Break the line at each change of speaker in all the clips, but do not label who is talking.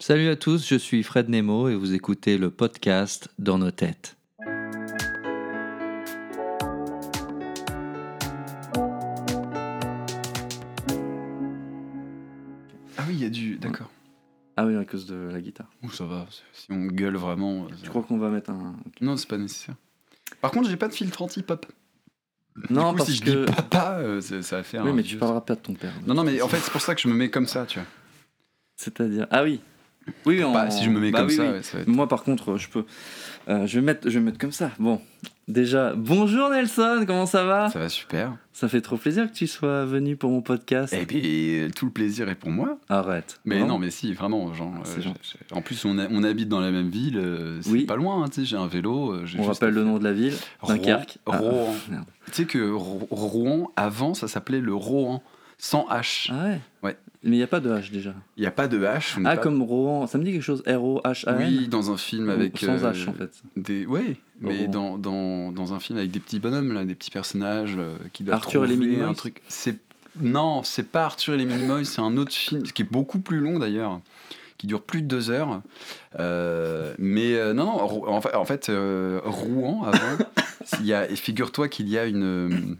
Salut à tous, je suis Fred Nemo et vous écoutez le podcast Dans nos têtes.
Ah oui, il y a du. D'accord.
Ah oui, à cause de la guitare.
Ouh, ça va. Si on gueule vraiment. euh,
Je crois qu'on va mettre un.
Non, c'est pas nécessaire. Par contre, j'ai pas de filtre anti-pop.
Non,
du coup,
parce
si je
que.
dis papa, euh, ça, ça va faire.
Oui,
un
mais tu
vieux-
parleras pas de ton père.
Non, non, mais en fait, c'est pour ça que je me mets comme ça, tu vois.
C'est-à-dire. Ah oui. Oui, on...
Bah, si je me mets
bah
comme
oui,
ça,
oui.
ouais, ça va être.
Moi, par contre, je peux. euh, je, vais mettre, je vais mettre comme ça. Bon. Déjà, bonjour Nelson, comment ça va?
Ça va super.
Ça fait trop plaisir que tu sois venu pour mon podcast.
Et puis, tout le plaisir est pour moi.
Arrête.
Mais non, mais si, vraiment. Genre,
Ah,
euh, En plus, on, a- on habite dans la même ville. euh, c'est
Oui.
pas loin, hein, tu sais. J'ai un vélo.
On
juste
rappelle le nom de la ville
Rouen.
Dunkerque. Ah,
Rouen. Tu sais que Ro- Rouen, avant, ça s'appelait le Rouen, sans H.
Ah ouais
Ouais.
Mais il n'y a pas de H déjà.
Il n'y a pas de H. on
Ah,
pas-
comme Rohan, ça me dit quelque chose R-O-H-A-N
Oui, dans un film avec.
Sans
euh,
H en fait.
Des... Oui, mais dans, dans, dans un film avec des petits bonhommes, là, des petits personnages euh, qui doivent
Arthur et les Minimoys
un truc. Non, c'est pas Arthur et les Minimoys, c'est un autre film qui est beaucoup plus long d'ailleurs, qui dure plus de deux heures. Euh, mais euh, non, non, en fait, en fait, euh, Rouen avant, figure-toi qu'il y a une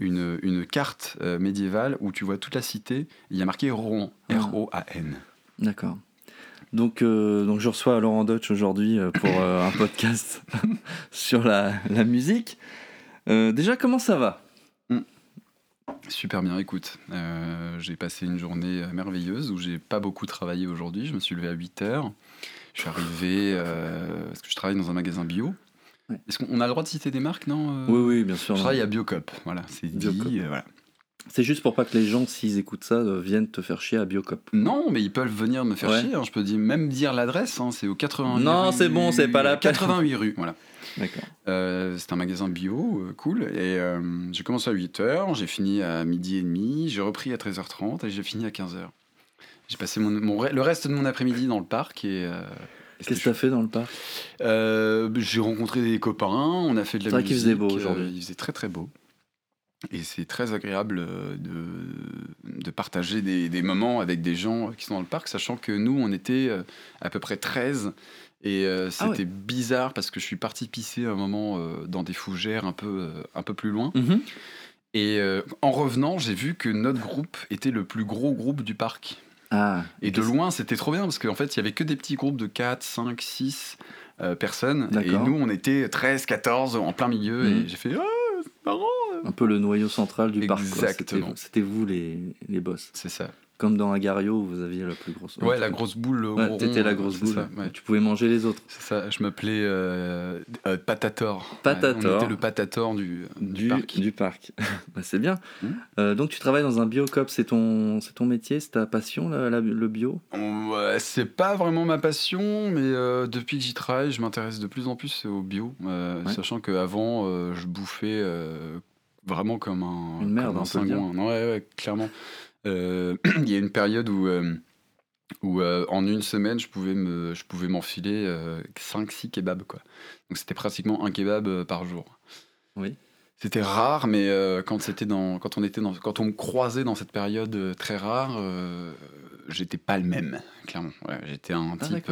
une, une carte euh, médiévale où tu vois toute la cité. Il y a marqué Rouen,
Ah.
R-O-A-N.
D'accord. Donc, euh, donc je reçois Laurent Deutsch aujourd'hui euh, pour euh, un podcast sur la, la musique. Euh, déjà, comment ça va?
Super bien, écoute. euh, j'ai passé une journée euh, merveilleuse où j'ai pas beaucoup travaillé aujourd'hui. Je me suis levé à 8 heures. Je suis arrivé euh, parce que je travaille dans un magasin bio.
Ouais.
Est-ce qu'on on a le droit de citer des marques, non euh?
Oui, oui, bien sûr.
Je travaille à Biocop, voilà, c'est dit.
Biocop.
euh, voilà.
C'est juste pour pas que les gens, s'ils écoutent ça, euh, viennent te faire chier à Biocop.
Non, mais ils peuvent venir me faire
Ouais.
chier. hein, Je peux dire, même dire l'adresse, hein, c'est au 88
Non,
rue-
c'est bon, c'est pas la peine.
88 rue, voilà.
D'accord.
Euh, c'est un magasin bio, euh, cool. Et euh, j'ai commencé à 8h, j'ai fini à midi et demi, j'ai repris à 13h30 et j'ai fini à 15h. J'ai passé mon, mon re- le reste de mon après-midi dans le parc et. Euh,
Qu'est-ce que
c'était
t'as fait dans le parc.
Euh, J'ai rencontré des copains, on a fait de la
C'est vrai
musique.
qu'il faisait beau
euh,
aujourd'hui.
il faisait très très beau. Et c'est très agréable euh, de, de partager des, des moments avec des gens qui sont dans le parc, sachant que nous, on était euh, à peu près 13. Et euh,
Ah ouais.
c'était bizarre parce que je suis parti pisser un moment euh, dans des fougères un peu, euh, un peu plus loin.
Mhm.
Et euh, en revenant, j'ai vu que notre groupe était le plus gros groupe du parc.
Ah.
Et de loin, c'était trop bien parce qu'en fait, il y avait que des petits groupes de 4, 5, 6 euh, personnes. Et nous, on était 13, 14 en plein milieu.
Mhm.
Et j'ai fait Ah, c'est marrant
Un peu le noyau central du parc.
Exactement.
C'était- C'était vous les, les boss.
C'est ça.
Comme dans Agario, où vous aviez la plus grosse.
Ouais, la grosse boule. le
Ouais, T'étais la grosse boule.
ça, ouais.
Tu pouvais manger les autres.
C'est ça, je m'appelais euh, euh, Patator.
Patator.
Ouais, on était le Patator du, du,
Du,
parc.
du parc. Bah, c'est bien.
Mhm.
Euh, donc tu travailles dans un biocop, c'est ton, c'est ton métier, c'est ta passion, la- la- le bio?
Ouais, c'est pas vraiment ma passion, mais depuis que j'y travaille, je m'intéresse de plus en plus au bio, sachant qu'avant, je bouffais vraiment comme un,
Une merde,
comme un
on peut le dire.
cingouin. Ouais, ouais, clairement. Euh, Il y a une période où, euh, où euh, en une semaine, je pouvais me, je pouvais m'enfiler 5-6 kebabs, quoi. Donc c'était pratiquement un kebab euh, par jour.
Oui.
C'était rare, mais euh, quand c'était dans, quand on était dans, quand on me croisait dans cette période euh, très rare, euh, j'étais pas le même, clairement. Ouais, j'étais un
Ah,
type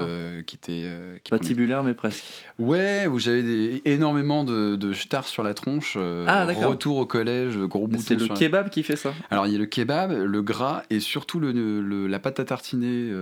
qui était, qui prenait-
Patibulaire, mais presque.
Ouais, où j'avais des- énormément de, de stars sur la tronche.
Ah, d'accord.
Retour au collège, gros bouton.
C'est le
sur la-
kebab qui fait ça
Alors il y a le kebab, le gras et surtout le, le- la pâte à tartiner.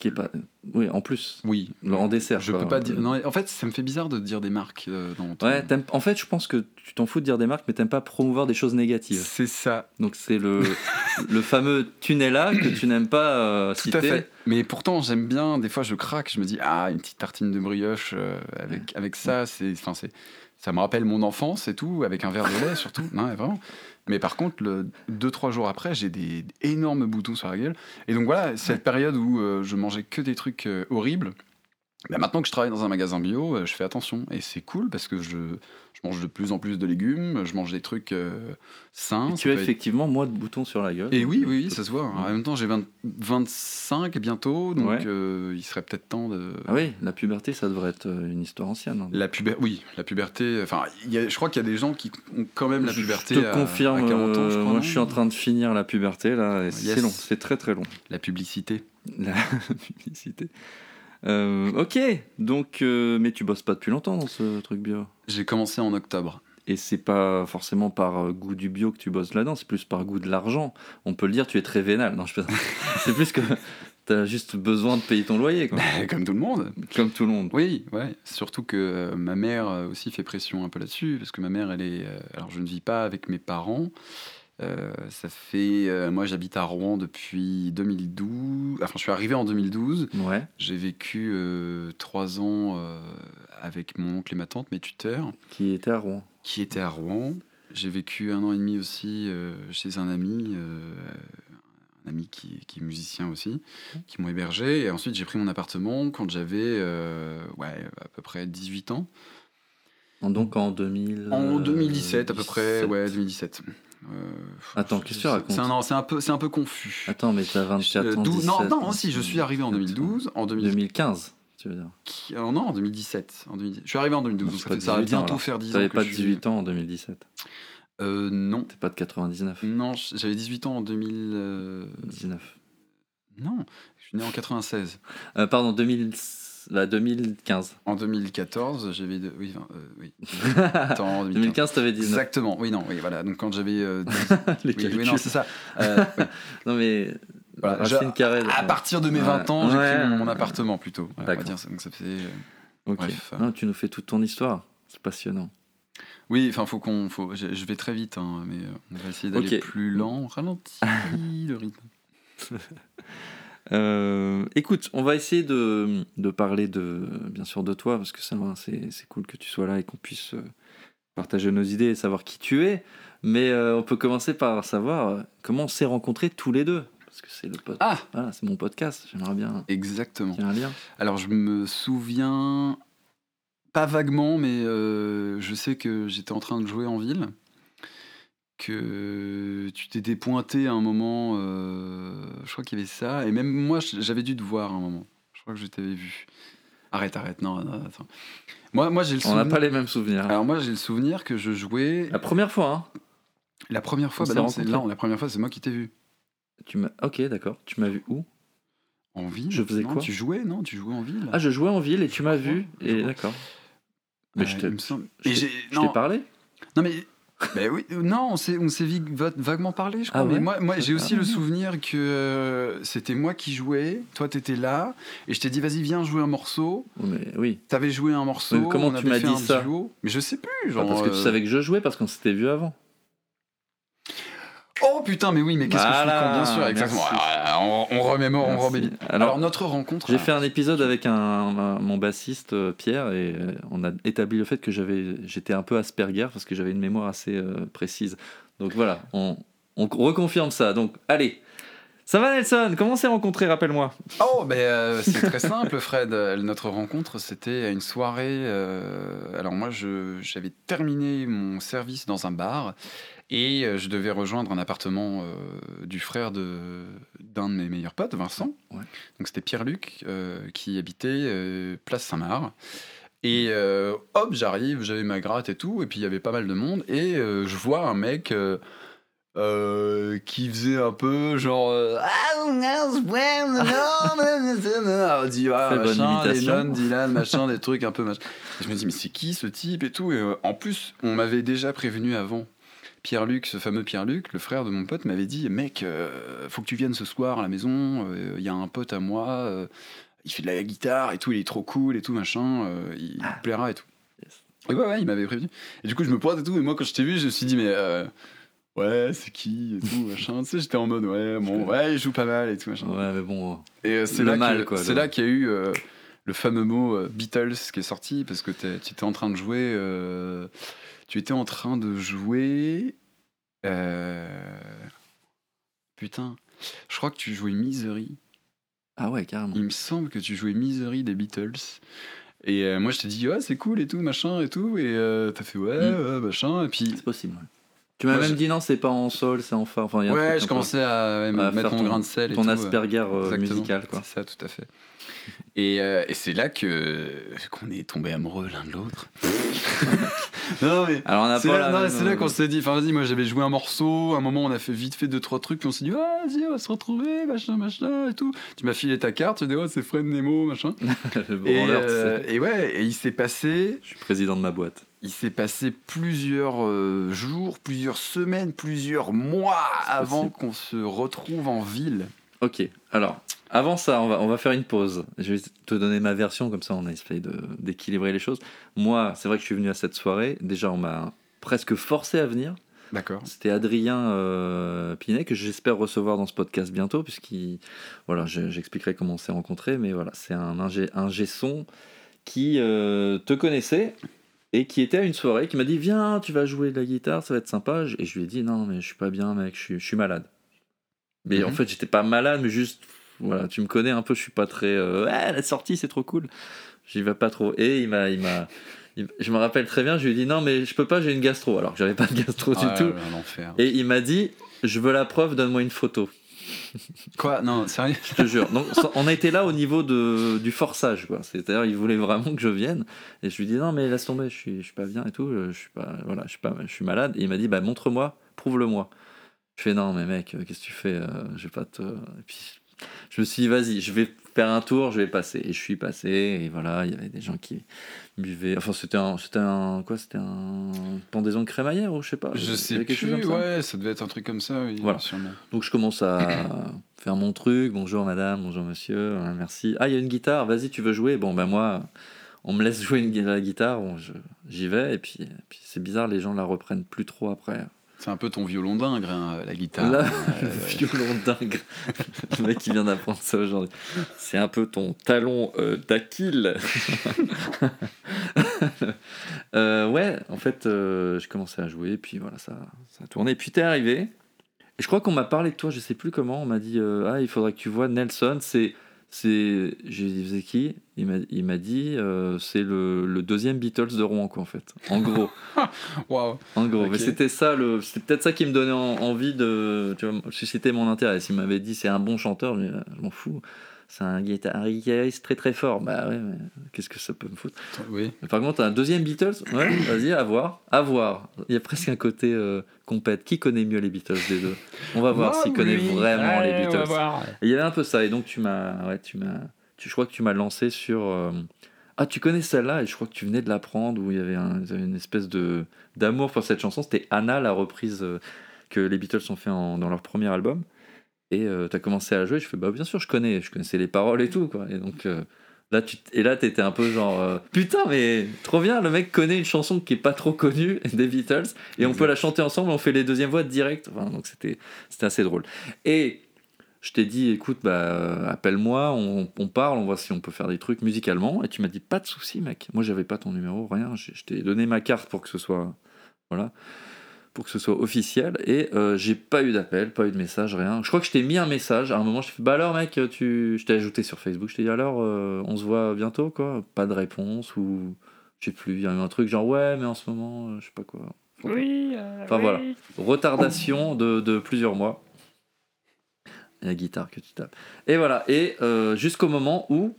qui est pas... Oui, en plus,
oui.
en dessert.
Je
quoi.
peux pas dire. Non, en fait, ça me fait bizarre de dire des marques euh, dans ton-
Ouais, en fait, je pense que tu t'en fous de dire des marques, mais t'aimes pas promouvoir des choses négatives.
C'est ça.
Donc c'est le, le fameux Tunella que tu n'aimes pas euh,
Tout
citer.
à fait. Mais pourtant, j'aime bien. Des fois, je craque. Je me dis, ah, une petite tartine de brioche euh, avec, avec ça, c'est, enfin, c'est, ça me rappelle mon enfance et tout, avec un verre de lait surtout. Non, vraiment. Mais par contre, le, deux, trois jours après, j'ai des énormes boutons sur la gueule. Et donc voilà, cette période où euh, je mangeais que des trucs euh, horribles. Bah, maintenant que je travaille dans un magasin bio, euh, je fais attention. Et c'est cool parce que je, je mange de plus en plus de légumes, je mange des trucs euh, sains.
Et tu as
peut être-
effectivement moins de boutons sur la gueule.
et oui, oui, oui, ça se voit. En même temps, j'ai 20 25 bientôt, donc
Ouais.
euh, il serait peut-être temps de.
Ah oui, la puberté, ça devrait être euh, une histoire ancienne. hein.
La puberté, oui, la puberté. Enfin, il y a- je crois qu'il y a des gens qui ont quand même la puberté
Je te
à,
confirme,
à 40 ans, je
euh,
crois.
moi je suis en train de finir la puberté là, c'est long, c'est très très long.
La publicité.
La publicité. Euh, ok, donc, euh, mais tu bosses pas depuis longtemps dans ce truc bio.
J'ai commencé en octobre.
Et c'est pas forcément par euh, goût du bio que tu bosses là-dedans, c'est plus par goût de l'argent. On peut le dire, tu es très vénal. Non, je c'est plus que t'as juste besoin de payer ton loyer, quoi.
Comme tout le monde.
Comme tout le monde.
Oui, ouais. Surtout que euh, ma mère aussi fait pression un peu là-dessus, parce que ma mère, elle est. euh, alors, je ne vis pas avec mes parents. Euh, ça fait. euh, moi, j'habite à Rouen depuis 2012. Enfin, je suis arrivé en 2012.
Ouais,
J'ai vécu euh, trois ans avec mon oncle et ma tante, mes tuteurs,
qui était à Rouen.
qui étaient à Rouen. J'ai vécu un an et demi aussi chez un ami, un ami qui, qui est musicien aussi, qui m'ont hébergé. Et ensuite, j'ai pris mon appartement quand j'avais ouais, à peu près 18 ans.
Donc en 2000.
En
euh,
2017, à peu près,
17.
ouais, 2017. Euh,
Attends, qu'est-ce que tu racontes
C'est un, un peu, un peu confus.
Attends, mais t'as 24
Euh,
ans.
dou-
17,
non, non, si, je suis arrivé en 2012. En 2000
2015, tu veux dire.
qui- euh, non, en 2017. En 2010. Je suis arrivé en 2012,
Non,
donc ça,
pas
fait- ça va
18 ans,
bientôt faire 10 ans.
T'avais pas
je suis-
18 ans en 2017.
Euh, non.
T'es pas de 99.
Non, j'avais 18 ans en 2000. euh,
19.
Non, je suis né en 96.
Euh, pardon, 2000... bah, 2015.
En 2014, j'avais. de- Oui, euh, oui. Attends, en 2015.
2015, t'avais 19.
Exactement, oui, non, oui, voilà. Donc quand j'avais. euh, 10
Les
oui, oui, non, c'est ça. Euh, oui.
Non, mais.
Voilà, je-
carrée.
À
ouais.
partir de mes
Ouais.
20 ans, j'ai
Ouais.
pris mon, mon appartement plutôt. On
D'accord.
dire. Donc ça fait. euh,
Ok.
Bref.
Non, tu nous fais toute ton histoire. C'est passionnant.
Oui, enfin, faut qu'on. Faut... Je, vais très vite, hein, mais euh, on va essayer d'aller
Ok.
plus lent. Ralentis le rythme.
Euh, écoute, on va essayer de, de parler de, bien sûr de toi, parce que ça, c'est cool que tu sois là et qu'on puisse euh, partager nos idées et savoir qui tu es. Mais euh, on peut commencer par savoir comment on s'est rencontrés tous les deux. Parce que c'est le
Ah
Voilà, c'est mon podcast. J'aimerais bien
Exactement.
un lien.
Alors, je me souviens, pas vaguement, mais euh, je sais que j'étais en train de jouer en ville, que tu t'étais pointé à un moment, euh, je crois qu'il y avait ça, et même moi, j'avais dû te voir à un moment. Je crois que je t'avais vu. Arrête, arrête, non, non, attends. Moi, moi j'ai le
On n'a
souvenir.
pas les mêmes souvenirs.
Alors moi, j'ai le souvenir que je jouais
La première fois, hein
la première fois. Bah non, la première fois, c'est moi qui t'ai vu
tu m'as... Ok, d'accord. Tu m'as vu où?
En ville.
Je faisais
non,
quoi?
Tu jouais, non Tu jouais en ville.
Ah, je jouais en ville et tu m'as vu. Et d'accord. Mais
Euh,
je
semble-
t'ai parlé?
Non mais ben oui, euh, non, on s'est on vaguement parlé, je crois.
Ah ouais
mais moi, moi j'ai aussi
Ah
le souvenir que euh, c'était moi qui jouais, toi t'étais là, et je t'ai dit vas-y viens jouer un morceau.
Mais oui.
T'avais joué un morceau.
Mais comment
on
tu m'as
fait
dit
un
ça
duo. Mais je sais plus,
Ah,
genre.
parce que tu
euh,
savais que je jouais parce qu'on s'était vu avant.
Oh putain, mais oui, mais qu'est-ce que je suis con, bien sûr, exactement. Ah, on, on remémore, on remet.
Alors,
Alors, notre rencontre.
J'ai fait un épisode avec un, un- mon bassiste euh, Pierre et euh, on a établi le fait que j'avais j'étais un peu Asperger parce que j'avais une mémoire assez euh, précise. Donc voilà, on, on reconfirme ça. Donc allez, ça va Nelson? Comment on s'est rencontrés Rappelle-moi?
Oh, euh, c'est très simple, Fred. Euh, Notre rencontre, c'était à une soirée. euh, alors, moi, j'avais terminé mon service dans un bar et euh, je devais rejoindre un appartement euh, du frère de- d'un de mes meilleurs potes, Vincent.
Ouais.
Donc, c'était Pierre-Luc euh, qui habitait euh, Place Saint-Marc. Et euh, hop, j'arrive, j'avais ma gratte et tout, et puis il y avait pas mal de monde, et euh, je vois un mec qui faisait un peu genre. Ah, ah, machin,
imitation.
Lennon, Dylan, machin, des trucs un peu machin. Et je me dis, mais c'est qui ce type et tout? Et en plus, on m'avait déjà prévenu avant. Pierre-Luc, ce fameux Pierre-Luc, le frère de mon pote, m'avait dit Mec, euh, faut que tu viennes ce soir à la maison. Il y a un pote à moi, euh, il fait de la guitare et tout, il est trop cool et tout, machin. euh, il te plaira et tout.
Yes.
Et ouais, ouais, il m'avait prévenu. Et du coup, je me pointe et tout. Et moi, quand je t'ai vu, je me suis dit Mais euh, ouais, c'est qui et tout, machin. tu sais, j'étais en mode Ouais, bon, ouais, il joue pas mal et tout, machin.
Ouais, mais bon.
Et euh, c'est là,
mal,
que- c'est là qu'il y a eu euh, le fameux mot euh, Beatles qui est sorti parce que tu étais en train de jouer. Tu étais en train de jouer. euh, putain, je crois que tu jouais Misery.
Ah ouais, carrément.
Il me semble que tu jouais Misery des Beatles. Et euh, moi, je t'ai dit, ouais, c'est cool et tout, machin et tout. Et euh, t'as fait, ouais,
Mm.
ouais, machin. Et puis,
C'est possible. ouais. Tu m'as même
je-
dit non, c'est pas en sol, c'est en fa. Enfin, y a
ouais, je commençais à ouais,
à
mettre mon grain de sel et
ton
tout.
Asperger euh, musical, quoi.
C'est ça, tout à fait. Et, euh, et c'est là que qu'on est tombé amoureux l'un de l'autre. Non, mais.
Alors on a
C'est
pas
là,
même,
c'est là
euh,
qu'on s'est dit, enfin vas-y, moi j'avais joué un morceau, à un moment on a fait vite fait deux trois trucs, puis on s'est dit, ah, vas-y, on va se retrouver, machin, machin, et tout. Tu m'as filé ta carte, tu dis, oh, c'est Fred Nemo, machin. Et, euh, et ouais, et il s'est passé,
Je suis président de ma boîte.
il s'est passé plusieurs euh, jours, plusieurs semaines, plusieurs mois avant qu'on se retrouve en ville.
Ok, alors, avant ça, on va, on va faire une pause. Je vais te donner ma version, comme ça on essaye de- d'équilibrer les choses. Moi, c'est vrai que je suis venu à cette soirée. Déjà, on m'a presque forcé à venir.
D'accord.
C'était Adrien euh, Pinet, que j'espère recevoir dans ce podcast bientôt, puisqu'il. Voilà, je- j'expliquerai comment on s'est rencontrés, mais voilà, c'est un ingé, ingé son qui euh, te connaissait et qui était à une soirée, qui m'a dit Viens, tu vas jouer de la guitare, ça va être sympa. Et je lui ai dit Non, mais je suis pas bien, mec, je suis, je suis malade. Mais en
Mhm.
fait, j'étais pas malade, mais juste. Voilà, tu me connais un peu, je suis pas très. euh, Ouais, la sortie, c'est trop cool. J'y vais pas trop. Et il m'a. Il m'a je me rappelle très bien, je lui ai dit non mais je peux pas, j'ai une gastro. Alors que j'avais pas de gastro du
Ah,
tout.
là, l'enfer.
Et il m'a dit Je veux la preuve, donne-moi une photo.
Quoi? Non, sérieux?
Je te jure. Donc, on a été là au niveau de, du forçage. quoi. C'est-à-dire, il voulait vraiment que je vienne. Et je lui dis Non, mais laisse tomber, je suis, je suis pas bien et tout. Je suis, pas, voilà, je suis, pas, je suis malade. Et il m'a dit bah, Montre-moi, prouve-le-moi. Je fais Non, mais mec, qu'est-ce que tu fais Euh, Je vais pas te. Et puis, je me suis dit Vas-y, je vais faire un tour, je vais passer. Et je suis passé. Et voilà, il y avait des gens qui buvaient. Enfin, c'était un. C'était un. Quoi C'était un. Pendaison de crémaillère ou je sais pas.
Je sais
quelque chose
plus,
comme ça
ouais, ça devait être un truc comme ça, oui,
Voilà.
sûrement.
Donc je commence à faire mon truc. Bonjour madame, bonjour monsieur, euh, merci. Ah, il y a une guitare, vas-y, tu veux jouer? Bon, ben moi, on me laisse jouer une, la guitare, bon, je- j'y vais. Et puis, et puis c'est bizarre, les gens la reprennent plus trop après.
C'est un peu ton violon d'ingre, hein, la guitare.
Là,
Euh,
le violon dingue. le mec qui vient d'apprendre ça aujourd'hui. C'est un peu ton talon euh, d'Achille. Euh, ouais, en fait, euh, j'ai commencé à jouer, puis voilà, ça, ça a tourné. Puis t'es arrivé, et je crois qu'on m'a parlé de toi, je sais plus comment, on m'a dit euh, Ah, il faudrait que tu vois Nelson, c'est. C'est J'ai dit C'est qui? Il m'a il m'a dit euh, C'est le, le deuxième Beatles de Rouen, quoi, en fait. En gros.
Waouh.
En gros, mais c'était ça, le, c'était peut-être ça qui me donnait en- envie de tu vois, susciter mon intérêt. S'il m'avait dit c'est un bon chanteur, je, je m'en fous. C'est un guitar- un guitariste très très fort. Bah ouais, mais qu'est-ce que ça peut me foutre?
Oui.
Par contre, un deuxième Beatles, ouais, vas-y, à voir. À voir. Il y a presque un côté euh, compète. Qui connaît mieux les Beatles des deux? On va voir s'il connaît vraiment les Beatles. Il y avait un peu ça. Et donc, tu m'as. Ouais, tu m'as. Tu, je crois que tu m'as lancé sur. euh, Ah, tu connais celle-là Et je crois que tu venais de l'apprendre, où il y avait, un- il y avait une espèce de d'amour pour cette chanson. C'était Anna, la reprise euh, que les Beatles ont fait en- dans leur premier album. Et tu as commencé à jouer. Je fais, bah, bien sûr, je connais. Je connaissais les paroles et tout. Quoi. Et donc. euh, Là, tu, et là, t'étais un peu genre euh, putain, mais trop bien, le mec connaît une chanson qui est pas trop connue des Beatles et on peut la chanter ensemble. On fait les deuxièmes voix direct. Enfin, donc c'était c'était assez drôle. Et je t'ai dit, écoute, bah, euh, appelle-moi, on, on parle, on voit si on peut faire des trucs musicalement. Et tu m'as dit, pas de souci, mec. Moi, j'avais pas ton numéro, rien. Je, je t'ai donné ma carte pour que ce soit, voilà, pour que ce soit officiel. Et euh, j'ai pas eu d'appel, pas eu de message, rien. Je crois que je t'ai mis un message. À un moment, je t'ai fait, bah alors, mec, tu, je t'ai ajouté sur Facebook. Je t'ai dit, alors, euh, on se voit bientôt, quoi. Pas de réponse ou je sais plus. Il y a eu un truc genre, ouais, mais en ce moment, euh, je sais pas quoi.
Oui.
Enfin, voilà. retardation de, de plusieurs mois. La guitare que tu tapes. Et voilà, et euh, jusqu'au moment où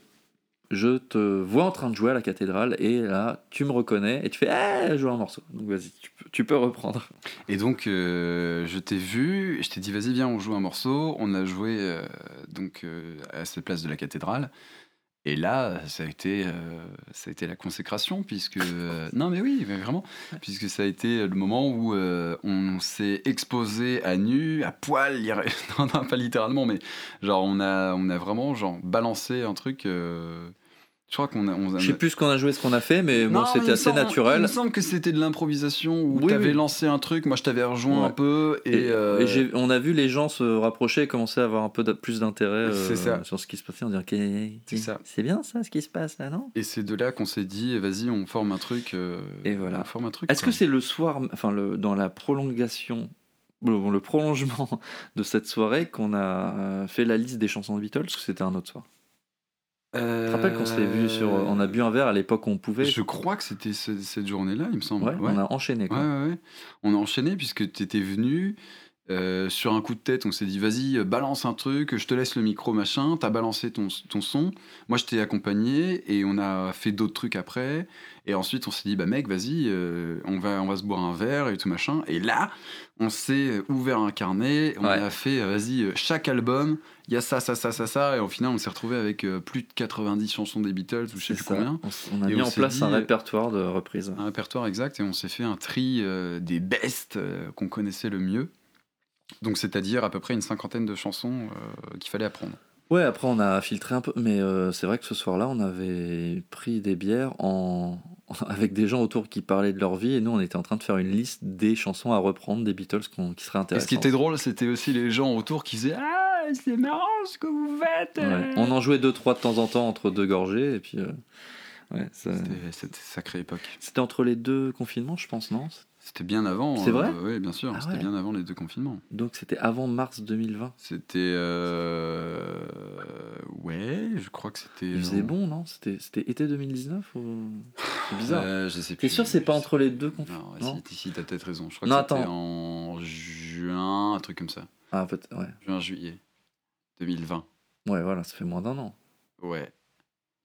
je te vois en train de jouer à la cathédrale, et là, tu me reconnais, et tu fais Eh, joue un morceau. Donc vas-y, tu peux reprendre.
Et donc, euh, je t'ai vu, je t'ai dit, vas-y, viens, on joue un morceau. On a joué euh, donc euh, à cette place de la cathédrale. Et là, ça a été, euh, ça a été la consécration, puisque. euh, non, mais oui, mais vraiment. Puisque ça a été le moment où euh, on s'est exposé à nu, à poil. non, non, pas littéralement, mais genre, on a, on a vraiment genre, balancé un truc. Je crois qu'on a. on a-
Je sais plus ce qu'on a joué, ce qu'on a fait, mais
non,
bon, c'était assez
semble- Il
naturel.
me semble que c'était de l'improvisation où
Oui,
tu avais
oui.
lancé un truc, moi je t'avais rejoint
Ouais.
un peu et,
Et,
euh,
et on a vu les gens se rapprocher et commencer à avoir un peu de- plus d'intérêt euh, sur ce qui se passait. On dirait que
C'est
bien ça ce qui se passe là, non?
Et c'est de là qu'on s'est dit vas-y on forme un truc. euh,
Et voilà.
On forme un truc.
Est-ce que c'est le soir, enfin le, dans la prolongation, le, le prolongement de cette soirée qu'on a fait la liste des chansons de Beatles ou c'était un autre soir? Tu te rappelles qu'on s'est vu sur, on a bu un verre à l'époque où on pouvait?
Euh, Je crois que c'était ce- cette journée-là, il me semble.
Ouais, on a enchaîné quoi.
ouais, ouais. On a enchaîné puisque tu étais venu Euh, sur un coup de tête, on s'est dit vas-y, balance un truc, je te laisse le micro, machin. T'as balancé ton, ton son. Moi, je t'ai accompagné et on a fait d'autres trucs après. Et ensuite, on s'est dit bah mec, vas-y, euh, on, va, on va se boire un verre et tout machin. Et là, on s'est ouvert un carnet, on
Ouais.
a fait euh, vas-y, chaque album, il y a ça, ça, ça, ça, ça. Et au final, on s'est retrouvé avec plus de 90 chansons des Beatles ou je sais plus
ça.
combien.
On, a
Et
mis
on
en place
dit,
un répertoire de reprises.
un répertoire exact et on s'est fait un tri euh, des best qu'on connaissait le mieux. Donc c'est-à-dire à peu près une cinquantaine de chansons euh, qu'il fallait apprendre.
Ouais, après on a filtré un peu, mais euh, c'est vrai que ce soir-là, on avait pris des bières en... avec des gens autour qui parlaient de leur vie et nous, on était en train de faire une liste des chansons à reprendre des Beatles qui seraient
Et
intéressantes.
ce qui était drôle, c'était aussi les gens autour qui disaient Ah, c'est marrant ce que vous faites
Ouais.
euh.
On en jouait deux, trois de temps en temps entre deux gorgées et puis. euh, ouais, ça-
C'était c'était sacrée époque.
C'était entre les deux confinements, je pense, non?
C'était bien avant.
C'est vrai
Oui, bien sûr.
Ah
c'était
ouais.
bien avant les deux confinements.
Donc c'était avant mars 2020.
C'était. euh, Ouais, je crois que c'était.
Il faisait
genre-
bon, non? C'était c'était été 2019 ou... C'est bizarre.
Euh, je sais
T'es
plus.
sûr c'est pas entre les deux conf-
Non,
Non
si, si, t'as peut-être raison. Je crois
Non,
que c'était
attends.
en juin, un truc comme ça.
Ah, peut ouais.
Juin, juillet 2020.
Ouais, voilà, ça fait moins d'un an.
Ouais.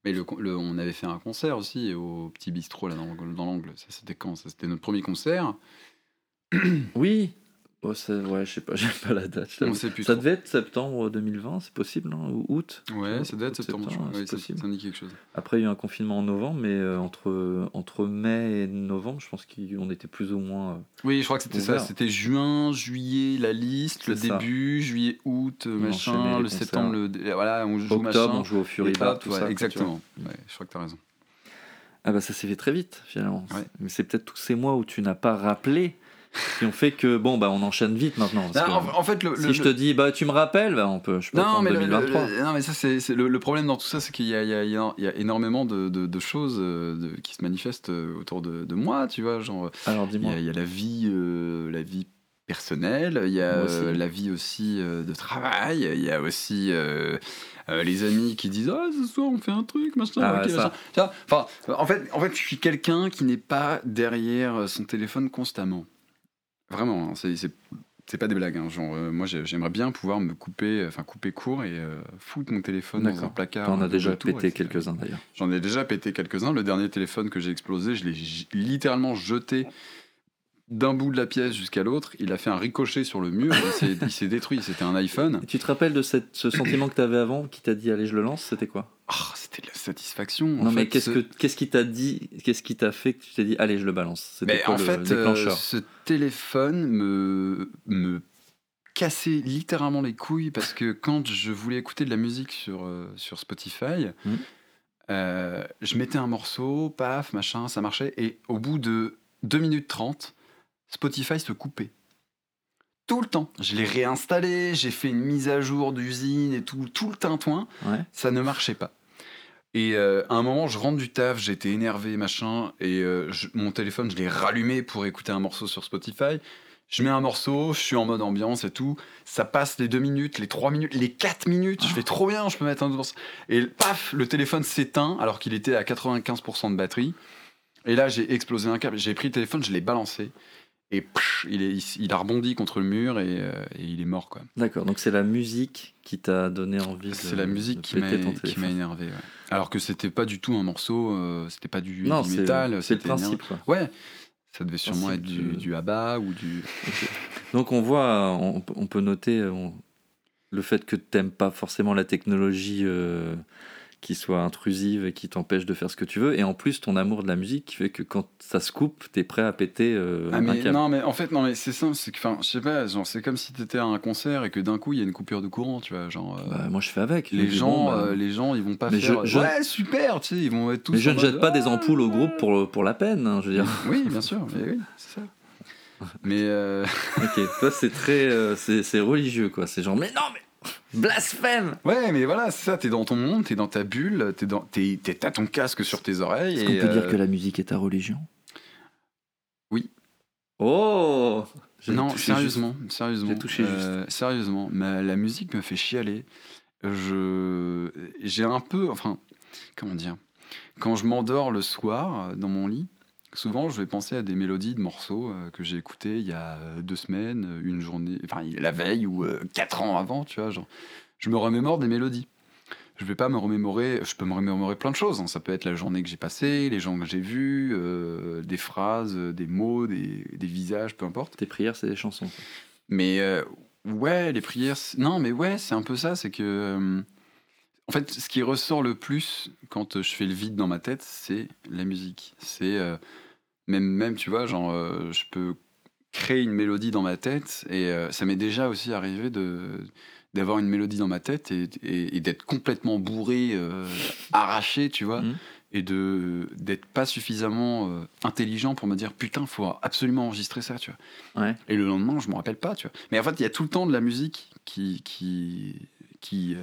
Mais le, le- on avait fait un concert aussi au petit bistrot là dans, dans l'angle. Ça c'était quand? C'était notre premier concert.
Oui oh, c'est- Ouais, je sais pas, j'ai pas la date. je
On
t'avoue.
sait plus
Ça
trop.
devait être septembre 2020, c'est possible, Ou août?
Ouais, ça doit être septembre.
c'est
Ouais, ça, ça quelque chose.
Après, il y a eu un confinement en novembre, mais euh, entre, entre mai et novembre, je pense qu'on était plus ou moins. euh,
Oui, je crois que c'était ça. C'était juin, juillet, la liste, le
ça.
début, juillet, août,
On
machin, le septembre, le, voilà, on joue
octobre,
machin.
on jouait au Fury
et
Bar, tout
ouais,
ça. tu.
Exactement. Ouais, je crois que t'as raison.
Ah bah ça s'est fait très vite finalement. Mais c'est peut-être tous ces mois où tu n'as pas rappelé qui ont fait que bon bah on enchaîne vite maintenant. parce
Non,
que
en, en fait, le,
si
le-
je te dis bah tu me rappelles, bah on peut. Je peux
Non, mais, le- le-
2023.
le- non, mais ça, c'est le, problème dans tout ça, c'est qu'il y a, y, y énormément de, de- de choses euh, de- qui se manifestent euh, autour de, moi, tu vois. Genre,
Alors
il y
dis-moi.
a, il y a la vie, euh, la vie personnelle, il y a euh, la vie aussi euh, de travail, il y a aussi les amis qui disent ah ce soir on fait un truc machin.
Ah, ça.
machin. Enfin, en fait, en fait, je suis quelqu'un qui n'est pas derrière son téléphone constamment. Vraiment, hein, c'est c'est- pas des blagues. hein, Genre, euh, moi, j'ai- j'aimerais bien pouvoir me couper, enfin couper court et euh, foutre mon téléphone dans un placard.
on a
de
déjà pété quelques-uns d'ailleurs.
J'en ai déjà pété quelques-uns. Le dernier téléphone que j'ai explosé, je l'ai littéralement jeté d'un bout de la pièce jusqu'à l'autre. Il a fait un ricochet sur le mur. il s'est- détruit. C'était un iPhone.
Et tu te rappelles de cette, ce sentiment que tu avais avant qui t'a dit allez je le lance, c'était quoi?
Ah, C'était de la satisfaction. en
Non mais qu'est-ce
ce-
que qu'est-ce qui t'a dit, qu'est-ce qui t'a fait que tu t'es dit allez je le balance? C'était
Mais
quoi
en
le
fait, euh, ce téléphone me, me cassait littéralement les couilles parce que quand je voulais écouter de la musique sur, euh, sur Spotify,
Mhm.
euh, je mettais un morceau, paf, machin, ça marchait, et au bout de 2 minutes 30, Spotify se coupait. Tout le temps. Je l'ai réinstallé, j'ai fait une mise à jour d'usine et tout, tout le tintouin
Ouais.
ça ne marchait pas. Et euh, à un moment, je rentre du taf, j'étais énervé, machin, et euh, je- mon téléphone, je l'ai rallumé pour écouter un morceau sur Spotify. Je mets un morceau, je suis en mode ambiance et tout. Ça passe les deux minutes, les trois minutes, les quatre minutes. Je fais trop bien, je peux mettre un morceau. Et paf, le téléphone s'éteint alors qu'il était à 95% de batterie. Et là, j'ai explosé un câble. J'ai pris le téléphone, je l'ai balancé. Et il, est, il, il a rebondi contre le mur et, euh, et il est mort, quoi.
D'accord, donc c'est la musique qui t'a donné envie de
C'est la musique
de
qui m'a énervé. ouais. Alors que c'était pas du tout un morceau, euh, c'était pas du,
Non,
du
c'est
métal,
c'est le principe.
énervé. Ouais, ça devait sûrement être du, du ABBA ou du.
Donc on voit, on, on peut noter euh, on- le fait que tu n'aimes pas forcément la technologie euh, qui soit intrusive et qui t'empêche de faire ce que tu veux. Et en plus, ton amour de la musique qui fait que quand ça se coupe, tu es prêt à péter euh,
Ah,
un
mais
câble.
non, mais en fait, non, mais c'est simple, c'est que, enfin, je sais pas, genre, c'est comme si t'étais à un concert et que d'un coup il y a une coupure de courant, tu vois, genre. euh,
Bah, moi, je fais avec.
Les gens,
bon, bah,
euh, les gens, ils vont pas
Mais
faire.
je- je-
Ouais, super, tu sais, ils vont être tous.
mais je ne jette pas des ampoules au groupe pour, pour la peine, hein, je veux dire.
Oui, bien sûr, mais oui, c'est ça. Mais euh,
ok, toi, c'est très. euh, c'est religieux, quoi. C'est genre, mais non, mais. Blasphème
ouais, mais voilà, c'est ça. T'es dans ton monde, t'es dans ta bulle, t'es dans, t'es, t'es- t'as ton casque sur tes oreilles.
Est-ce
et,
qu'on peut dire
euh,
que la musique est ta religion?
Oui.
Oh J'ai
Non,
touché
sérieusement, sérieusement.
J'ai touché
euh, Sérieusement, la musique me fait chialer. Je, j'ai un peu, enfin, comment dire, quand je m'endors le soir euh, dans mon lit, souvent je vais penser à des mélodies de morceaux euh, que j'ai écoutés il y a deux semaines, une journée, enfin la veille ou euh, quatre ans avant, tu vois. Genre, je me remémore des mélodies. Je vais pas me remémorer, je peux me remémorer plein de choses. hein. Ça peut être la journée que j'ai passée, les gens que j'ai vus, euh, des phrases, des mots, des, des visages, peu importe.
Tes prières, c'est des chansons.
Mais ouais, les prières. Non, mais ouais, c'est un peu ça. C'est que. En fait, ce qui ressort le plus quand euh, je fais le vide dans ma tête, c'est la musique. C'est. euh, même, même, tu vois, genre, euh, je peux créer une mélodie dans ma tête et euh, ça m'est déjà aussi arrivé de d'avoir une mélodie dans ma tête et, et- et d'être complètement bourré, arraché, tu vois,
Mhm.
et de d'être pas suffisamment intelligent pour me dire putain, faut absolument enregistrer ça, tu vois.
Ouais.
Et le lendemain, je me rappelle pas, tu vois. Mais en fait, il y a tout le temps de la musique qui qui qui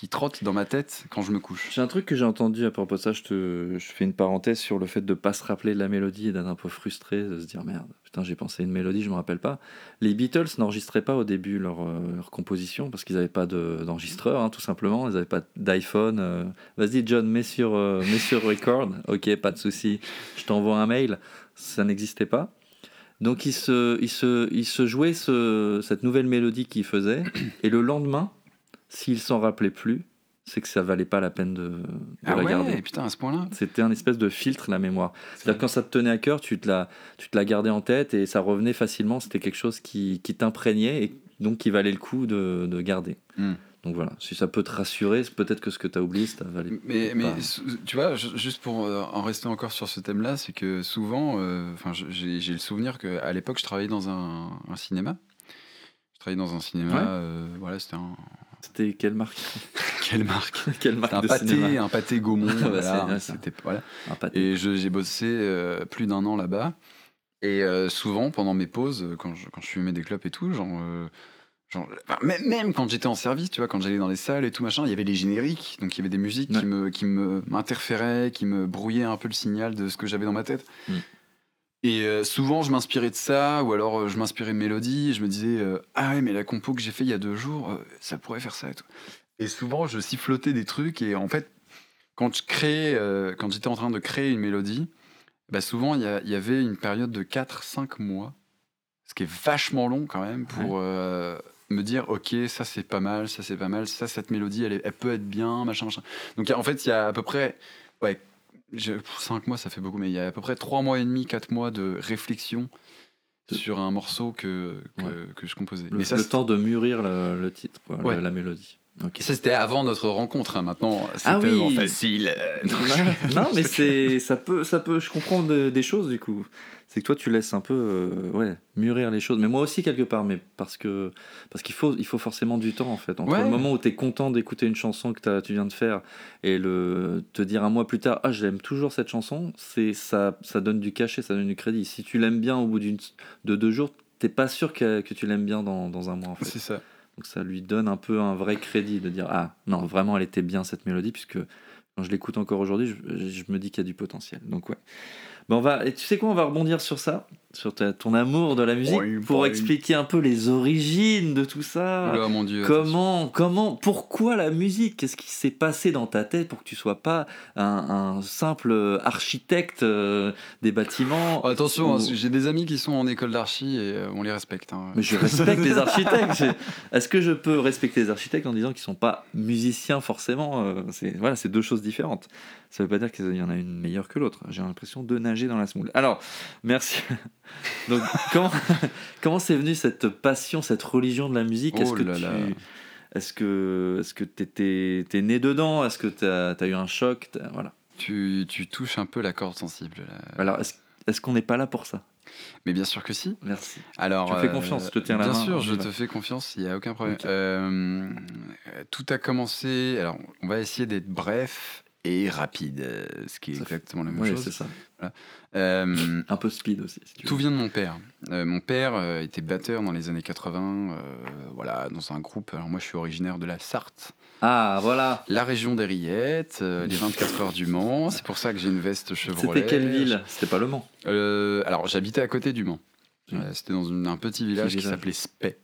qui trotte dans ma tête quand je me couche.
J'ai un truc que j'ai entendu à propos de ça, je, fais une parenthèse sur le fait de pas se rappeler de la mélodie et d'être un peu frustré, de se dire merde, putain j'ai pensé une mélodie, je me rappelle pas. Les Beatles n'enregistraient pas au début leur, euh, leur composition parce qu'ils n'avaient pas de- d'enregistreur, hein, tout simplement, ils n'avaient pas d'iPhone. euh. Vas-y John, mets sur, euh, mets sur record, ok, pas de souci, je t'envoie un mail, ça n'existait pas. Donc ils se, ils se, ils se jouaient ce- cette nouvelle mélodie qu'ils faisaient et le lendemain, s'ils s'en rappelaient plus, c'est que ça valait pas la peine de, de
Ah
la
ouais,
garder.
putain, à ce point-là.
C'était un espèce de filtre, la mémoire. C'est-à-dire quand ça te tenait à cœur, tu te, la, tu te la gardais en tête et ça revenait facilement. C'était quelque chose qui, qui t'imprégnait et donc qui valait le coup de, de garder.
Hmm.
Donc voilà, si ça peut te rassurer, peut-être que ce que tu as oublié, ça valait
Mais, mais tu vois, ju- juste pour euh, en rester encore sur ce thème-là, c'est que souvent, euh, enfin, j'ai j'ai le souvenir qu'à l'époque, je travaillais dans un, un cinéma. Je travaillais dans un cinéma,
Ouais.
euh, voilà, c'était un.
C'était quelle marque
Quelle marque
Quelle marque
un
de
pâté,
cinéma
un pâté Gaumont, voilà,
ça.
c'était voilà.
Un pâté.
Et j'ai bossé euh, plus d'un an là-bas. Et euh, souvent, pendant mes pauses, euh, quand je, quand je fumais des clopes et tout, genre, euh, genre même, même quand j'étais en service, tu vois, quand j'allais dans les salles et tout machin, il y avait les génériques, donc il y avait des musiques
Ouais.
qui me qui me m'interféraient, qui me brouillaient un peu le signal de ce que j'avais dans ma tête.
Mm.
Et euh, souvent, je m'inspirais de ça, ou alors euh, je m'inspirais de mélodies, et je me disais, euh, ah ouais, mais la compo que j'ai fait il y a deux jours, ça pourrait faire ça et tout. Et souvent, je sifflotais des trucs, et en fait, quand je créais, quand j'étais en train de créer une mélodie, bah souvent il y, avait une période de 4-5 mois, ce qui est vachement long quand même pour me dire ok ça c'est pas mal, ça c'est pas mal, ça cette mélodie elle, est- elle peut être bien, machin machin. Donc en fait il y a à peu près ouais 5 mois ça fait beaucoup, mais il y a à peu près 3 mois et demi, 4 mois de réflexion sur un morceau que, que,
Ouais.
que je composais.
Le,
mais ça,
le temps de mûrir le, le titre, quoi,
Ouais.
la, la mélodie. Ok.
ça, c'était avant notre rencontre, hein. maintenant c'est
Ah oui.
tellement facile.
non, mais c'est ça peut, ça peut. Je comprends de- des choses du coup. C'est que toi, tu laisses un peu, euh, ouais, mûrir les choses. Mais moi aussi quelque part, mais parce que parce qu'il faut, il faut forcément du temps en fait. Entre
Ouais.
le moment où tu es content d'écouter une chanson que tu viens de faire et le te dire un mois plus tard, ah, j'aime toujours cette chanson, c'est ça, ça donne du cachet, ça donne du crédit. Si tu l'aimes bien au bout d'une de deux jours, t'es pas sûr que, que tu l'aimes bien dans, dans un mois en fait.
C'est ça.
Donc ça lui donne un peu un vrai crédit de dire ah non vraiment elle était bien cette mélodie puisque quand je l'écoute encore aujourd'hui je, me dis qu'il y a du potentiel. Donc ouais. Ben on va et tu sais quoi on va rebondir sur ça sur ta- ton amour de la musique pour expliquer un peu les origines de tout ça.
Oula, mon dieu.
Comment, comment, pourquoi la musique? Qu'est-ce qui s'est passé dans ta tête pour que tu sois pas un, un simple architecte euh, des bâtiments
Oh, attention,
ou-
hein, j'ai des amis qui sont en école d'archi et euh, on les respecte. hein.
Mais je respecte les architectes. Est-ce que je peux respecter les architectes en disant qu'ils sont pas musiciens forcément euh, C'est voilà, c'est deux choses différentes. Ça veut pas dire qu'il y en a une meilleure que l'autre. J'ai l'impression de nager dans la semoule. Alors, merci. Donc, comment comment c'est venu cette passion, cette religion de la musique? Est-ce
Oh
que
là
tu
là.
est-ce que est-ce que t'es né dedans? Est-ce que t'as as eu un choc? Voilà.
Tu, tu touches un peu la corde sensible. là.
Alors, est-ce qu'on n'est pas là pour ça?
Mais bien sûr que si.
Merci.
Alors,
Tu me fais
euh,
confiance, je te tiens la
bien
main,
sûr,
on
je te fais confiance, il n'y a aucun problème. Euh, tout a commencé. Alors, on va essayer d'être bref et rapide, euh, ce qui est
Ça fait-
exactement la même
Oui,
chose.
c'est ça.
Euh,
Un peu speed aussi. si tu veux.
Tout vient de mon père. Euh, mon père était batteur dans les années 80, euh, voilà, dans un groupe. Alors moi, je suis originaire de la Sarthe,
Ah, voilà.
la région des Rillettes, les 24 heures du Mans. C'est pour ça que j'ai une veste Chevrolet.
C'était quelle ville? C'était pas Le Mans.
Alors, j'habitais à côté du Mans. C'était dans une- un petit village qui
village.
s'appelait Spey.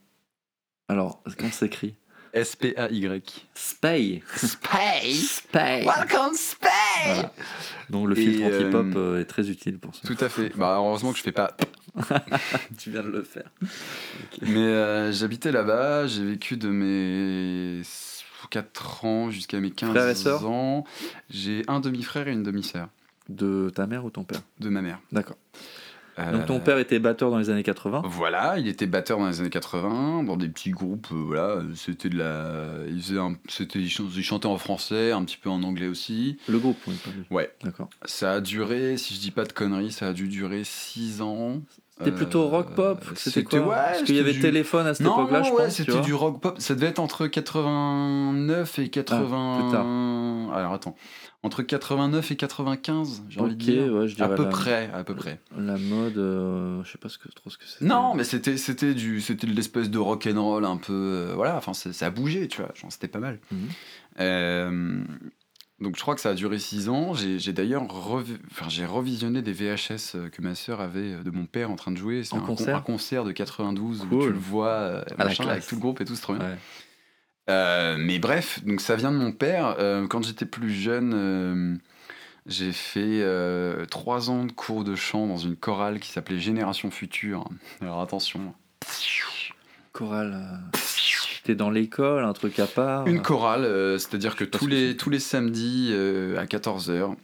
Alors, comment s'écrit
S-P-A-Y.
Spay.
Spey
Spay.
Welcome
Voilà. Donc le filtre anti-pop
euh,
euh, est très utile pour ça.
Tout à fait. Bah, heureusement que je fais pas.
tu viens de le faire.
Mais euh, j'habitais là-bas, j'ai vécu de mes 4 ans jusqu'à mes 15
Frères et sœurs
ans. J'ai un demi-frère et une demi-sœur
De ta mère ou ton père?
De ma mère.
D'accord.
Euh,
Donc ton père était batteur dans les années 80
Voilà, il était batteur dans les années 80, dans des petits groupes, euh, voilà, c'était de la... Il, faisait un- c'était, il chan- il chantait en français, un petit peu en anglais aussi.
Le groupe, oui.
Ouais.
D'accord.
Ça a duré, si je dis pas de conneries, ça a dû durer 6 ans.
C'était plutôt
Euh,
rock pop C'était quoi
ouais,
Parce qu'il y avait
du-
téléphone à cette époque-là, je
ouais,
pense.
c'était du rock pop. Ça devait être entre 89 et 80.
Ah, plus tard.
Alors attends, entre 89 et 95, j'ai envie de dire.
ouais, je
à peu
la-
près, à peu près.
La mode, euh, je sais pas ce que, trop ce que c'est.
Non, mais c'était c'était du c'était de l'espèce de rock and roll un peu euh, voilà, enfin ça a bougé, tu vois, genre c'était pas mal.
Mhm.
Euh, donc je crois que ça a duré 6 ans. J'ai d'ailleurs revi- enfin, j'ai revisionné des VHS euh, que ma sœur avait euh, de mon père en train de jouer. C'est
En
un, con-
concert
un concert de 92 où tu le vois euh, machin, avec tout le groupe et tout, c'est trop bien.
Ouais.
Euh, mais bref, donc ça vient de mon père. Euh, quand j'étais plus jeune, euh, j'ai fait euh, trois ans de cours de chant dans une chorale qui s'appelait Génération Future. Alors attention.
Chorale. Dans l'école, un truc à part.
Une chorale, euh, c'est-à-dire que tous les, tous les samedis euh, à 14h,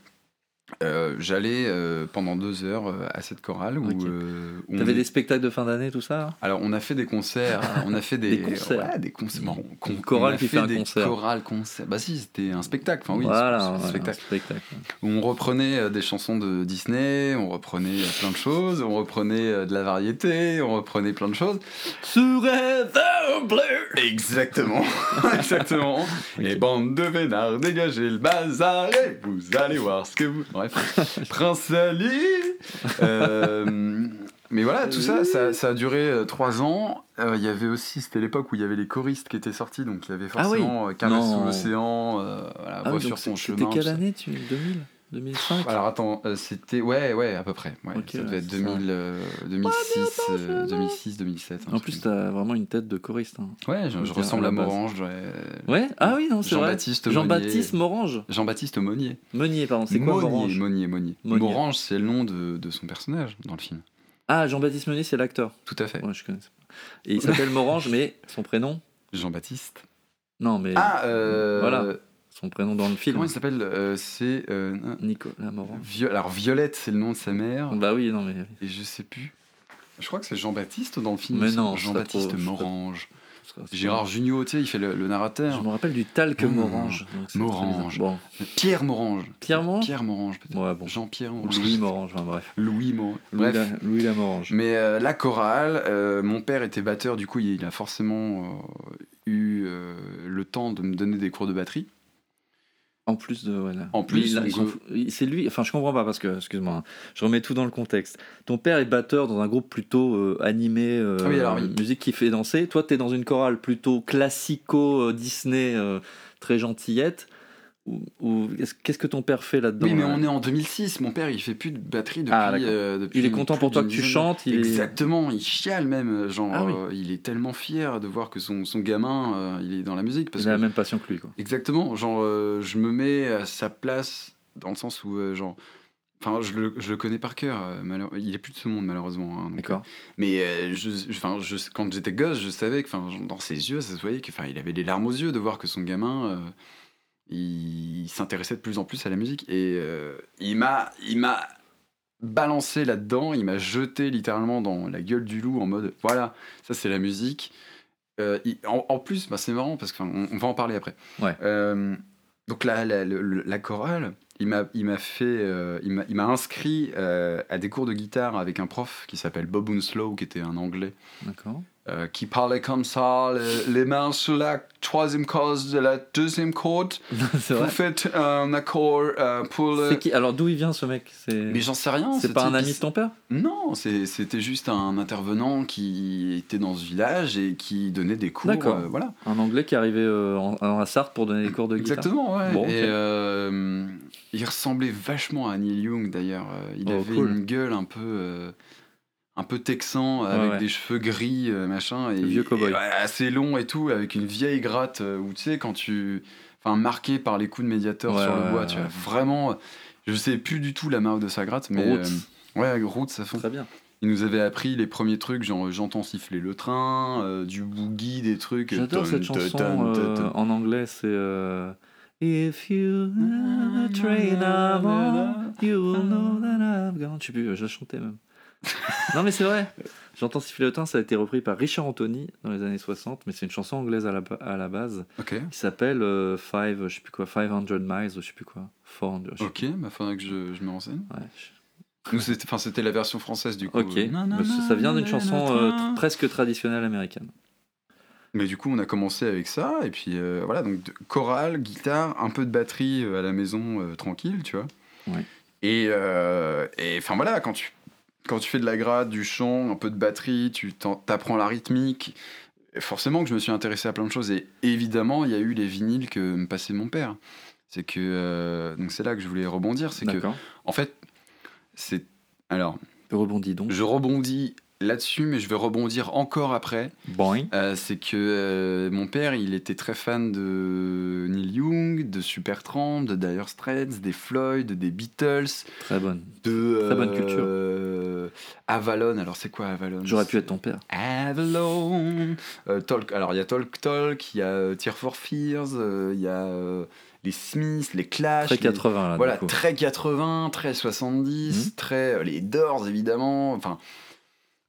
j'allais euh, pendant deux heures euh, à cette chorale où,
Ok.
euh, où on
T'avais
est-
des spectacles de fin d'année, tout ça?
Alors, on a fait des concerts, on a fait des,
Des concerts.
Ouais, des concerts. Bon,
Une
on-
chorale
on a
qui fait un
des
concert.
chorales concerts. Bah si, c'était un spectacle. Enfin oui,
voilà, ouais,
spectacle.
un spectacle.
Où on reprenait euh, des chansons de Disney, on reprenait euh, plein de choses, on reprenait euh, de la variété, on reprenait plein de choses.
Serait bleu
Exactement, exactement. Et bande de vénards, dégagez le bazar et vous allez voir ce que vous. Bref, Prince Ali. Euh, mais voilà, tout ça, ça, ça a duré euh, trois ans. Euh, Il y avait aussi, c'était l'époque où il y avait les choristes qui étaient sortis, donc il y avait
Ah oui.
forcément euh, Caresse sous l'océan, voilà,
Ah
Voix
oui,
sur son chemin.
C'était quelle année tu 2000 2005
Alors attends, euh, c'était ouais ouais à peu près. Ouais, ça devait être
c'est
2000, euh, 2006, euh, 2006, 2007. un
En plus, t'as vraiment une tête de choriste. hein.
ouais, je, ressemble
à.
Morange. ouais.
Ah oui, non, c'est vrai.
Jean-Baptiste
Morange.
Jean-Baptiste Monnier.
Meunier, pardon. C'est quoi
Monnier,
Morange?
Monnier, Monnier.
Monnier.
Morange, c'est le nom de, de son personnage dans le film.
Ah, Jean-Baptiste Meunier, c'est l'acteur.
Tout à fait.
Ouais, je connais. Et il s'appelle Morange, mais son prénom?
Jean-Baptiste.
Non, mais
Ah, euh,
Voilà. Son prénom dans le film.
Comment il s'appelle Euh, C'est. euh,
Nicolas Morange.
Vio- Alors, Violette, c'est le nom de sa mère.
Bah oui, non, mais.
Et je sais plus. Je crois que c'est Jean-Baptiste dans le film.
Mais non,
Jean-Baptiste Morange. Gérard Jugnot, tu sais, il fait le, le
Je
narrateur.
me rappelle du talc
Mmh.
Morange. donc
Morange.
bizarre.
Pierre Morange.
Pierre Morange
Pierre Morange, peut-être.
Bon. Ouais, bon.
Jean-Pierre
Bon.
Morange.
Louis Morange, enfin bref.
Louis Morange.
Louis, la, Louis la Morange.
Mais euh, la chorale, euh, mon père était batteur, du coup il il a forcément euh, eu le temps de me donner des cours de batterie.
En plus de. voilà.
En plus,
c'est lui. Enfin, je comprends pas parce que, excuse-moi, hein, je remets tout dans le contexte. Ton père est batteur dans un groupe plutôt euh, animé, euh,
Ah oui, alors oui.
musique qui fait danser. Toi, t'es dans une chorale plutôt classico-Disney, euh, très gentillette. Ou, ou- qu'est-ce que ton père fait là-dedans
oui, mais
là
on est en 2006, mon père il fait plus de batterie depuis.
Ah,
euh, depuis
Il est content pour toi que tu chantes. Il est-
Exactement, il chiale même, genre
Ah oui.
euh, il est tellement fier de voir que son, son gamin euh, il est dans la musique parce
il a la même passion que lui. Quoi.
Exactement, genre euh, je me mets à sa place dans le sens où euh, genre enfin je le, je le connais par cœur, euh, il est plus de ce monde malheureusement. hein,
D'accord.
Mais euh, je, je- quand j'étais gosse, je savais que dans ses yeux, ça se voyait qu'il il avait des larmes aux yeux de voir que son gamin, il, s'intéressait de plus en plus à la musique. Et euh, il m'a il m'a balancé là-dedans, il m'a jeté littéralement dans la gueule du loup en mode, voilà, ça c'est la musique. Euh, il- en, en plus, bah, c'est marrant parce qu'on on va en parler après.
Ouais.
Euh, donc la, la, la chorale, il m'a il m'a fait, euh, il m'a inscrit euh, à des cours de guitare avec un prof qui s'appelle Bob Winslow, qui était un Anglais,
D'accord.
Euh, qui parlait comme ça, les, les mains sur la troisième corde de la deuxième corde.
c'est
Vous faites un accord euh, pour le.
Qui Alors, d'où il vient ce mec?
Mais j'en sais rien.
c'est pas un ami de ton père?
Non, c'était juste un intervenant qui était dans ce village et qui donnait des cours.
D'accord.
euh, voilà.
Un Anglais qui arrivait en, en Sarthe pour donner des cours de guitare
Exactement, ouais.
Bon.
Et il ressemblait vachement à Neil Young d'ailleurs. Il
Oh,
avait
cool.
une gueule un peu, un peu texan avec
ouais.
des cheveux gris, euh, machin, et,
vieux cow-boy.
et, assez long et tout, avec une vieille gratte euh, où tu sais quand tu, enfin marqué par les coups de médiator
Ouais,
sur le bois, tu vois. Vraiment, je sais plus du tout la marque de sa gratte, mais
Roots.
euh, ouais, Roots à fond.
Très bien.
Il nous avait appris les premiers trucs, genre j'entends siffler le train, euh, du boogie, des trucs.
J'adore cette chanson
ton, ton,
euh,
ton.
en anglais, c'est euh, If you train I'm on, you'll know that I've gone. Je sais plus, je chantais même. Non mais c'est vrai. J'entends siffler le ça a été repris par Richard Anthony dans les années 60, mais c'est une chanson anglaise à la, à la base
Ok,
qui s'appelle euh, Five, je sais plus quoi, 500 miles, je sais plus quoi, 400. je sais
ok, bah faudrait que je, je me renseigne.
Ouais, je-
Nous, c'était, enfin, c'était la version française du coup.
Ok, Parce que
na,
ça vient d'une chanson euh, presque traditionnelle américaine.
Mais du coup, on a commencé avec ça, et puis euh, voilà, donc de- chorale, guitare, un peu de batterie euh, à la maison, euh, tranquille, tu vois.
Ouais.
Et euh, et, enfin voilà, quand tu, quand tu fais de la grade, du chant, un peu de batterie, tu t'apprends la rythmique. Forcément que je me suis intéressé à plein de choses, et évidemment, il y a eu les vinyles que me passait mon père. C'est que euh, donc c'est là que je voulais rebondir, c'est que
D'accord.
en fait, c'est alors
Rebondis donc.
je rebondis là-dessus, mais je vais rebondir encore après.
Boing.
Euh, c'est que euh, mon père, il était très fan de Neil Young, de Supertramp, de Dire Straits, des Floyd, des Beatles,
Très bonne.
de
Très bonne culture.
euh, Avalon. Alors c'est quoi Avalon?
J'aurais pu être ton père.
Avalon. Euh, Talk. Alors il y a Talk Talk, il y a Tear for Fears, il y a les Smiths, les Clash.
Très
les-
80 là.
voilà, très 80, très 70,
Mhm.
très les Doors évidemment, enfin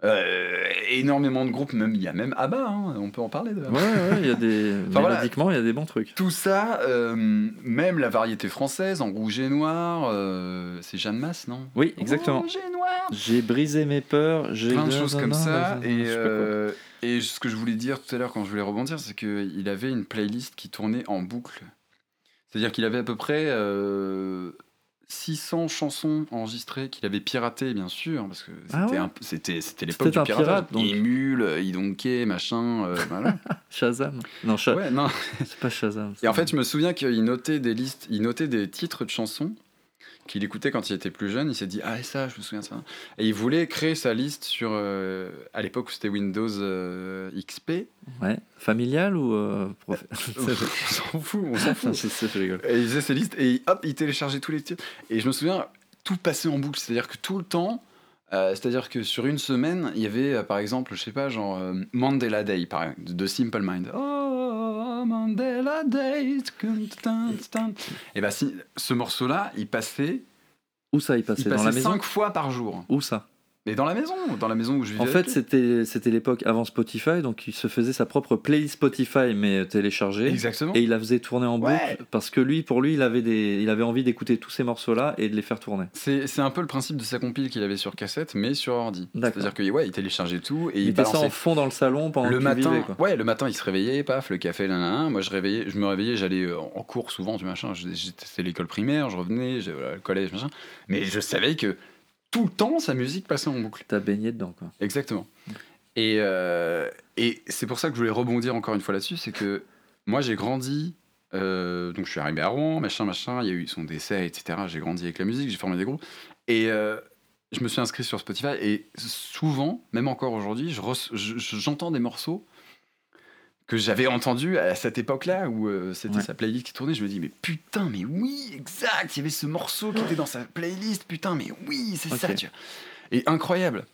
euh, énormément de groupes, même il y a même ABBA, hein, on peut en parler de
Ouais, ouais, il y a des.
voilà.
Mélodiquement, il y a des bons trucs.
Tout ça, euh, même la variété française en rouge et noir, euh, c'est Jeanne Masse, non?
Oui, exactement.
Rouge et noir.
J'ai brisé mes peurs. j'ai
Plein de choses comme ça. Et, euh, et ce que je voulais dire tout à l'heure quand je voulais rebondir, c'est qu'il avait une playlist qui tournait en boucle. C'est-à-dire qu'il avait à peu près euh, 600 chansons enregistrées qu'il avait piratées, bien sûr, parce que c'était
Ah ouais
un- c'était c'était l'époque du
un
piratage.
pirate, donc.
Émule, Idonké, machin, euh, voilà.
Shazam. Non, Sha-
ouais, non.
c'est pas Shazam.
Et en fait, je me souviens qu'il notait des listes, il notait des titres de chansons qu'il écoutait quand il était plus jeune. Il s'est dit ah et ça, je me souviens de ça. Et il voulait créer sa liste sur euh, à l'époque où c'était Windows euh, XP.
Ouais. Familial ou. euh, prof-
on s'en fout, on s'en fout.
sais, je rigole.
Et il faisait ses listes et hop, il téléchargeait tous les titres. Et je me souviens tout passait en boucle, c'est-à-dire que tout le temps. euh, c'est-à-dire que sur une semaine, il y avait par exemple, je sais pas, genre Mandela Day, par de Simple Mind. Oh, Mandela Day. Et bah, si, ce morceau-là, il passait,
Où ça, il
il
passait Dans
passait
la maison
cinq fois par jour.
Où ça
Mais dans la maison, dans la maison où je vivais.
En fait, c'était c'était l'époque avant Spotify, donc il se faisait sa propre playlist Spotify, mais téléchargée.
Exactement.
Et il la faisait tourner en boucle
Ouais.
parce que lui, pour lui, il avait, des, il avait envie d'écouter tous ces morceaux-là et de les faire tourner.
C'est c'est un peu le principe de sa compile qu'il avait sur cassette, mais sur ordi.
D'accord.
C'est-à-dire que ouais, il téléchargeait tout et
Il,
il,
ça
balançait
en fond dans le salon pendant
le matin,
vivais, quoi.
ouais, le matin, il se réveillait, paf, le café, là, là, là. Moi, je réveillais, je me réveillais, j'allais euh, en cours souvent, du machin. J'étais c'était l'école primaire, je revenais, j'ai- voilà, le collège, machin. Mais je savais que tout le temps, sa musique passait en boucle.
T'as baigné dedans, quoi.
Exactement. Et, euh, et c'est pour ça que je voulais rebondir encore une fois là-dessus, c'est que moi, j'ai grandi. euh, donc, je suis arrivé à Rouen, machin, machin. Il y a eu son décès, etc. J'ai grandi avec la musique, j'ai formé des groupes. Et euh, je me suis inscrit sur Spotify. Et souvent, même encore aujourd'hui, je- j'entends des morceaux que j'avais entendus à cette époque-là où euh, c'était
Ouais.
sa playlist qui tournait. Je me dis, mais putain, mais oui, exact, il y avait ce morceau qui était dans sa playlist. Putain, mais oui, c'est ça, tu vois. Et incroyable.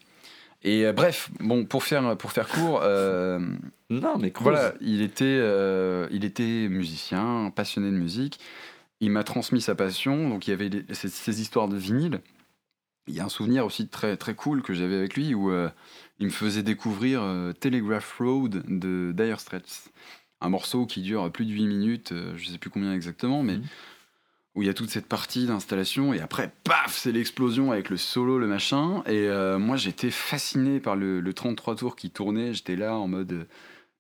Et euh, bref, bon, pour faire, pour faire court, euh,
Non, mais
voilà, il était, il était musicien, passionné de musique. Il m'a transmis sa passion, donc il y avait les- ces, ces histoires de vinyle. Il y a un souvenir aussi très, très cool que j'avais avec lui où il me faisait découvrir euh, Telegraph Road de Dire Straits. Un morceau qui dure plus de 8 minutes, euh, je sais plus combien exactement, mais
Mhm.
où il y a toute cette partie d'installation et après, paf, c'est l'explosion avec le solo, le machin. Et euh, moi, j'étais fasciné par le, le 33 tours qui tournait. J'étais là en mode.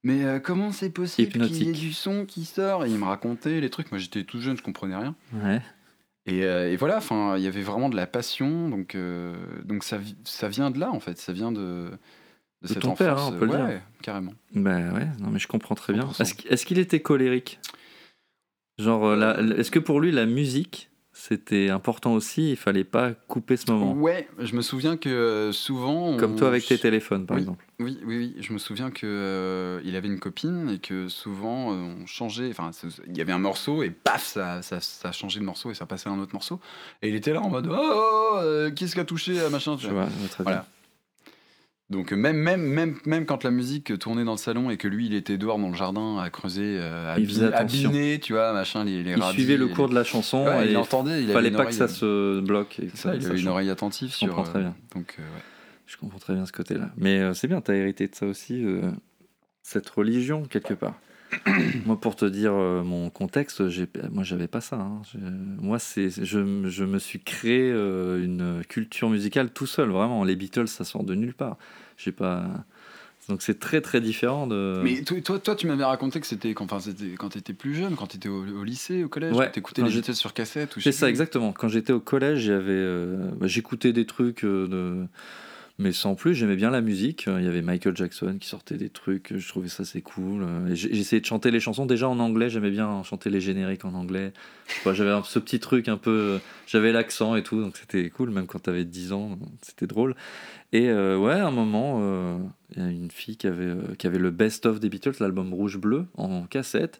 Mais euh, comment c'est possible qu'il y ait du son qui sort? Et il me racontait les trucs. Moi, j'étais tout jeune, je comprenais rien.
Ouais.
Et, euh, et voilà, enfin, il y avait vraiment de la passion. Donc, euh, donc ça, ça vient de là, en fait. Ça vient de, de, cette
ton
enfance.
père, hein, on peut le dire.
carrément.
Ben ouais, non, mais je comprends très bien.
100%.
Est-ce qu'il était colérique? Genre, euh, est-ce que pour lui, la musique, c'était important aussi. Il fallait pas couper ce moment.
Ouais, je me souviens que euh, souvent.
Comme toi avec tes téléphones, par
Oui.
exemple.
Oui, oui, oui. Je me souviens que euh, il avait une copine et que souvent euh, on changeait. Enfin, il y avait un morceau et paf, ça, ça, ça changé de morceau et ça passait à un autre morceau. Et il était là en mode oh, oh, euh, qu'est-ce qui a touché à machin. tu
Je
vois. Voilà. Donc euh, même, même, même, même quand la musique tournait dans le salon et que lui il était dehors dans le jardin à creuser, euh, à,
Il faisait attention.
biner, tu vois, machin, les.
Il
radis
suivait le cours de la chanson
Ouais,
et
il entendait, il
il fallait pas que ça
oreille,
se bloque. et
ça, il avait une
change.
oreille attentive
Je
sur.
comprends très
euh,
bien.
Donc euh, ouais.
Je comprends très bien ce côté-là. Mais euh, c'est bien, tu as hérité de ça aussi, euh, cette religion, quelque part. moi, pour te dire euh, mon contexte, moi, j'avais pas ça. hein. Moi, c'est, je, je me suis créé euh, une culture musicale tout seul, vraiment. Les Beatles, ça sort de nulle part. J'ai pas. Donc, c'est très, très différent de.
Mais toi, toi, toi, tu m'avais raconté que c'était quand, enfin, c'était quand tu étais plus jeune, quand tu étais au, au lycée, au collège,
Ouais,
t'écoutais les Beatles sur cassette ou
C'est ça,
plus.
exactement. Quand j'étais au collège, j'avais, euh, bah, j'écoutais des trucs, de... mais sans plus, j'aimais bien la musique. Il y avait Michael Jackson qui sortait des trucs, je trouvais ça c'est cool. J'ai- J'essayais de chanter les chansons déjà en anglais, j'aimais bien chanter les génériques en anglais. J'avais ce petit truc un peu, j'avais l'accent et tout, donc c'était cool, même quand t'avais 10 ans, c'était drôle. Et euh, ouais, à un moment, euh, il y a une fille qui avait, euh, qui avait le best-of des Beatles, l'album rouge-bleu, en cassette.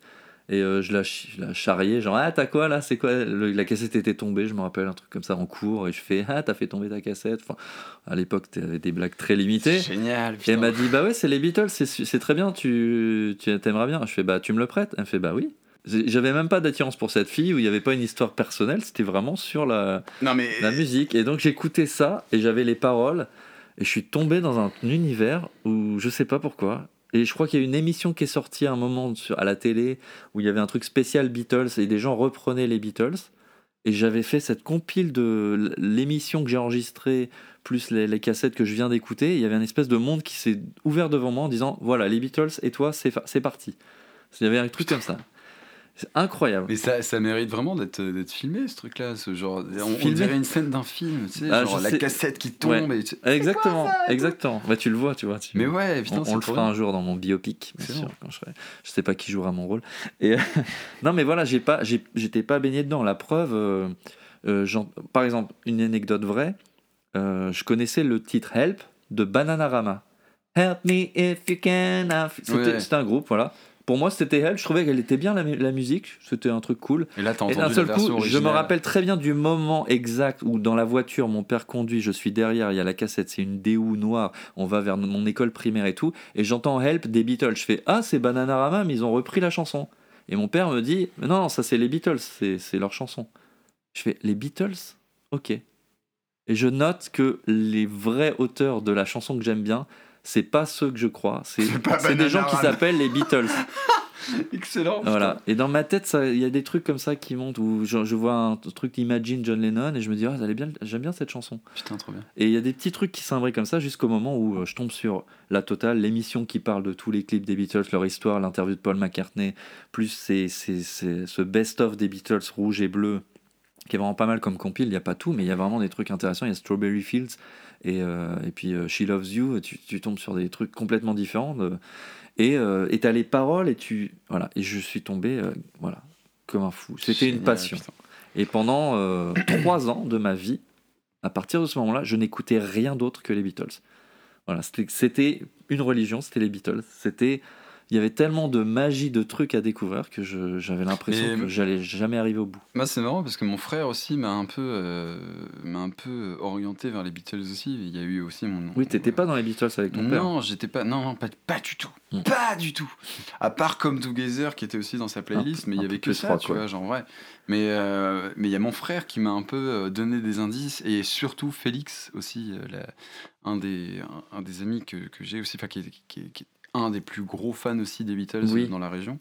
Et euh, je, la, je la charriais, genre, ah, t'as quoi là? C'est quoi Le- La cassette était tombée, je me rappelle, un truc comme ça en cours. Et je fais, ah, t'as fait tomber ta cassette. Enfin, à l'époque, t'avais des blagues très limitées.
Génial.
Et elle m'a dit, bah ouais, c'est les Beatles, c'est très bien, tu tu t'aimerais bien. Je fais, bah tu me le prêtes? Elle me fait, bah oui. J'avais même pas d'attirance pour cette fille, où il n'y avait pas une histoire personnelle, c'était vraiment sur la,
Non mais
la musique. Et donc j'écoutais ça, et j'avais les paroles, et je suis tombé dans un univers où je sais pas pourquoi. Et je crois qu'il y a une émission qui est sortie à un moment à la télé, où il y avait un truc spécial Beatles, et des gens reprenaient les Beatles. Et j'avais fait cette compile de l'émission que j'ai enregistrée, plus les, les cassettes que je viens d'écouter. Il y avait un espèce de monde qui s'est ouvert devant moi en disant Voilà, les Beatles et toi, c'est parti. Il y avait un truc comme ça. C'est incroyable.
Mais ça, ça mérite vraiment d'être d'être filmé ce truc-là, ce genre. On, dirait une scène d'un film, tu sais,
Ah,
genre la
sais.
cassette qui tombe. Et tu-
Exactement, exactement. Bah, tu le vois, tu vois. tu-
Mais ouais, putain,
on,
c'est
on le fera un jour dans mon biopic, bien sûr. Quand je, serai- je sais pas qui jouera mon rôle. Et non, mais voilà, j'ai pas, j'ai- j'étais pas baigné dedans. La preuve, euh, euh, par exemple, une anecdote vraie. euh, je connaissais le titre Help de Bananarama. Help me if you can. C'était
Ouais.
c'était un groupe, voilà. Pour moi, c'était Help. Je trouvais qu'elle était bien la, mu- la musique. C'était un truc cool.
Et là, t'as
Et d'un seul coup, je me rappelle très bien du moment exact où dans la voiture, mon père conduit, je suis derrière, il y a la cassette, c'est une DU noire, on va vers mon école primaire et tout, et j'entends Help des Beatles. Je fais Ah, c'est Bananarama, mais ils ont repris la chanson. Et mon père me dit Mais Non, ça c'est les Beatles, c'est c'est leur chanson. Je fais Les Beatles? Ok. Et je note que les vrais auteurs de la chanson que j'aime bien, c'est pas ceux que je crois, c'est des gens qui s'appellent les Beatles.
Excellent.
Voilà. Et dans ma tête, il y a des trucs comme ça qui montent où je, je vois un truc Imagine John Lennon et je me dis, ah, j'aime bien cette chanson.
putain. Trop bien.
Et il y a des petits trucs qui s'imbriquent comme ça jusqu'au moment où euh, je tombe sur la totale, l'émission qui parle de tous les clips des Beatles, leur histoire, l'interview de Paul McCartney, plus c'est, c'est, c'est ce best-of des Beatles rouge et bleu qui est vraiment pas mal comme compile. Il n'y a pas tout, mais il y a vraiment des trucs intéressants. Il y a Strawberry Fields et, euh, et puis euh, She Loves You. Tu, tu tombes sur des trucs complètement différents. de- et euh, et t'as les paroles et tu voilà. Et je suis tombé voilà comme un fou. C'était une passion.
putain.
Et pendant trois ans de ma vie, à partir de ce moment-là, je n'écoutais rien d'autre que les Beatles. Voilà, c'était- c'était une religion, c'était les Beatles. C'était, il y avait tellement de magie, de trucs à découvrir que j'avais l'impression que j'allais jamais arriver au bout.
Moi, c'est marrant parce que mon frère aussi m'a un peu, euh, m'a un peu orienté vers les Beatles aussi. Il y a eu aussi mon.
Oui, t'étais pas dans les Beatles avec ton père.
Non, j'étais pas. Non, pas, pas du tout.
Hmm.
Pas du tout. À part Come Together qui était aussi dans sa playlist, mais il y avait que ça,
froid,
tu
quoi.
vois, genre ouais. Mais euh, mais il y a mon frère qui m'a un peu euh, donné des indices et surtout Félix aussi, la- un des un, un des amis que, que j'ai aussi, enfin qui, un des plus gros fans aussi des Beatles
Oui.
dans la région.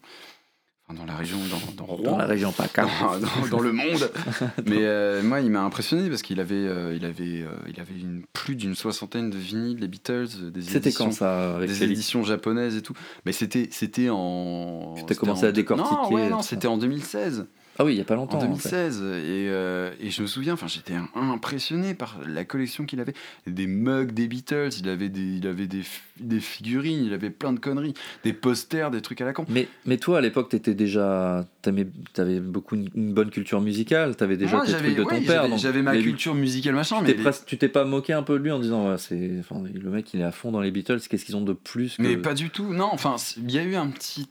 Enfin, dans la région, dans, dans Rouen
Dans la région PACA.
dans, le monde. Mais euh, moi, il m'a impressionné parce qu'il avait, euh, il avait, euh, il avait une, plus d'une soixantaine de vinyles, les Beatles, des
C'était
éditions,
quand ça avec
des éditions japonaises et tout. Mais c'était, c'était en.
Tu
c'était
commencé
en-
à décortiquer
Non, ouais, non, c'était en 2016.
Ah oui, il y a pas longtemps.
en
en fait.
2016 et, euh, et je me souviens enfin j'étais impressionné par la collection qu'il avait des mugs des Beatles il avait des il avait des, fi- des figurines il avait plein de conneries des posters des trucs à la con
Mais, mais toi, à l'époque, t'étais déjà. T'avais beaucoup une, une bonne culture musicale, t'avais déjà
Moi,
tes
j'avais
trucs de ton
ouais,
père.
j'avais- ma
les-
culture musicale machin
Tu
mais
t'es presque- tu t'es pas moqué un peu de lui en disant ouais, c'est le mec il est à fond dans les Beatles qu'est-ce qu'ils ont de plus que...
Mais pas du tout, non, enfin, il y a eu un petit.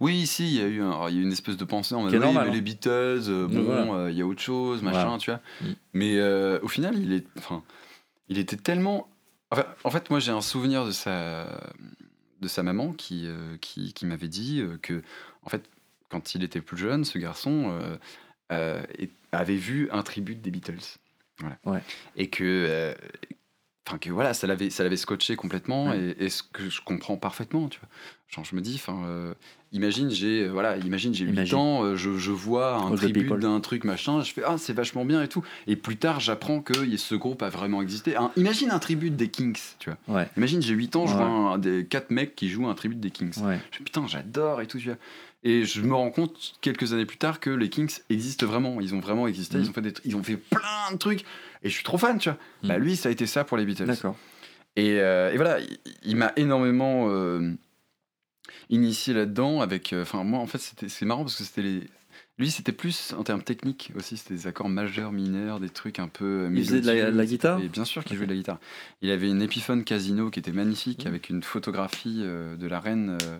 Oui, si, il y a eu un- alors, il y a eu une espèce de pensée en mode oui,
normal,
mais
hein.
les Beatles, euh, bon,
voilà.
euh, il y a autre chose, machin,
Voilà.
tu vois.
Mm.
Mais euh, au final, il est. Enfin, il était tellement. Enfin, en fait, moi, j'ai un souvenir de sa, de sa maman qui, qui, qui m'avait dit que, en fait, quand il était plus jeune, ce garçon avait vu un tribute des Beatles. Voilà.
Ouais.
Et que. Enfin, que voilà, ça l'avait, ça l'avait scotché complètement,
Ouais.
et, et ce que je comprends parfaitement, tu vois. Genre, je me dis, enfin, euh, imagine, j'ai, euh, voilà, imagine, j'ai 8
Imagine.
ans, euh, je, je vois un tribut d'un truc machin, je fais, ah, c'est vachement bien et tout. Et plus tard, j'apprends que ce groupe a vraiment existé. Un- imagine un tribut des Kings, tu vois.
Ouais,
Imagine, j'ai 8 ans, je
Ouais.
vois un, des quatre mecs qui jouent un tribut des Kings.
ouais.
Je fais, putain, j'adore et tout, tu vois. Et je me rends compte quelques années plus tard que les Kings existent vraiment. Ils ont vraiment existé.
Mm.
Ils, ont fait des ils ont fait plein de trucs. Et je suis trop fan, tu vois.
Mm.
Bah, lui, ça a été ça pour les Beatles.
D'accord.
Et, euh, et voilà, il, il m'a énormément euh, initié là-dedans. Avec, euh, enfin, moi, en fait, c'était, c'est marrant parce que c'était les. Lui, c'était plus en termes techniques aussi. C'était des accords majeurs, mineurs, des trucs un peu. euh,
Il faisait de la- de guitare
Et bien sûr qu'il jouait de la guitare. Il avait une Epiphone Casino qui était magnifique
Mm.
avec une photographie euh, de la reine euh,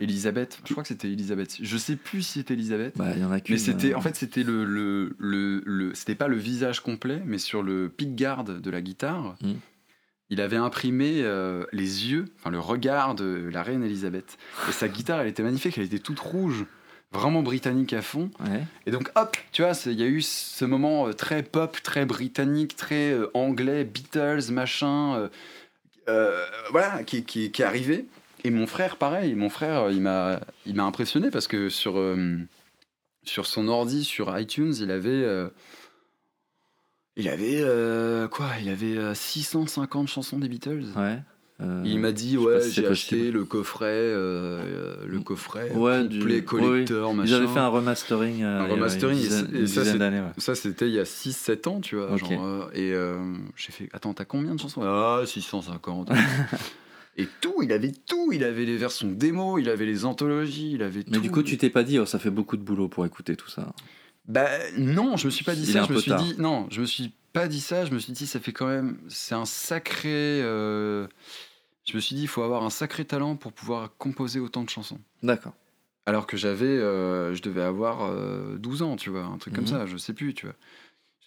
Elisabeth. Je crois que c'était Elisabeth. Je sais plus si c'était Elisabeth.
Bah, il y en a qu'une.
Mais c'était,
euh,
en fait, c'était le, le, le, le- c'était pas le visage complet, mais sur le pickguard de la guitare,
Mm.
Il avait imprimé euh, les yeux, enfin le regard de la reine Elisabeth. Et sa guitare, elle était magnifique, elle était toute rouge, vraiment britannique à fond.
Ouais.
Et donc, hop, tu vois, il y a eu ce moment euh, très pop, très britannique, très euh, anglais, Beatles, machin, voilà, qui, qui, qui est arrivé. Et mon frère, pareil, mon frère, il m'a, il m'a impressionné parce que sur, sur son ordi, sur iTunes, il avait, il avait euh, quoi Il avait euh, 650 chansons des Beatles.
Ouais. euh,
Il m'a dit ouais
si
j'ai acheté
possible.
le coffret euh, le coffret
Ouais,
complet
du-
collector
Ils
machin
avaient fait un remastering.
Un remastering,
dizaine,
et ça. Ça, c'était il y a 6-7 ans, tu vois.
Ok.
genre, euh, et j'ai fait, attends, t'as combien de chansons? Ah, 650. et tout, il avait tout. Il avait les versions démo, il avait les anthologies, il avait tout.
Mais du coup, tu t'es pas dit, oh, ça fait beaucoup de boulot pour écouter tout ça.
Bah, non, je me suis pas dit
Il
ça. Je me suis
tard.
dit, non, je me suis pas dit ça. Je me suis dit, ça fait quand même. C'est un sacré. euh, Je me suis dit, il faut avoir un sacré talent pour pouvoir composer autant de chansons.
D'accord.
Alors que j'avais, euh, je devais avoir euh, 12 ans, tu vois, un truc
Mhm.
comme ça, je sais plus, tu vois.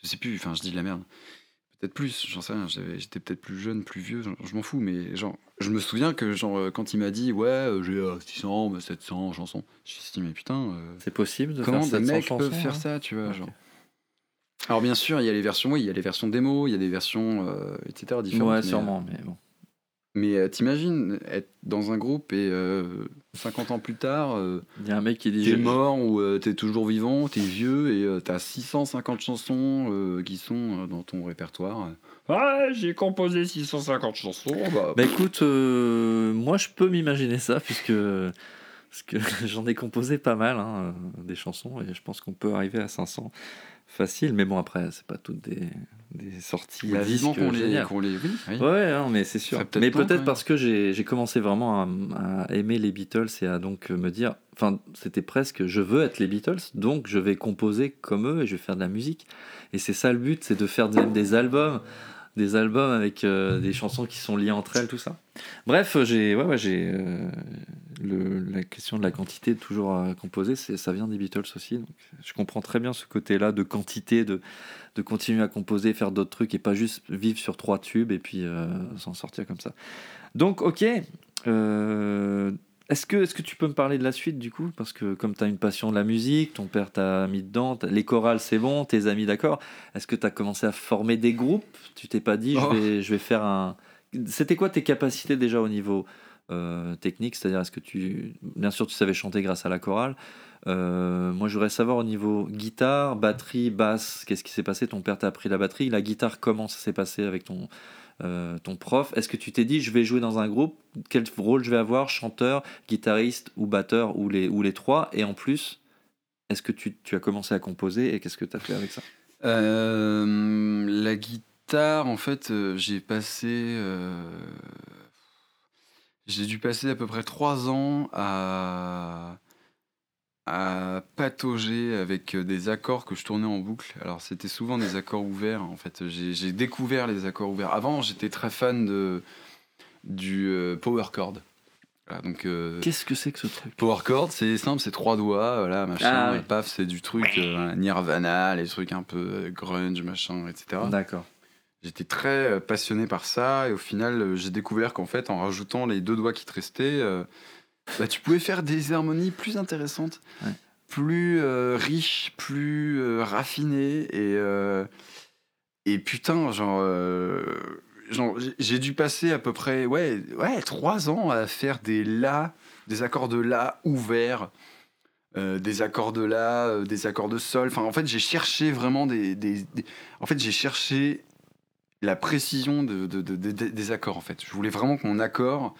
Je sais plus, enfin, je dis de la merde. Peut-être plus, j'en sais rien, j'étais peut-être plus jeune, plus vieux, j'en- je m'en fous, mais genre, je me souviens que genre, euh, quand il m'a dit, ouais, euh, j'ai euh, 600, bah, 700 chansons, je me suis dit, mais putain, euh,
C'est possible de
comment
faire
des
700
mecs peuvent faire
hein
ça, tu vois, genre. Alors bien sûr, il y a les versions, oui, il y a les versions démo, il y a des versions, euh, etc., différentes.
Ouais,
mais,
sûrement, mais bon.
Mais euh, t'imagines être dans un groupe et euh, 50 ans plus tard, euh,
y a un mec qui dit.
T'es mort ou euh, t'es toujours vivant, t'es vieux et euh, t'as 650 chansons qui sont dans ton répertoire. Ouais, j'ai composé 650 chansons. Bah,
Bah écoute, moi je peux m'imaginer ça, puisque, parce que j'en ai composé pas mal, hein, des chansons, et je pense qu'on peut arriver à 500 facile. Mais bon, après, c'est pas toutes des, des sorties
vivement
disques
qu'on les, les. Oui, oui.
Ouais, non, mais c'est sûr.
Peut-être
Mais peut-être
même.
parce que j'ai j'ai commencé vraiment à, à aimer les Beatles et à donc me dire, enfin, c'était presque, je veux être les Beatles, donc je vais composer comme eux et je vais faire de la musique. Et c'est ça le but, c'est de faire des, des albums, des albums avec euh, des chansons qui sont liées entre elles, tout ça. Bref, j'ai, ouais, ouais, j'ai euh, la question de la quantité toujours à composer, ça vient des Beatles aussi. Donc je comprends très bien ce côté-là de quantité, de de continuer à composer, faire d'autres trucs et pas juste vivre sur trois tubes et puis euh, s'en sortir comme ça. Donc, ok. Est-ce que, est que tu peux me parler de la suite du coup? Parce que comme tu as une passion de la musique, ton père t'a mis dedans, les chorales c'est bon, tes amis d'accord. Est-ce que tu as commencé à former des groupes? Tu t'es pas dit,
Oh.
je, vais, je vais faire un. C'était quoi tes capacités déjà au niveau euh, technique? C'est-à-dire, est-ce que tu. Bien sûr, tu savais chanter grâce à la chorale. Euh, moi, je voudrais savoir au niveau guitare, batterie, basse, qu'est-ce qui s'est passé? Ton père t'a appris la batterie. La guitare, comment ça s'est passé avec ton, euh, ton prof Est-ce que tu t'es dit, je vais jouer dans un groupe Quel rôle je vais avoir Chanteur, guitariste ou batteur ou les, ou les trois Et en plus, est-ce que tu, tu as commencé à composer et qu'est-ce que tu as fait avec ça?
Euh, la guitare, en fait, euh, j'ai passé. j'ai dû passer à peu près trois ans à, à patauger avec des accords que je tournais en boucle. Alors, c'était souvent des accords ouverts, en fait. J'ai découvert les accords ouverts. Avant, j'étais très fan de, du euh, power chord. Voilà, donc, euh,
Qu'est-ce que c'est que ce truc?
Power chord, c'est simple, c'est trois doigts, voilà, machin,
Ah,
et paf, c'est du truc euh, Nirvana, les trucs un peu euh, grunge, machin, etc.
D'accord.
J'étais très euh, passionné par ça, et au final, euh, j'ai découvert qu'en fait, en rajoutant les deux doigts qui te restaient, euh, bah, tu pouvais faire des harmonies plus intéressantes,
Ouais.
plus euh, riches, plus euh, raffinées, et, euh, et putain, genre, genre, j'ai- dû passer à peu près, ouais, ouais, trois ans à faire des la, des accords de la ouverts. euh, des accords de la, euh, des accords de sol. Enfin, en fait, j'ai cherché vraiment des, des- des- En fait, j'ai cherché la précision de, de- de- de- de- des accords en fait. Je voulais vraiment que mon accord,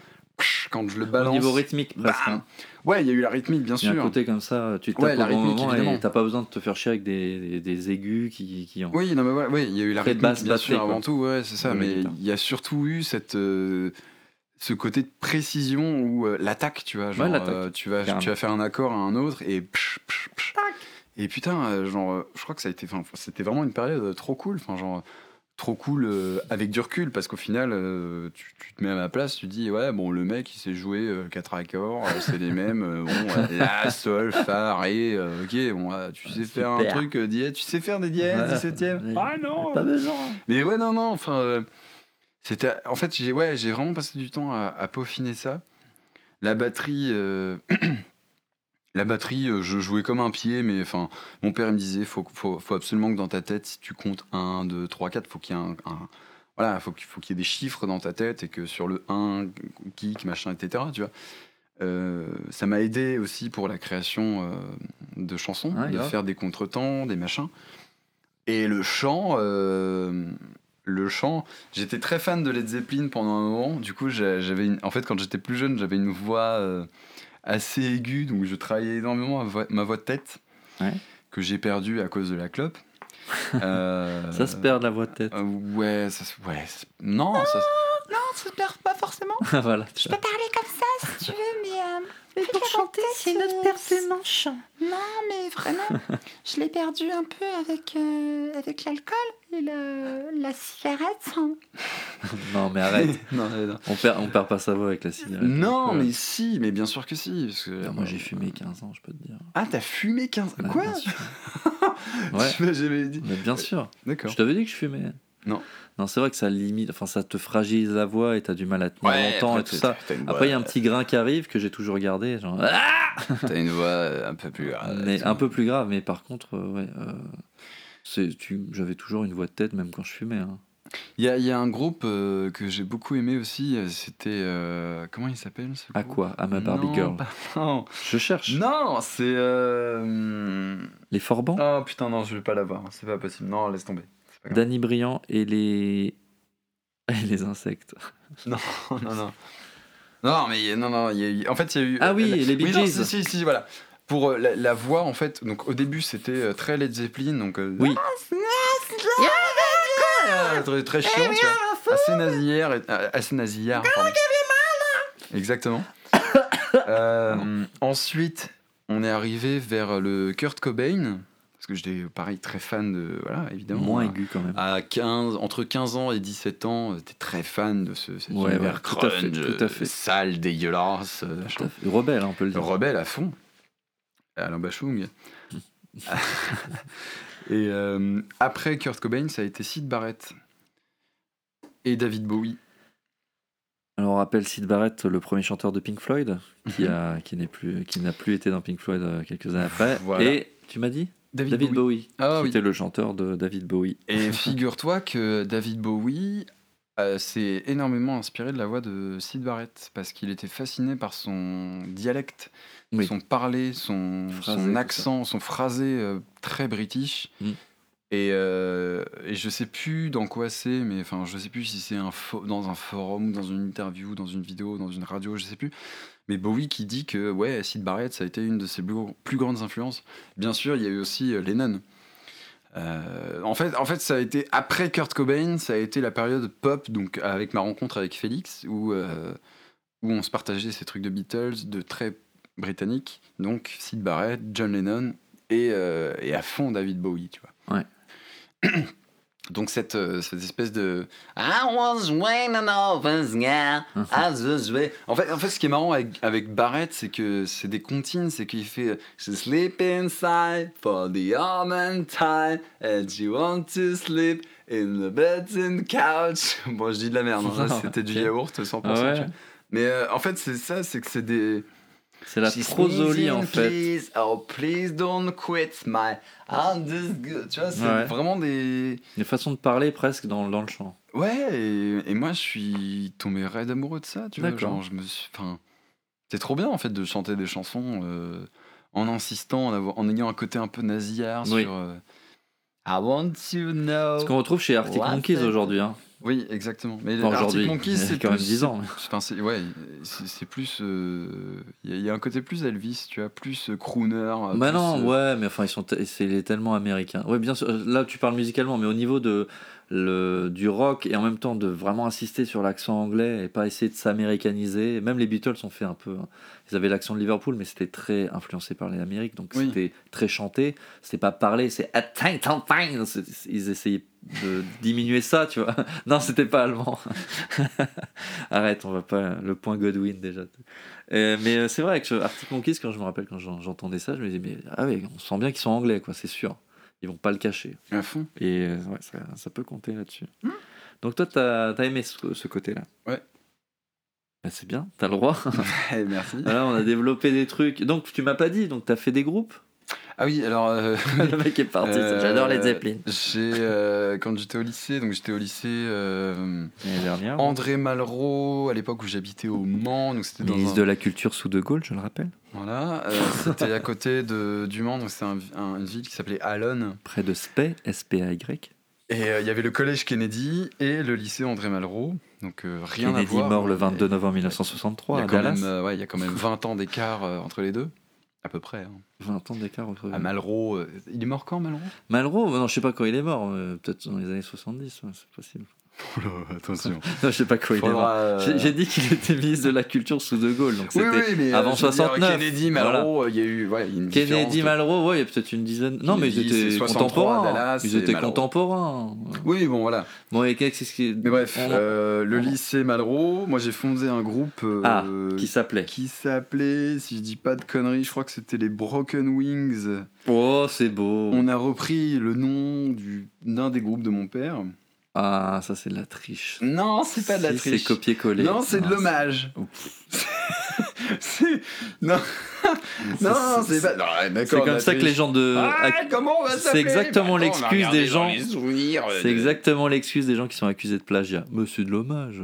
quand je le
Au
balance.
niveau rythmique, presque.
bam
hein.
Ouais, il y a eu la rythmique bien
Il y a un
sûr.
côté comme ça, tu tapes
Ouais, la
au
rythmique,
moment
évidemment.
et t'as pas besoin de te faire chier avec des, des, des aigus qui, qui en...
Oui, non mais ouais, ouais, il y a eu la
Très
rythmique
basse
bien
batterie,
sûr
quoi.
avant tout, ouais, c'est ça.
La
Mais
guitare.
il y a surtout eu cette euh, ce côté de précision où euh, l'attaque, tu vois, genre
l'attaque,
euh, tu vas
carrément.
tu vas faire un accord à un autre et psh, psh, psh. et putain, euh, genre euh, je crois que ça a été, c'était vraiment une période euh, trop cool, enfin genre trop cool euh, avec du recul parce qu'au final euh, tu, tu te mets à ma place tu dis ouais bon le mec il sait jouer euh, quatre accords euh, c'est les mêmes bon la sol fa ré euh, ok bon tu sais faire un truc euh, dièse tu sais faire des dièses
Ouais.
17 e ah non
Pas besoin.
mais ouais non non enfin euh, c'était en fait j'ai ouais j'ai vraiment passé du temps à, à peaufiner ça la batterie euh, la batterie euh, je jouais comme un pied mais enfin mon père il me disait faut, faut, faut absolument que dans ta tête si tu comptes 1 2 3 4 faut qu'il y ait un, un- voilà faut qu'il faut qu'il y ait des chiffres dans ta tête et que sur le 1 kick machin etc tu vois. Euh, ça m'a aidé aussi pour la création euh, de chansons
Ouais,
de
grave.
faire des contretemps des machins. Et le chant euh, le chant j'étais très fan de Led Zeppelin pendant un moment. Du coup j'avais en fait quand j'étais plus jeune j'avais une voix assez aiguë donc je travaillais énormément ma voix, ma voix de tête
Ouais.
que j'ai perdue à cause de la clope Euh,
Ça se perd la voix de tête.
euh, ouais ça se- ouais non ça se- non ça se perd pas forcément
voilà.
Je peux parler comme ça si tu veux, mais. euh,
Mais pour chanter, c'est notre
euh,
personnage chant.
Non, mais vraiment, je l'ai perdu un peu avec, euh, avec l'alcool et le, la cigarette. hein.
Non, mais arrête.
non, non, non.
On perd, on perd pas sa voix avec la cigarette.
Non,
euh,
mais si, mais bien sûr que si. parce que-
Ah, moi j'ai fumé 15 ans, je peux te dire.
Ah, t'as fumé 15
Ouais,
Quoi
bien sûr. Ouais.
Tu m'as jamais dit.
Mais bien sûr.
D'accord.
Je t'avais dit que je fumais.
Non.
Non, c'est vrai que ça limite, enfin ça te fragilise la voix et t'as du mal à tenir longtemps et tout ça. Après, il y a un petit grain qui arrive que j'ai toujours gardé, genre, ah
T'as une voix euh, un peu plus. grave,
mais un peu plus grave. Mais par contre, euh, ouais, euh, c'est, tu, j'avais toujours une voix de tête même quand je fumais. hein.
Il y a, il y a un groupe euh, que j'ai beaucoup aimé aussi. C'était. euh, comment il s'appelle ce
À quoi? À ma Barbie
Non,
Girl.
non.
Je cherche.
Non, c'est. euh,
Les Forbans,
Oh putain, non, je vais pas l'avoir. C'est pas possible. Non, laisse tomber.
Danny Briand et les et les insectes.
Non, non, non. Non, mais non, non, il y a eu- en fait, il y a eu.
Ah oui,
la-
les Bee
oui, non, si, si, si, voilà. Pour euh, la, la voix, en fait, donc au début, c'était euh, très Led Zeppelin, donc. euh,
Oui.
ah, très, très chiant, tu vois. Assez nasillère, et- euh, assez nasillard. pardon. Exactement. Euh, ensuite, on est arrivé vers le Kurt Cobain, parce que j'étais pareil très fan de. Voilà, évidemment.
Moins
À-
aigu quand même.
à 15, entre 15 ans et 17 ans, t'es très fan de ce, cet
Ouais,
univers
ouais, tout à fait, tout à fait.
sale, dégueulasse, euh,
Tout à fait. Rebelle, on peut le dire.
rebelle à fond. Alain Bachung. et euh, après Kurt Cobain, ça a été Sid Barrett et David Bowie.
Alors on rappelle Sid Barrett, le premier chanteur de Pink Floyd, qui a qui n'est plus qui n'a plus été dans Pink Floyd euh, quelques années après.
Voilà.
Et tu m'as dit? David Bowie,
Ah
qui
oui.
était le chanteur de David Bowie.
Et figure-toi que David Bowie euh, s'est énormément inspiré de la voix de Sid Barrett parce qu'il était fasciné par son dialecte,
Oui.
son parler, son,
Phrasé,
son
tout
accent, son phrasé euh, très british.
Mm.
Et, euh, et je sais plus dans quoi c'est, mais enfin, je sais plus si c'est un dans un forum, dans une interview, dans une vidéo, dans une radio, je sais plus. Mais Bowie qui dit que ouais, Sid Barrett, ça a été une de ses plus, plus grandes influences. Bien sûr, il y a eu aussi euh, Lennon. Euh, en, fait, en fait, ça a été après Kurt Cobain, ça a été la période pop, donc avec ma rencontre avec Félix, où, euh, où on se partageait ces trucs de Beatles, de très britanniques, donc Sid Barrett, John Lennon et, euh, et à fond David Bowie, tu vois.
Ouais.
Donc cette, euh, cette espèce de
I was waiting over yeah, waiting.
en fait, en fait, ce qui est marrant avec, avec Barrett, c'est que c'est des comptines, c'est qu'il fait euh, She sleep inside for the arm and tie, and she want to sleep in the bed and couch. Bon, je dis de la merde, hein, c'était du yaourt 100%.
Ah ouais.
Mais euh, en fait, c'est ça, c'est que c'est des.
C'est la prosolie en fait.
Please, oh, please don't quit my. I'm just good. Tu vois, c'est
Ouais.
vraiment des.
Des façons de parler presque dans, dans le chant.
Ouais, et, et moi je suis tombé raide amoureux de ça, tu vois. Genre, je me suis. Enfin, c'est trop bien en fait de chanter des chansons euh, en insistant, en, ayant un côté un peu nasillard
Oui.
sur. euh, I want to know.
Ce qu'on retrouve chez Arctic Monkeys aujourd'hui. Hein.
Oui, exactement. Mais
Enfin,
Arctic
aujourd'hui,
Monkeys, c'est
quand même
plus-
10 ans.
C'est ouais, c'est plus. euh, Il y, a- il y a un côté plus Elvis, tu vois, plus euh, crooner. euh,
Bah
plus,
non,
euh,
ouais, mais enfin, ils sont, c'est tellement américain. Ouais, bien sûr. Là, tu parles musicalement, mais au niveau de le du rock et en même temps de vraiment insister sur l'accent anglais et pas essayer de s'américaniser. Même les Beatles ont fait un peu. hein. Ils avaient l'accent de Liverpool, mais c'était très influencé par les Amériques, donc
Oui.
c'était très chanté. C'était pas parlé. C'est- Ils essayaient de diminuer ça, tu vois. Non, c'était pas allemand. Arrête, on va pas le point Godwin déjà. Euh, mais euh, c'est vrai que Arctic Monkeys, quand je me rappelle quand j'en- j'entendais ça, je me disais mais ah on sent bien qu'ils sont anglais quoi, c'est sûr. Ils vont pas le cacher.
À fond.
Et euh, ouais, ça, ça peut compter là-dessus. Donc toi, t'as as aimé ce, ce côté-là?
Ouais.
Bah, c'est bien, t'as le droit.
Merci.
Voilà, on a développé des trucs. Donc tu m'as pas dit, donc t'as fait des groupes?
Ah oui, alors. euh,
Le mec est parti.
Euh,
J'adore les Zeppelin.
J'ai euh, quand j'étais au lycée, donc j'étais au lycée euh,
L'année dernière.
André Malraux à l'époque où j'habitais au Mans, donc c'était dans
Ministre
un-
de la Culture sous De Gaulle, je le rappelle.
voilà, euh, c'était à côté de du Mans, donc c'est un- un- une ville qui s'appelait Allonne.
Près de Spey, S-P-A-Y.
Et euh, il y avait le collège Kennedy et le lycée André Malraux, donc euh, rien à
Kennedy
voir.
mort le
Et-
22 novembre
Il y
1963
a
à Dallas.
même, euh, ouais, il y a quand même 20 ans d'écart euh, entre les deux, à peu près. hein.
20 ans d'écart entre
À Malraux, euh, il est mort quand Malraux?
Malraux, non, je sais pas quand il est mort, euh, peut-être dans les années 70, ouais, c'est possible.
Attention.
Non, je sais pas il est
euh,
J'ai dit qu'il était ministre de la Culture sous De Gaulle, donc
Oui,
c'était
oui, mais
avant
euh, dire,
69.
Kennedy, Malraux, euh, il y a eu ouais, une
Kennedy,
de-
Malraux, ouais, il y a peut-être une dizaine. Non, mais ils étaient
c'est 63 à
contemporains.
Dallas,
ils étaient
Malraux.
contemporains.
Oui, bon, voilà.
Bon, et qu'est-ce qui.
Mais bref,
on-
euh, le lycée Malraux, moi j'ai fondé un groupe euh,
Ah, qui s'appelait
qui s'appelait, si je dis pas de conneries, je crois que c'était les Broken Wings.
Oh, c'est beau.
On a repris le nom du- d'un des groupes de mon père.
Ah, ça, c'est de la triche.
Non, c'est pas de la
Si,
triche.
C'est copier-coller.
Non, c'est de l'hommage. Non, non, c'est pas. non,
C'est comme ça que les gens de.
Ah, comment on va
c'est exactement
Bah,
l'excuse des gens.
euh,
C'est
de-
exactement l'excuse des gens qui sont accusés de plagiat. Mais c'est de l'hommage.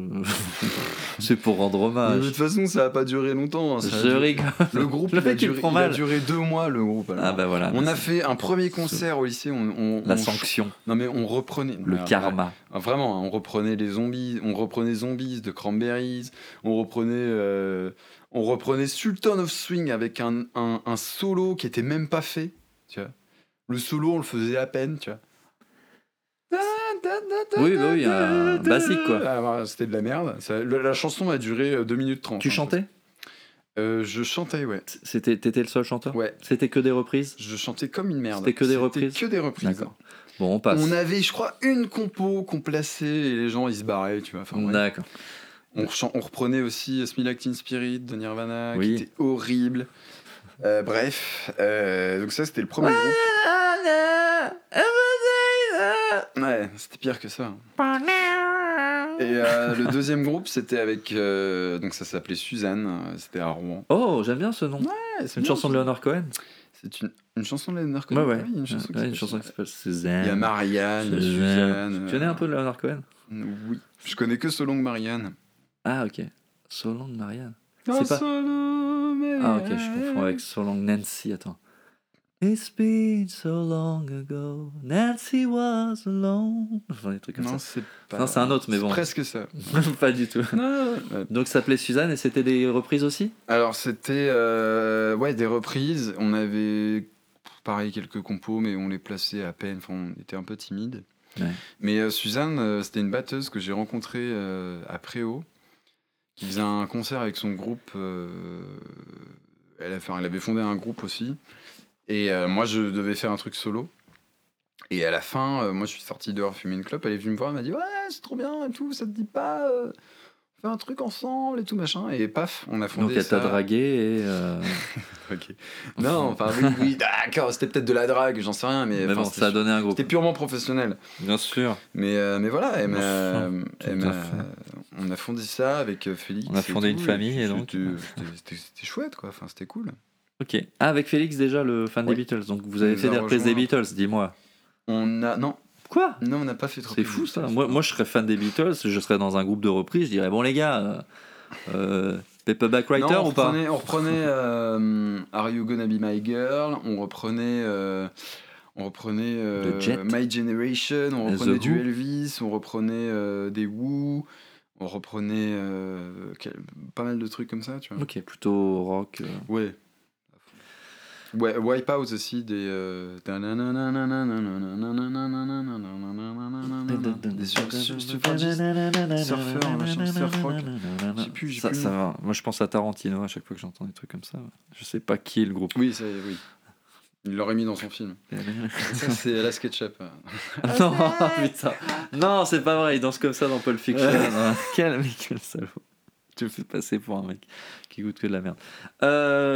c'est pour rendre
Mais De
hommage.
toute façon, ça a pas duré longtemps. hein, a
rigole.
Le groupe,
Le
il, a duré,
prend
il a
mal.
duré deux mois, le groupe. alors.
Ah bah voilà.
On
mais
a fait un premier concert au lycée. On, on-
La
on-
sanction,
Non mais on reprenait.
le
Ah,
karma.
ah, Vraiment, hein, on reprenait les zombies. On reprenait Zombies de Cranberries. On reprenait, euh, on reprenait Sultan of Swing avec un, un, un solo qui était même pas fait. Tu vois. Le solo, on le faisait à peine. Tu vois.
Oui, bah oui, un basique, quoi.
Ah, voilà, C'était de la merde. Ça- la chanson a duré 2 minutes 30.
Tu
hein.
chantais?
Euh, Je chantais, ouais.
C'était, t'étais le seul chanteur?
Ouais.
C'était que des reprises?
Je chantais comme une merde.
C'était que des reprises?
que des reprises.
D'accord. Bon, on passe.
On avait, je crois, une compo qu'on plaçait et les gens ils se barraient, tu vois. Enfin, ouais.
D'accord.
On, on reprenait aussi Smell Teen Spirit de Nirvana,
Oui.
qui était horrible. Euh, bref, euh, donc ça c'était le premier groupe. Ouais, c'était pire que ça. Et euh, le deuxième groupe c'était avec, donc ça s'appelait Suzanne, c'était à Rouen.
Oh, j'aime bien ce nom.
Ouais,
c'est une chanson de Leonard Cohen
C'est une, une chanson de Leonard
Ouais,
Cohen.
ouais.
Ah oui, une chanson,
Ouais,
qui s'appelle-
Suzanne.
Il y a Marianne, a Suzanne.
Tu connais un peu Leonard Cohen?
Oui, je connais que So Long Marianne.
Ah, ok. So Long Marianne.
Oh,
pas-
So Long
Ah, ok, je confonds avec So Long Nancy. Attends. It's been so long ago, Nancy was alone. Enfin, des trucs comme
Non, c'est pas.
Non, c'est un autre, mais bon.
Presque ça.
pas du tout.
Non.
Donc ça s'appelait Suzanne et c'était des reprises aussi?
Alors c'était euh, ouais des reprises. On avait pareil quelques compos, mais on les plaçait à peine. Enfin, on était un peu timide.
Ouais.
Mais euh, Suzanne, euh, c'était une batteuse que j'ai rencontrée à Préau, qui faisait un concert avec son groupe. euh, elle, avait fondé un groupe aussi. Et euh, moi, je devais faire un truc solo. Et à la fin, euh, moi, je suis sorti dehors fumer une clope. Elle est venue me voir, elle m'a dit Ouais, c'est trop bien et tout, ça te dit pas fait un truc ensemble et tout machin. Et paf, on a fondé
Donc elle t'a dragué et... euh,
Ok. Non, enfin, oui, oui, d'accord, c'était peut-être de la drague, j'en sais rien, mais,
bon, ça a donné un groupe.
c'était purement professionnel.
Bien sûr.
Mais, euh, mais voilà, elle m'a- elle m'a- on a fondé ça avec euh, Félix.
On a fondé
tout,
une famille, et donc-
c'était- C'était chouette, quoi, enfin, c'était cool.
Ok. Ah, avec Félix déjà, le fan
Oui.
des Beatles. Donc vous avez fait des reprises des. Beatles, dis-moi.
On a. Non,
Quoi
non on n'a pas fait trop
C'est fou ça. Moi, moi, je serais fan des Beatles, je serais dans un groupe de reprises, je dirais bon les gars, euh, euh, Paperback Writer
Non, on
ou pas
on reprenait euh, Are You Gonna Be My Girl On reprenait. euh, on reprenait euh. My Generation, on
The
reprenait du. Elvis, on reprenait euh, des Who, on reprenait euh, quel- pas mal de trucs comme ça, tu vois.
Ok, plutôt rock. euh.
Ouais. Ouais, Wipeout aussi, des. Des surfeurs,
Ça, va. Moi, je pense à Tarantino à chaque fois que j'entends des trucs comme ça. Je sais pas qui est le groupe.
Oui, ça, oui. Il l'aurait mis dans son film. C'est la SketchUp.
non, putain. Non, c'est pas vrai. Il danse comme ça dans Pulp Fiction. quel quel salaud. Tu me fais passer pour un mec qui goûte que de la merde.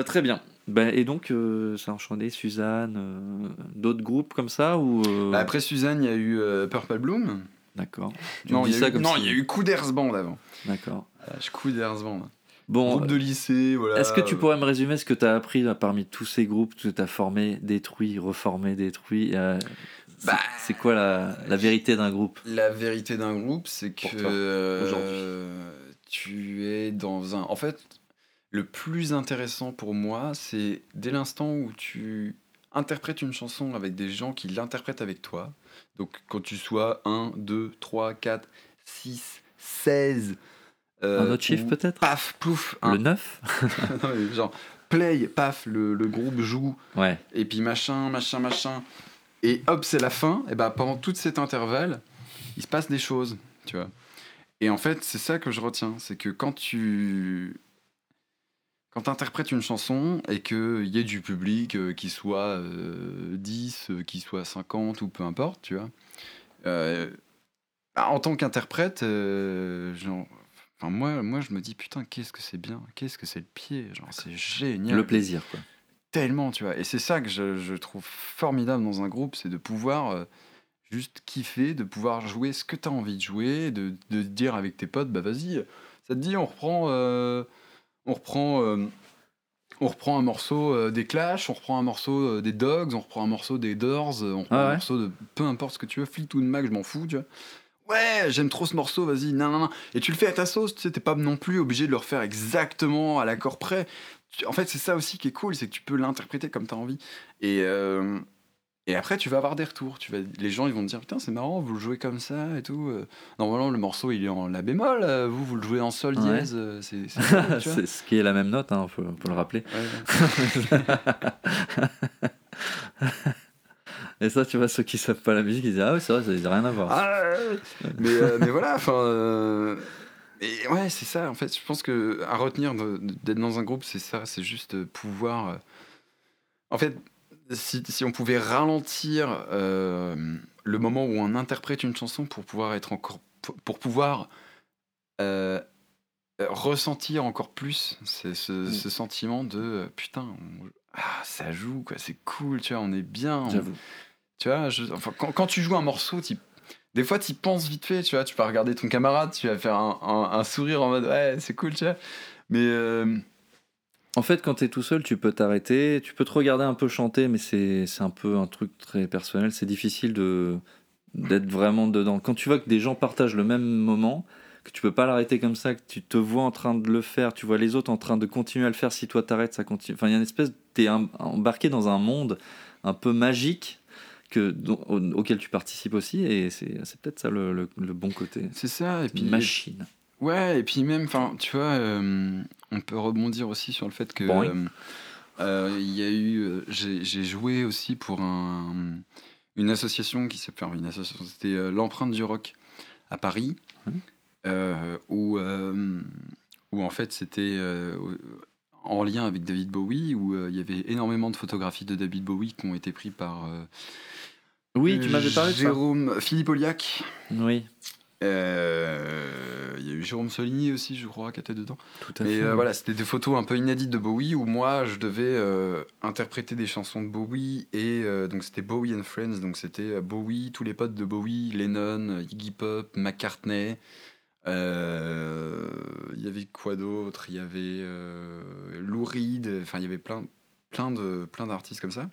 Très bien. Ben, et donc, euh, ça a enchaîné Suzanne, euh, d'autres groupes comme ça ou euh,
Bah, Après Suzanne, il y a eu euh, Purple Bloom.
D'accord.
Non, il y a eu, non,
si-
y a eu Couders Band avant.
D'accord.
Je Couders Band.
Bon,
Groupe de lycée, voilà.
est-ce que tu pourrais me résumer ce que tu as appris là, parmi tous ces groupes que tu as formé, détruit, reformé, détruit c'est-
Bah,
C'est quoi la, la vérité d'un groupe?
La vérité d'un groupe, c'est que tu es dans un. En fait, le plus intéressant pour moi, c'est dès l'instant où tu interprètes une chanson avec des gens qui l'interprètent avec toi. Donc, quand tu sois 1, 2, 3, 4, 6, 16. euh,
Un autre chiffre peut-être?
Paf, plouf.
Le
un-
9
Non, mais genre, play, paf, le, le groupe joue.
Ouais.
et puis machin, machin, machin. Et hop, c'est la fin. Et ben pendant tout cet intervalle, il se passe des choses, tu vois. Et en fait, c'est ça que je retiens, c'est que quand tu quand interprètes une chanson et qu'il y ait du public euh, qui soit euh, 10, euh, qui soit 50 ou peu importe, tu vois, euh, bah, en tant qu'interprète, euh, genre, enfin, moi, moi je me dis putain, qu'est-ce que c'est bien, qu'est-ce que c'est le pied, genre c'est génial
Le plaisir, quoi.
tellement, tu vois. Et c'est ça que je, je trouve formidable dans un groupe, c'est de pouvoir euh, juste kiffer, de pouvoir jouer ce que tu as envie de jouer, de, de dire avec tes potes, bah vas-y, ça te dit, on reprend, euh, on reprend, euh, on reprend un morceau euh, des Clash, on reprend un morceau euh, des Dogs, on reprend un morceau des Doors, on reprend
Ah ouais
un morceau de peu importe ce que tu veux, Fleetwood Mac, je m'en fous, tu vois. Ouais, j'aime trop ce morceau, vas-y, non, non, non. Et tu le fais à ta sauce, tu sais, t'es pas non plus obligé de le refaire exactement à l'accord près. En fait, c'est ça aussi qui est cool, c'est que tu peux l'interpréter comme tu as envie. Et, euh, et après, tu vas avoir des retours. Tu vas, les gens, ils vont te dire Putain, c'est marrant, vous le jouez comme ça et tout. Euh, Normalement, le morceau, il est en La bémol. euh, Vous, vous le jouez en Sol
Ouais.
dièse. euh, C'est c'est cool, tu vois.
c'est ce qui est la même note, hein, faut, faut le rappeler.
Ouais, ouais.
Et ça, tu vois, ceux qui savent pas la musique, ils disent Ah oui, c'est vrai, ça n'a rien à voir.
Ah, ouais, ouais. mais, euh, mais voilà, enfin. euh, et ouais, c'est ça. En fait, je pense que à retenir de- de- d'être dans un groupe, c'est ça. C'est juste pouvoir. En fait, si, si on pouvait ralentir euh, le moment où on interprète une chanson pour pouvoir être encore. pour- pouvoir. euh, euh, ressentir encore plus ce, ce- ce sentiment de euh, putain on- ah, ça joue quoi c'est cool tu vois on est bien on- tu vois, je- enfin, quand, quand tu joues un morceau, des fois, tu penses vite fait, tu vois, tu vas regarder ton camarade, tu vas faire un, un- un sourire en mode ouais, c'est cool, tu vois. Mais
En fait, quand tu es tout seul, tu peux t'arrêter, tu peux te regarder un peu chanter, mais c'est un peu un truc très personnel. C'est difficile de d'être vraiment dedans. Quand tu vois que des gens partagent le même moment, que tu peux pas l'arrêter comme ça, que tu te vois en train de le faire, tu vois les autres en train de continuer à le faire, si toi t'arrêtes, ça continue. Enfin, il y a une espèce, t'es em- embarqué dans un monde un peu magique que, au- auquel tu participes aussi, et c'est c'est peut-être ça le, le- le bon côté.
C'est ça, et puis.
Machine.
Ouais, et puis même, enfin, tu vois, euh, on peut rebondir aussi sur le fait que
Bon, oui.
euh, il y a eu, j'ai joué aussi pour un, une association qui s'appelle, enfin, une association, c'était euh, l'empreinte du rock à Paris,
Mhm.
euh, où, euh, où en fait c'était en lien avec David Bowie, où il y avait énormément de photographies de David Bowie qui ont été prises par
Oui, tu m'avais parlé de ça.
Jérôme Philippe Oliac.
Oui,
Euh, Il y a eu Jérôme Soligny aussi, je crois, qui était dedans.
tout à
Mais
fait.
euh, voilà, c'était des photos un peu inédites de Bowie où moi je devais euh, interpréter des chansons de Bowie et euh, donc c'était Bowie and Friends, donc c'était Bowie, tous les potes de Bowie, Lennon, Iggy Pop, McCartney. Il y avait quoi d'autre? Il y avait Lou Reed, enfin il y avait plein, plein de plein d'artistes comme ça.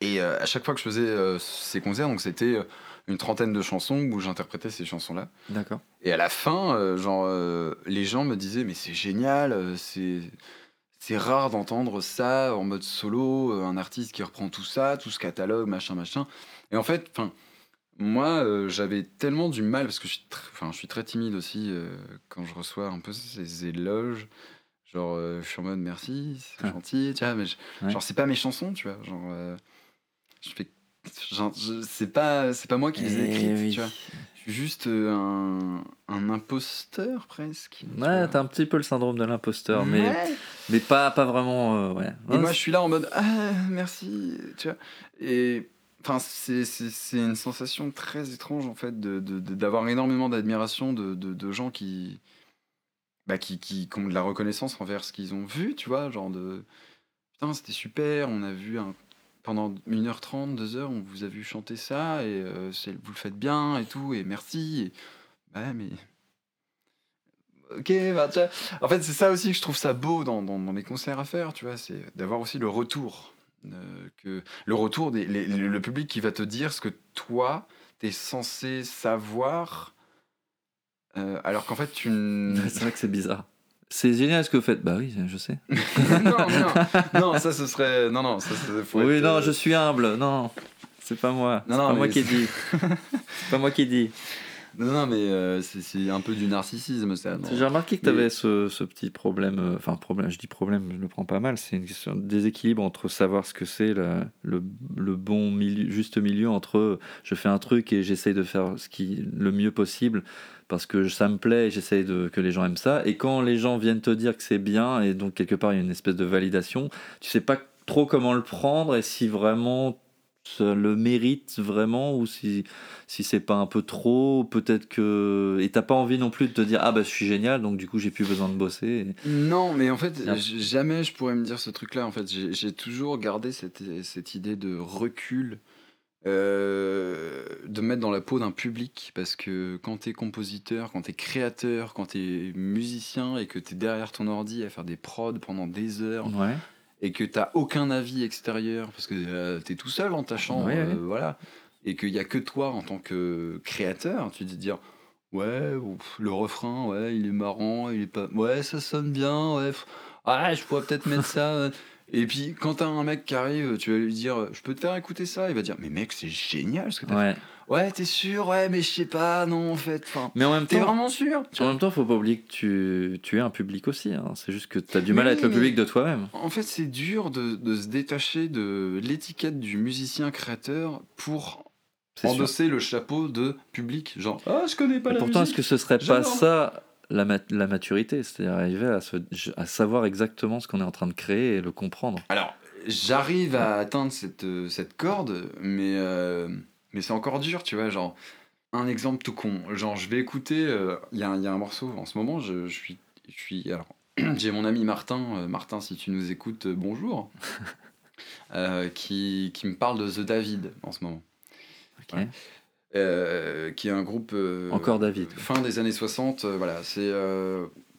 Et à chaque fois que je faisais ces concerts, donc c'était une trentaine de chansons où j'interprétais ces chansons-là.
D'accord.
Et à la fin, euh, genre, euh, les gens me disaient, mais c'est génial, euh, c'est c'est rare d'entendre ça en mode solo, un artiste qui reprend tout ça, tout ce catalogue, machin, machin. Et en fait, enfin, moi, euh, j'avais tellement du mal parce que je suis, tr- je suis très timide aussi quand je reçois un peu ces éloges. Genre, je suis en mode merci, c'est
Ah.
gentil, tu vois, mais je-
Ouais.
genre, c'est pas mes chansons, tu vois. Genre, je fais. C'est pas, c'est pas moi qui les ai
Eh
écrites,
oui.
tu vois. Je suis juste euh, un, un imposteur presque.
Ouais, t'as un petit peu le syndrome de l'imposteur, mais,
Ouais.
mais pas, pas vraiment. euh, ouais.
Et moi, je suis là en mode ah merci, tu vois. Et enfin, c'est une sensation très étrange en fait de de- de- d'avoir énormément d'admiration de, de, de gens qui bah, qui, qui qui ont de la reconnaissance envers ce qu'ils ont vu, tu vois, genre de putain c'était super, on a vu un pendant 1h30, 2h, on vous a vu chanter ça et euh, vous le faites bien et tout et merci. Et, bah mais Ok, bah, tu vois, en fait, c'est ça aussi que je trouve ça beau dans, dans, dans mes concerts à faire, tu vois, c'est d'avoir aussi le retour. euh, que, le retour, des, les- le le public qui va te dire ce que toi, t'es censé savoir, euh, alors qu'en fait, tu.
C'est vrai que c'est bizarre. C'est génial ce que vous faites. Bah oui, je sais.
non, non, non, ça, ce serait. Non, non, ça, ça faut
oui,
être,
non,
euh,
je suis humble. Non, c'est pas moi.
Non,
C'est
non,
pas moi qui ai
c'est-
dit. c'est pas moi qui ai dit.
Non, non, mais euh, c'est un peu du narcissisme, ça.
J'ai remarqué que tu
Mais-
avais ce, ce petit problème, euh, enfin problème, je dis problème, je le prends pas mal, c'est une question de déséquilibre entre savoir ce que c'est le, le bon milieu, juste milieu entre euh, je fais un truc et j'essaye de faire ce qui le mieux possible parce que ça me plaît et j'essaye de que les gens aiment ça et quand les gens viennent te dire que c'est bien et donc quelque part il y a une espèce de validation, tu sais pas trop comment le prendre et si vraiment le mérite vraiment ou si si c'est pas un peu trop peut-être que et t'as pas envie non plus de te dire ah bah je suis génial donc du coup j'ai plus besoin de bosser
Non, mais en fait, jamais je pourrais me dire ce truc-là. En fait, j'ai toujours gardé cette, cette idée de recul, euh, de me mettre dans la peau d'un public, parce que quand t'es compositeur, quand t'es créateur, quand t'es musicien et que t'es derrière ton ordi à faire des prods pendant des heures
ouais
et que t'as aucun avis extérieur, parce que euh, t'es tout seul dans ta chambre,
Ouais, ouais.
voilà, et qu'il y a que toi en tant que créateur, tu te dis dire ouais, ouf, le refrain, ouais, il est marrant, il est pas, ouais, ça sonne bien, ouais, ah, je pourrais peut-être mettre ça. Et puis quand t'as un mec qui arrive, tu vas lui dire, je peux te faire écouter ça, il va dire, mais mec, c'est génial ce que t'as
ouais
fait. Ouais, t'es sûr, ouais, mais je sais pas, non, en fait, enfin,
mais en même
t'es
temps
vraiment sûr?
en même temps faut pas oublier que tu, tu es un public aussi hein. c'est juste que t'as du mal
Mais
à être le
mais-
public de toi-même
En fait, c'est dur de, de se détacher de l'étiquette du musicien créateur pour
sûr
endosser le chapeau de public. Genre, ah, je connais pas
Et
la
pourtant est-ce que ce serait pas ça la, mat- la maturité? C'est-à-dire arriver à, se, à savoir exactement ce qu'on est en train de créer et le comprendre
Alors, j'arrive à atteindre cette, cette corde, mais, euh, mais c'est encore dur, tu vois. Genre, un exemple tout con. Genre, je vais écouter. euh, Il y, a un- il y a un morceau en ce moment, je, je suis. Je suis alors, j'ai mon ami Martin. euh, Martin, si tu nous écoutes, euh, bonjour. qui, qui me parle de The David en ce moment.
Ok.
Ouais. Euh, qui est un groupe.
Encore David.
Fin des années 60, euh, voilà. C'est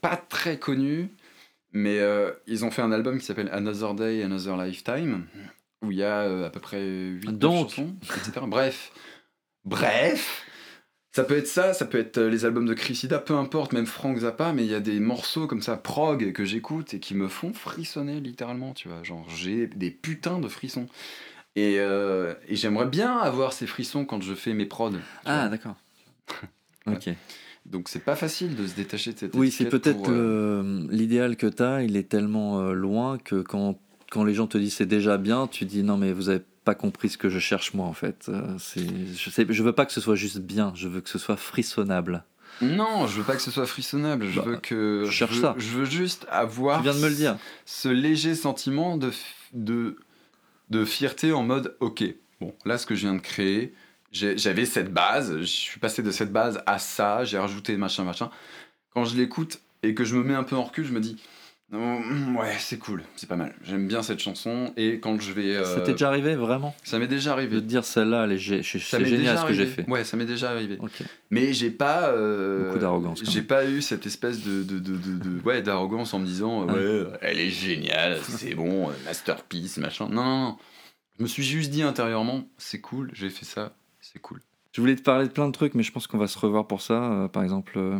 pas très connu, mais ils ont fait un album qui s'appelle Another Day, Another Lifetime, où il y a euh, à peu près 8
Donc.
chansons, etc. Bref. Bref ça peut être ça, ça peut être euh, les albums de Chrysida, peu importe, même Frank Zappa, mais il y a des morceaux comme ça, prog, que j'écoute et qui me font frissonner littéralement, tu vois. Genre, j'ai des putains de frissons. Et, euh, et j'aimerais bien avoir ces frissons quand je fais mes prods.
Ah, d'accord. ok.
Donc c'est pas facile de se détacher de cette
Oui, c'est peut-être
euh,
l'idéal que tu as, il est tellement euh, loin que quand, quand les gens te disent c'est déjà bien, tu dis non mais vous avez pas compris ce que je cherche moi en fait. Euh, je, je veux pas que ce soit juste bien, je veux que ce soit frissonnable.
Non, je veux pas que ce soit frissonnable. Je
Bah,
veux que.
je cherche
veux-
ça.
Je veux juste avoir.
Tu viens de me le dire.
Ce léger sentiment de, de, de fierté en mode ok, bon, là ce que je viens de créer, j'avais cette base, je suis passé de cette base à ça, j'ai rajouté machin, machin. Quand je l'écoute et que je me mets un peu en recul, je me dis ouais, c'est cool, c'est pas mal. J'aime bien cette chanson et quand je vais. euh,
Ça t'est déjà arrivé vraiment?
Ça m'est déjà
de
arrivé.
te dire celle-là, elle est gé- c'est génial
déjà
ce que j'ai fait.
Ouais, ça m'est déjà arrivé. Mais j'ai pas. euh,
Beaucoup d'arrogance,
J'ai pas eu cette espèce de, de, de, de- de- ouais, d'arrogance en me disant
Ah.
ouais, elle est géniale, c'est bon, euh, masterpiece, machin. Non, non, non. Je me suis juste dit intérieurement, c'est cool, j'ai fait ça, c'est cool.
Je voulais te parler de plein de trucs, mais je pense qu'on va se revoir pour ça. Euh, par exemple, euh,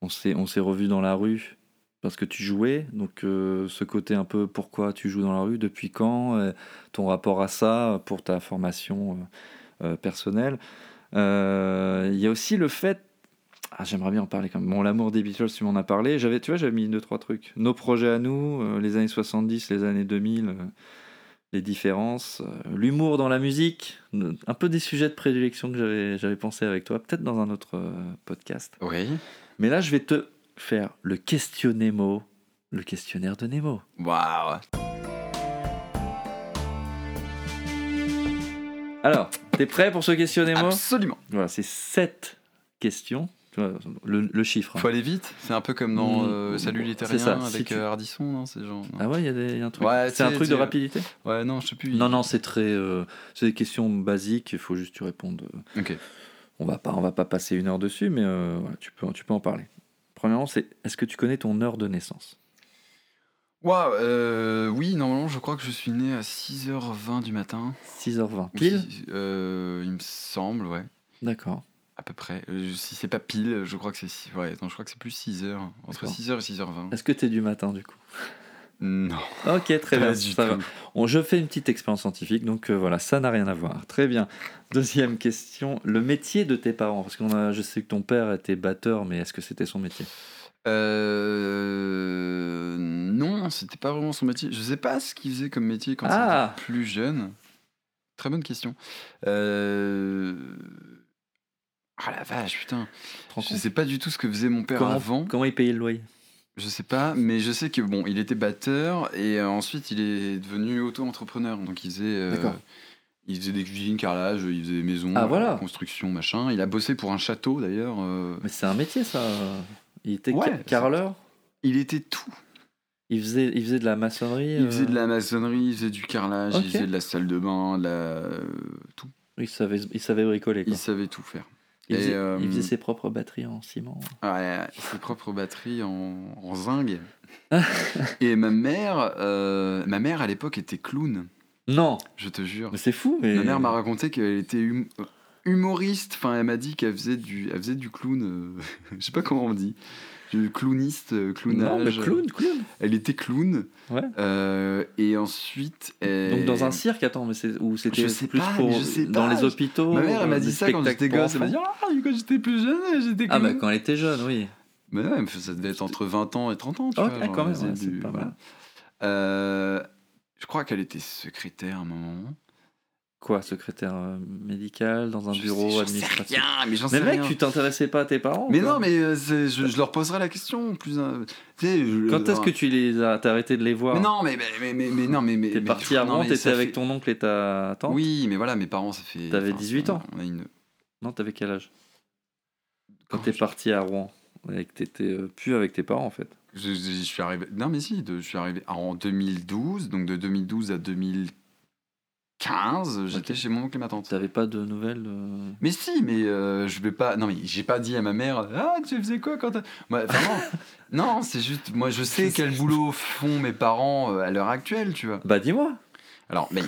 on s'est on s'est revus dans la rue parce que tu jouais. Donc, euh, ce côté un peu pourquoi tu joues dans la rue, depuis quand, euh, ton rapport à ça pour ta formation euh, personnelle. Il y a aussi le fait. Ah, j'aimerais bien en parler quand même. Bon, l'amour des Beatles, tu m'en as parlé. J'avais, tu vois, j'avais mis deux, trois trucs. Nos projets à nous, les années 70, les années 2000, euh, les différences, l'humour dans la musique, un peu des sujets de prédilection que j'avais, j'avais pensé avec toi, peut-être dans un autre podcast.
Oui.
Mais là, je vais te faire le questionnémo, le questionnaire de Nemo.
Waouh.
Alors, t'es prêt pour ce questionnémo
Absolument.
Voilà, c'est sept questions. Tu vois, le, le chiffre. hein.
Faut aller vite. C'est un peu comme dans euh,
Mm,
Salut les Terriens
si
avec
tu-
euh, Ardisson, non C'est genre. non.
Ah ouais, il y, y a un truc.
Ouais,
c'est un truc de rapidité?
Ouais, non, je sais plus.
Non, non, c'est très. euh, c'est des questions basiques. Il faut juste que tu répondes. euh,
Ok.
On va pas, on va pas passer une heure dessus, mais euh, voilà, tu peux, tu peux en parler. Premièrement, c'est est-ce que tu connais ton heure de naissance?
Waouh, oui, normalement, je crois que je suis né à 6h20 du matin.
6h20.
Ou
Pile?
si- euh, Il me semble, ouais.
D'accord.
À peu près. Euh, si c'est pas pile, je crois que c'est six- ouais, non, je crois que c'est plus 6 heures. Entre
D'accord.
6 heures et 6h20.
Est-ce que tu es du matin du coup?
Non.
Ok, très bien.
du
ça va.
tout.
On- je fais une petite expérience scientifique, donc euh, voilà, ça n'a rien à voir. Très bien. Deuxième question, le métier de tes parents, parce qu'on a, je sais que ton père était batteur, mais est-ce que c'était son métier?
Euh, non, c'était pas vraiment son métier. Je sais pas ce qu'il faisait comme métier quand
Ah.
il était plus jeune. Très bonne question. Euh... Ah la vache, putain. Je sais pas du tout ce que faisait mon père
comment,
avant.
comment il payait le loyer?
Je sais pas, mais je sais que bon, il était batteur et euh, ensuite il est devenu auto-entrepreneur. Donc il faisait, euh, il faisait des cuisines, carrelage, il faisait des maisons,
Ah, voilà.
construction, machin. Il a bossé pour un château d'ailleurs. euh,
Mais c'est un métier ça. Il était
Ouais,
ca- carreleur
Il était tout.
il faisait, il faisait de la maçonnerie
Il faisait de la maçonnerie, il faisait du carrelage, il faisait de la salle de bain, de la... tout.
Il savait, il savait bricoler. Quoi.
Il savait tout faire.
Il, faisait,
euh,
il faisait ses propres batteries en ciment.
Ouais, ses propres batteries en, en zinc. et ma mère, euh, ma mère à l'époque était clown,
Non,
je te jure.
c'est fou. Mais...
Ma mère m'a raconté qu'elle était hum- humoriste. Enfin, elle m'a dit qu'elle faisait du, elle faisait du clown. euh, je sais pas comment on dit. Du clowniste, euh, clownage.
Non, clown, clown.
Elle était clown.
Ouais.
Euh, et ensuite. elle-
Donc dans un cirque, attends, mais c'est où c'était
Je sais
plus
pas,
pour
je sais
dans
pas.
les hôpitaux.
Ma mère, elle m'a
euh,
dit ça quand j'étais gosse. Elle m'a dit. Ah, quand j'étais plus jeune, j'étais
Ah bah quand elle était jeune, oui.
Mais ouais, ça devait être entre 20 ans et 30 ans, tu vois. genre,
quand même,
elle
ouais,
faisait
c'est
du-
pas
voilà.
mal.
Euh, je crois qu'elle était secrétaire à un moment.
Quoi, secrétaire euh, médical dans un
Je
bureau
sais- j'en sais
administratif
rien, mais j'en
Mais
sais
mec,
rien.
tu t'intéressais pas à tes parents
Mais non, mais euh, je, je leur poserai la question plus. euh, tu sais, je-
Quand est-ce que tu les as arrêté de les voir
Mais non, mais, mais, mais, non, mais. mais
T'es parti
mais
t'étais avec
fait-
ton oncle et ta tante
Oui, mais voilà, mes parents, ça fait.
T'avais
enfin,
18
on a-
ans.
On a une.
Non, t'avais quel âge Quand t'es parti à Rouen et que t'étais euh, plus avec tes parents en fait.
Je, je- je suis arrivé. Non, mais si, de- je suis arrivé en 2012, donc de 2012 à 2015, j'étais
Ok.
chez mon oncle et ma tante.
T'avais pas de nouvelles euh,
Mais si, mais euh, je vais pas. Non, mais j'ai pas dit à ma mère Ah, tu faisais quoi quand t'as. Vraiment. non, c'est juste. Moi, je sais quel boulot font mes parents euh, à l'heure actuelle, tu vois.
Bah dis-moi
Alors, mais,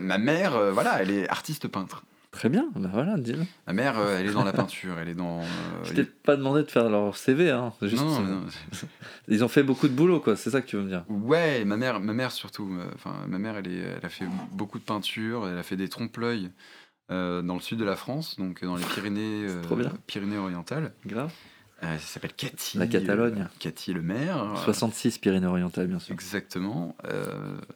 ma mère, euh, voilà, elle est artiste peintre.
Très bien, bah voilà, dis-le.
Ma mère, euh, elle est dans la peinture, elle est dans. euh,
Je
les-
t'ai pas demandé de faire leur CV, hein. juste-
Non, non, non.
Ils ont fait beaucoup de boulot, quoi, c'est ça que tu veux me dire.
Ouais, ma mère, ma mère surtout. euh, Enfin, ma mère, elle, est, elle a fait beaucoup de peinture. Elle a fait des trompe-l'œil euh, dans le sud de la France, donc dans les Pyrénées, euh,
trop bien.
Pyrénées-Orientales.
Grave.
Euh, ça s'appelle Cathy.
La Catalogne.
euh, Cathy le maire.
66 Pyrénées-Orientales, bien sûr.
Exactement, euh,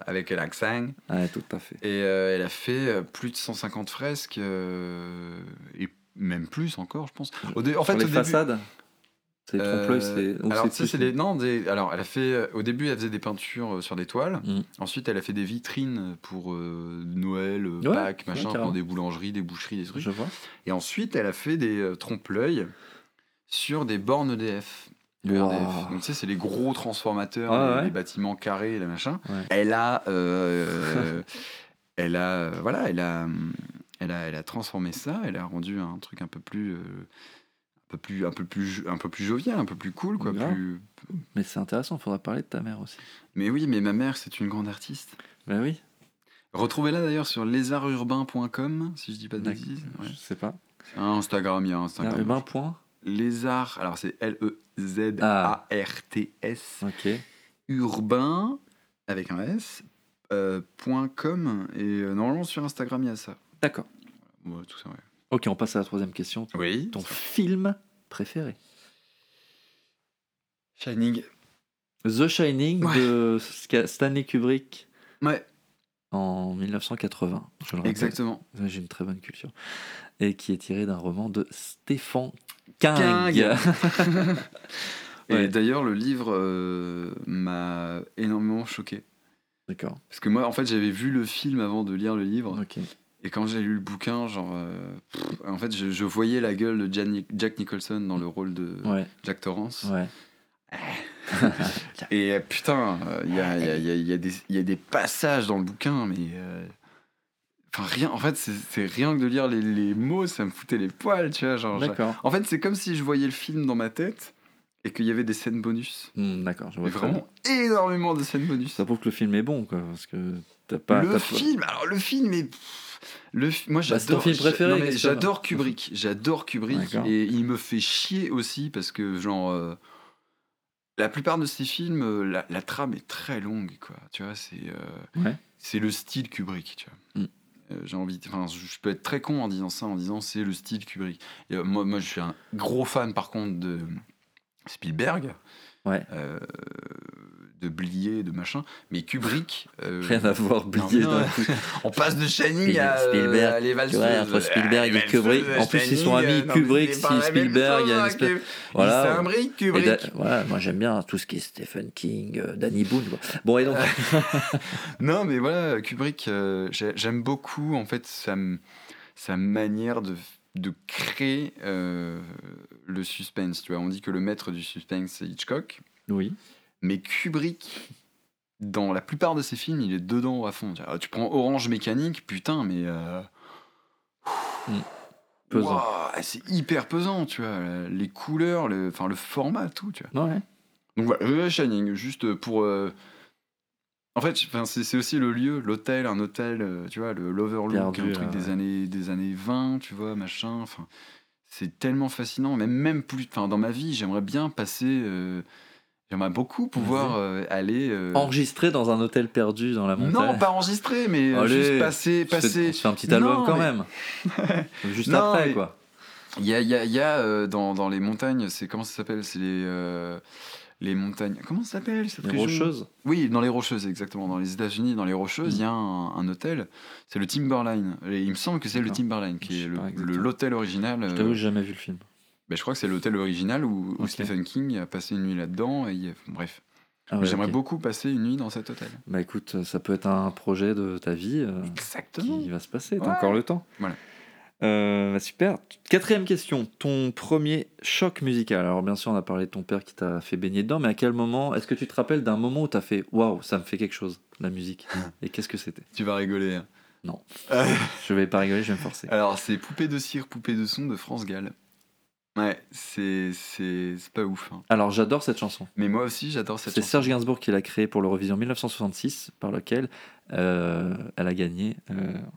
avec l'accent.
Ouais, tout à fait.
Et euh, elle a fait euh, plus de 150 fresques, euh, et même plus encore, je pense. Au en fait,
Sur les
au début-
façades C'est
Euh, alors,
c'est
les- non, des- alors, elle a fait. euh, Au début, elle faisait des peintures euh, sur des toiles.
Mm.
Ensuite, elle a fait des vitrines pour euh, Noël, euh,
Ouais,
Pâques,
ouais,
machin,
carrément.
pour des boulangeries, des boucheries, des trucs.
Je vois.
Et ensuite, elle a fait des euh, trompe-l'œil sur des bornes EDF. Le
Wow.
RDF. Donc, tu sais, c'est les gros transformateurs, les,
ouais.
les bâtiments carrés, les machins.
Ouais.
Elle a. euh, elle a. euh, voilà, elle a. Elle a, elle a transformé ça, elle a rendu un truc un peu plus. euh, un peu plus, un peu plus, un peu plus jovial, un peu plus cool, quoi. Plus...
Mais c'est intéressant, il faudra parler de ta mère aussi.
Mais oui, mais ma mère, c'est une grande artiste.
Ben oui,
Retrouvez-la d'ailleurs sur lézardurbain.com, si je dis pas de bêtises.
Je sais pas.
Un Instagram, il y a Instagram.
Urbain.
Lézard, alors c'est. L-E-Z-A-R-T-S,
Ok.
urbain, avec un S, euh, point .com, et euh, normalement sur Instagram, il y a ça.
D'accord.
Ouais, tout ça, ouais.
Ok, on passe à la troisième question.
Oui.
Ton film préféré?
Shining.
The Shining
Ouais.
de Stanley Kubrick
Ouais,
en 1980. Je le rappelle.
exactement.
J'ai une très bonne culture. Et qui est tiré d'un roman de Stephen King.
Et
Ouais.
d'ailleurs, le livre euh, m'a énormément choqué.
D'accord.
Parce que moi, en fait, j'avais vu le film avant de lire le livre. Et quand j'ai lu le bouquin, genre, euh, pff, en fait, je, je voyais la gueule de Jan- Jack Nicholson dans le rôle de
Ouais.
Jack Torrance.
Ouais.
Et euh, putain, euh, il y, a, il y a- il y a- il y a des- il y a des passages dans le bouquin, mais. Enfin, rien. En fait, c'est rien que de lire les, les mots, ça me foutait les poils, tu vois. Genre, en fait, c'est comme si je voyais le film dans ma tête et qu'il y avait des scènes bonus.
Hmm, D'accord. Je vois bien.
vraiment énormément de scènes bonus.
Ça prouve que le film est bon, quoi. Parce que t'as pas.
le
pas-
film, alors le film est. Le, fi- moi
Bah,
j'adore
ça
j'adore Kubrick j'adore Kubrick et il me fait chier aussi parce que genre euh, la plupart de ces films euh, la, la trame est très longue quoi tu vois c'est euh,
Ouais.
c'est le style Kubrick tu vois
Mm.
Euh, j'ai envie de- enfin je je peux être très con en disant ça en disant c'est le style Kubrick Et, euh, moi moi je suis un gros fan par contre de Spielberg
Ouais.
euh, de Blier de machin mais Kubrick euh,
Rien à voir, Blier.
non,
d'un coup.
on passe de Shining à, euh,
Spielberg,
à les valseuses.
entre Spielberg
Ah,
et Kubrick. En plus, ils sont
Shining,
amis.
euh, non,
Kubrick,
même
Spielberg, il y a une
chose,
espèce-. Voilà.
C'est un brick, Kubrick.
da- voilà, moi j'aime bien tout ce qui est Stephen King, euh, Danny Boone. quoi. Bon, et donc.
Non, mais voilà, Kubrick, euh, j'ai- j'aime beaucoup, en fait, sa, sa manière de, de créer le suspense. Tu vois, on dit que le maître du suspense, c'est Hitchcock.
oui.
Mais Kubrick, dans la plupart de ses films, il est dedans à fond. Tu, vois. Tu prends Orange Mécanique, putain, mais... euh,
Pesant.
Ouah, c'est hyper pesant, tu vois. Les couleurs, le, enfin, le format, tout, tu vois.
Ouais.
Donc voilà, euh, Shining, juste pour. euh, En fait, c'est aussi le lieu, l'hôtel, un hôtel, euh, tu vois, le l'Overlook, un truc des, années, des années 20, tu vois, machin. Enfin, c'est tellement fascinant. Même, même plus. Enfin, dans ma vie, j'aimerais bien passer. euh, J'aimerais beaucoup pouvoir euh, aller. euh,
Enregistré dans un hôtel perdu dans la montagne.
non, pas enregistré, mais euh,
Allez,
juste passer. Passer...
On se fait un petit album
Non,
quand
mais-
même. Juste
Non,
après,
mais-
quoi.
Il y a, y a, y a, euh, dans, dans les montagnes, c'est comment ça s'appelle? C'est les, les montagnes. Comment ça s'appelle cette
Les
région?
Rocheuses.
Oui, dans les Rocheuses, exactement. Dans les États-Unis, dans les Rocheuses,
Mm.
il y a un, un hôtel. C'est le Timberline. Et il me semble que c'est le. Timberline qui est l'hôtel original.
Je t'avoue, j'ai jamais vu le film.
Ben, je crois que c'est l'hôtel original où. Stephen King a passé une nuit là-dedans. Et bref,
Ah ouais,
j'aimerais beaucoup passer une nuit dans cet hôtel.
Bah écoute, ça peut être un projet de ta vie euh,
Exactement.
qui va se passer. T'as
Ouais.
encore le temps.
Voilà.
Euh, bah, super. Quatrième question. Ton premier choc musical. Alors bien sûr, on a parlé de ton père qui t'a fait baigner dedans, mais à quel moment Est-ce que tu te rappelles d'un moment où t'as fait waouh, ça me fait quelque chose, la musique? Et qu'est-ce que c'était?
Tu vas rigoler. hein.
Non.
Euh,
Je vais pas rigoler, je vais me forcer.
alors, c'est Poupée de cire, poupée de son de France Gall. Ouais, c'est c'est c'est pas ouf. hein.
Alors j'adore cette chanson.
Mais moi aussi, j'adore cette
C'est
chanson.
Serge Gainsbourg qui l'a créée pour l'Eurovision 1966, par lequel euh, elle a gagné. euh,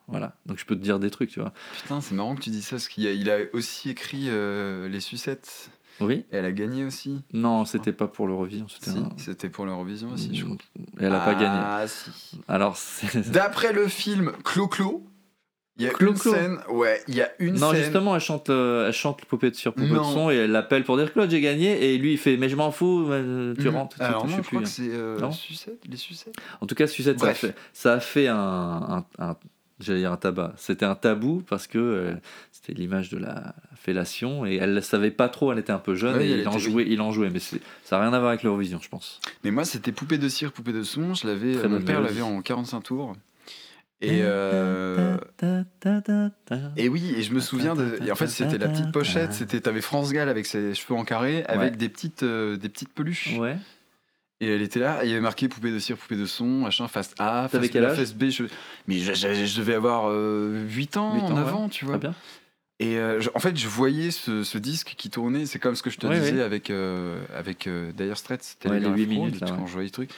voilà. Donc je peux te dire des trucs, tu vois.
Putain, c'est marrant que tu dis ça, parce qu'il a, il a aussi écrit euh, Les Sucettes.
Oui
Et elle a gagné aussi.
Non, c'était pas pour l'Eurovision. C'était
Si,
un-
c'était pour l'Eurovision aussi, je crois.
Elle a pas gagné.
Ah, si.
Alors, c'est-
D'après le film Clo-Clo, il y a une scène. Ouais, il y a une
non,
scène.
justement, elle chante, euh, elle chante Poupée de cire, Poupée de son, et elle l'appelle pour dire Claude, j'ai gagné. Et lui, il fait Mais je m'en fous, euh, tu
Hmm.
rentres.
Alors, non,
je
je crois
plus.
que c'est euh, Sucette, les Sucettes.
En tout cas, Suzette, ça a fait, ça a fait un, un- un- j'allais dire un tabac. C'était un tabou parce que euh, c'était l'image de la fellation et elle ne savait pas trop. Elle était un peu jeune et il en jouait, il en jouait. Mais ça n'a rien à voir avec l'Eurovision, je pense.
Mais moi, c'était Poupée de cire, Poupée de son. Je l'avais, mon père l'avait en 45 tours. Et, euh, et oui, et je me souviens de. Et en fait, c'était la petite pochette. C'était, t'avais France Gall avec ses cheveux en carré, avec
Ouais.
des petites, euh, des petites peluches.
Ouais.
Et elle était là, et il y avait marqué poupée de cire, poupée de son, machin, face A, face,
quel
B,
âge?
face B. Je... Mais je, je- je devais avoir euh, 8 ans,
Huit ans,
9
ouais.
ans, tu vois.
Très bien.
Et euh, je- en fait, je voyais ce, ce disque qui tournait. C'est comme ce que je te
Ouais,
disais
ouais.
avec, euh, avec euh, Dire Straits. C'était
Ouais, les huit
Fraude,
minutes, là,
Quand je voyais le truc.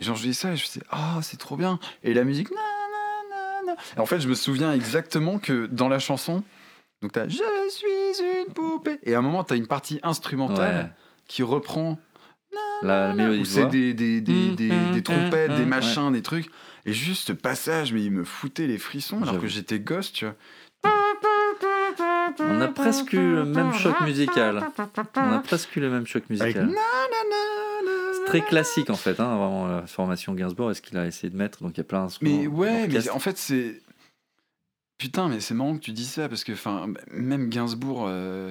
Genre, je disais ça et je me disais, ah, c'est trop bien. Et la musique, na. Et en fait, je me souviens exactement que dans la chanson, donc t'as Je suis une poupée. Et à un moment, t'as une partie instrumentale
Ouais.
qui reprend
La mélodie
où
de
c'est des, des, des, des, des trompettes, des
Ouais.
machins, des trucs. Et juste ce passage, mais il me foutait les frissons alors que j'étais gosse, tu vois.
On a presque eu le même choc musical. On a presque eu le même choc
Avec
musical.
na,
très classique en fait, hein, vraiment la formation Gainsbourg. Est-ce qu'il a essayé de mettre Donc il y a plein d'instruments.
Mais ouais, mais en fait, c'est. Putain, mais c'est marrant que tu dis ça parce que, enfin, même Gainsbourg, euh,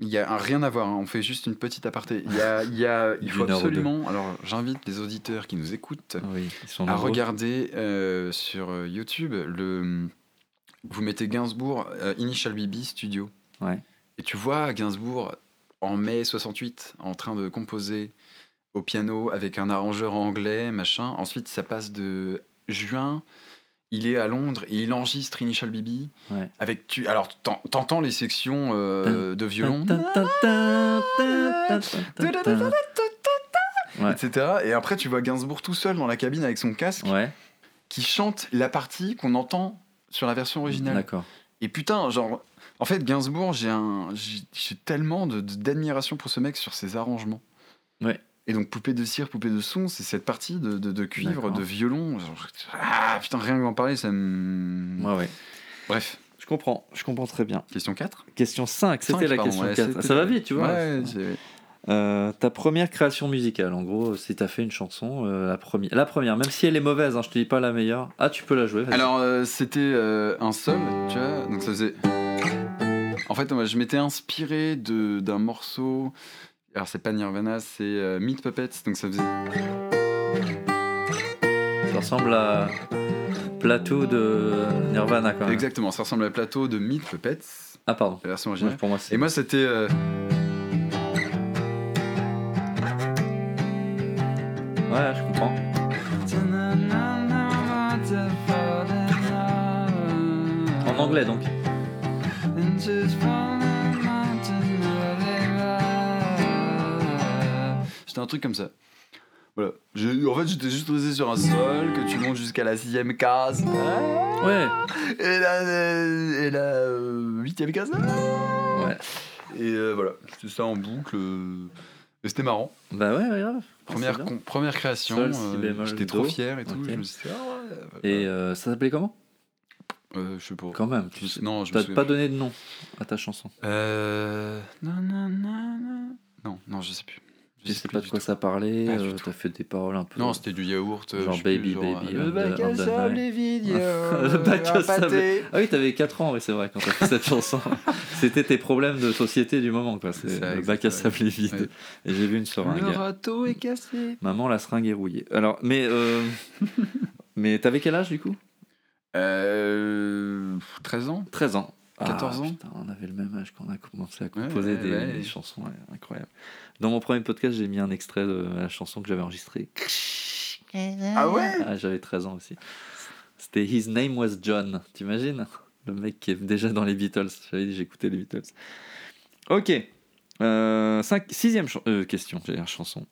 il y a un rien à voir. hein. On fait juste une petite aparté. Il y a, il y a, il faut absolument. Alors, j'invite les auditeurs qui nous écoutent
Oui,
à regarder euh, sur euh, YouTube le. Vous mettez Gainsbourg euh, Initial BB Studio.
Ouais.
Et tu vois Gainsbourg en mai 68 en train de composer au piano avec un arrangeur anglais, machin. Ensuite, ça passe de juin. Il est à Londres et il enregistre Initial BB.
Ouais.
Avec tu, alors t'en- t'entends les sections euh, de violon.
Ouais.
etc. Et après, tu vois Gainsbourg tout seul dans la cabine avec son casque
Ouais,
qui chante la partie qu'on entend sur la version originale.
d'accord.
Et putain, genre, en fait, Gainsbourg, j'ai un, j'ai j'ai tellement d'admiration pour ce mec sur ses arrangements.
Ouais.
Et donc, poupée de cire, poupée de son, c'est cette partie de, de, de cuivre, de violon. ah, putain, rien qu'en parler, ça me.
Ouais, ouais.
Bref,
Je comprends, je comprends très bien.
question 4.
Question 5, c'était la
pardon,
question
ouais,
4.
c'était-
Ça va vite, tu vois.
Ouais, c'est-
Euh, ta première création musicale, en gros, si t'as fait une chanson, euh, la, première, la première, même si elle est mauvaise, hein, je te dis pas la meilleure. Ah, tu peux la jouer.
Alors, euh, c'était un sol, tu vois, donc ça faisait. En fait, moi, je m'étais inspiré de- d'un morceau. Alors, c'est pas Nirvana, c'est Meat Puppets, donc ça faisait.
Ça ressemble à Plateau de Nirvana quand même.
Exactement, ça ressemble à plateau de Meat Puppets,
Ah, pardon.
la version
Ouais,
originale.
pour moi, c'est.
Et moi, c'était.
Ouais, je comprends. En anglais donc.
C'était un truc comme ça. Voilà. En fait, j'étais juste resté sur un sol, que tu montes jusqu'à la sixième case.
Ouais.
Et la, euh, et la euh, huitième case.
Ouais.
Et euh, voilà, c'était ça en boucle. Et c'était marrant.
Bah ouais, ouais, grave.
Première,
bien.
con- première création.
Sol,
euh, J'étais trop fier et tout.
Ok.
Je me suis dit, ah ouais.
Et euh, ça s'appelait comment?
Euh, je sais pas.
Quand même. Tu
sais- non, je me
T'as
souviens
pas donné de nom à ta chanson.
Euh. Non, non, non, non. Non, non, je sais plus.
Je sais pas de quoi
tout.
ça parlait.
Du
euh. T'as fait des paroles un peu.
Non, c'était du yaourt. euh,
Genre
je sais plus,
baby,
genre,
baby,
euh,
on
Le bac à sable et vide,
Le
euh,
bac à sable. Ah oui, t'avais 4 ans, oui, c'est vrai, quand t'as fait cette chanson. C'était tes problèmes de société du moment, quoi. C'est le bac à sable est vide.
Ouais.
Et j'ai vu une seringue.
Le râteau est cassé.
Maman, la seringue est rouillée. Alors, mais. euh, mais t'avais quel âge du coup?
Euh, 13 ans
13 ans.
14
Ah,
ans
putain, on avait le même âge quand on a commencé à composer
ouais,
des,
ouais.
des chansons ouais, incroyables. Dans mon premier podcast, j'ai mis un extrait de la chanson que j'avais enregistrée.
Ah ouais
Ah, j'avais 13 ans aussi. C'était His Name Was John. T'imagines? Le mec qui est déjà dans les Beatles. J'avais dit, j'écoutais les Beatles. Ok. Euh, cinq- sixième euh, question, j'ai dire chanson.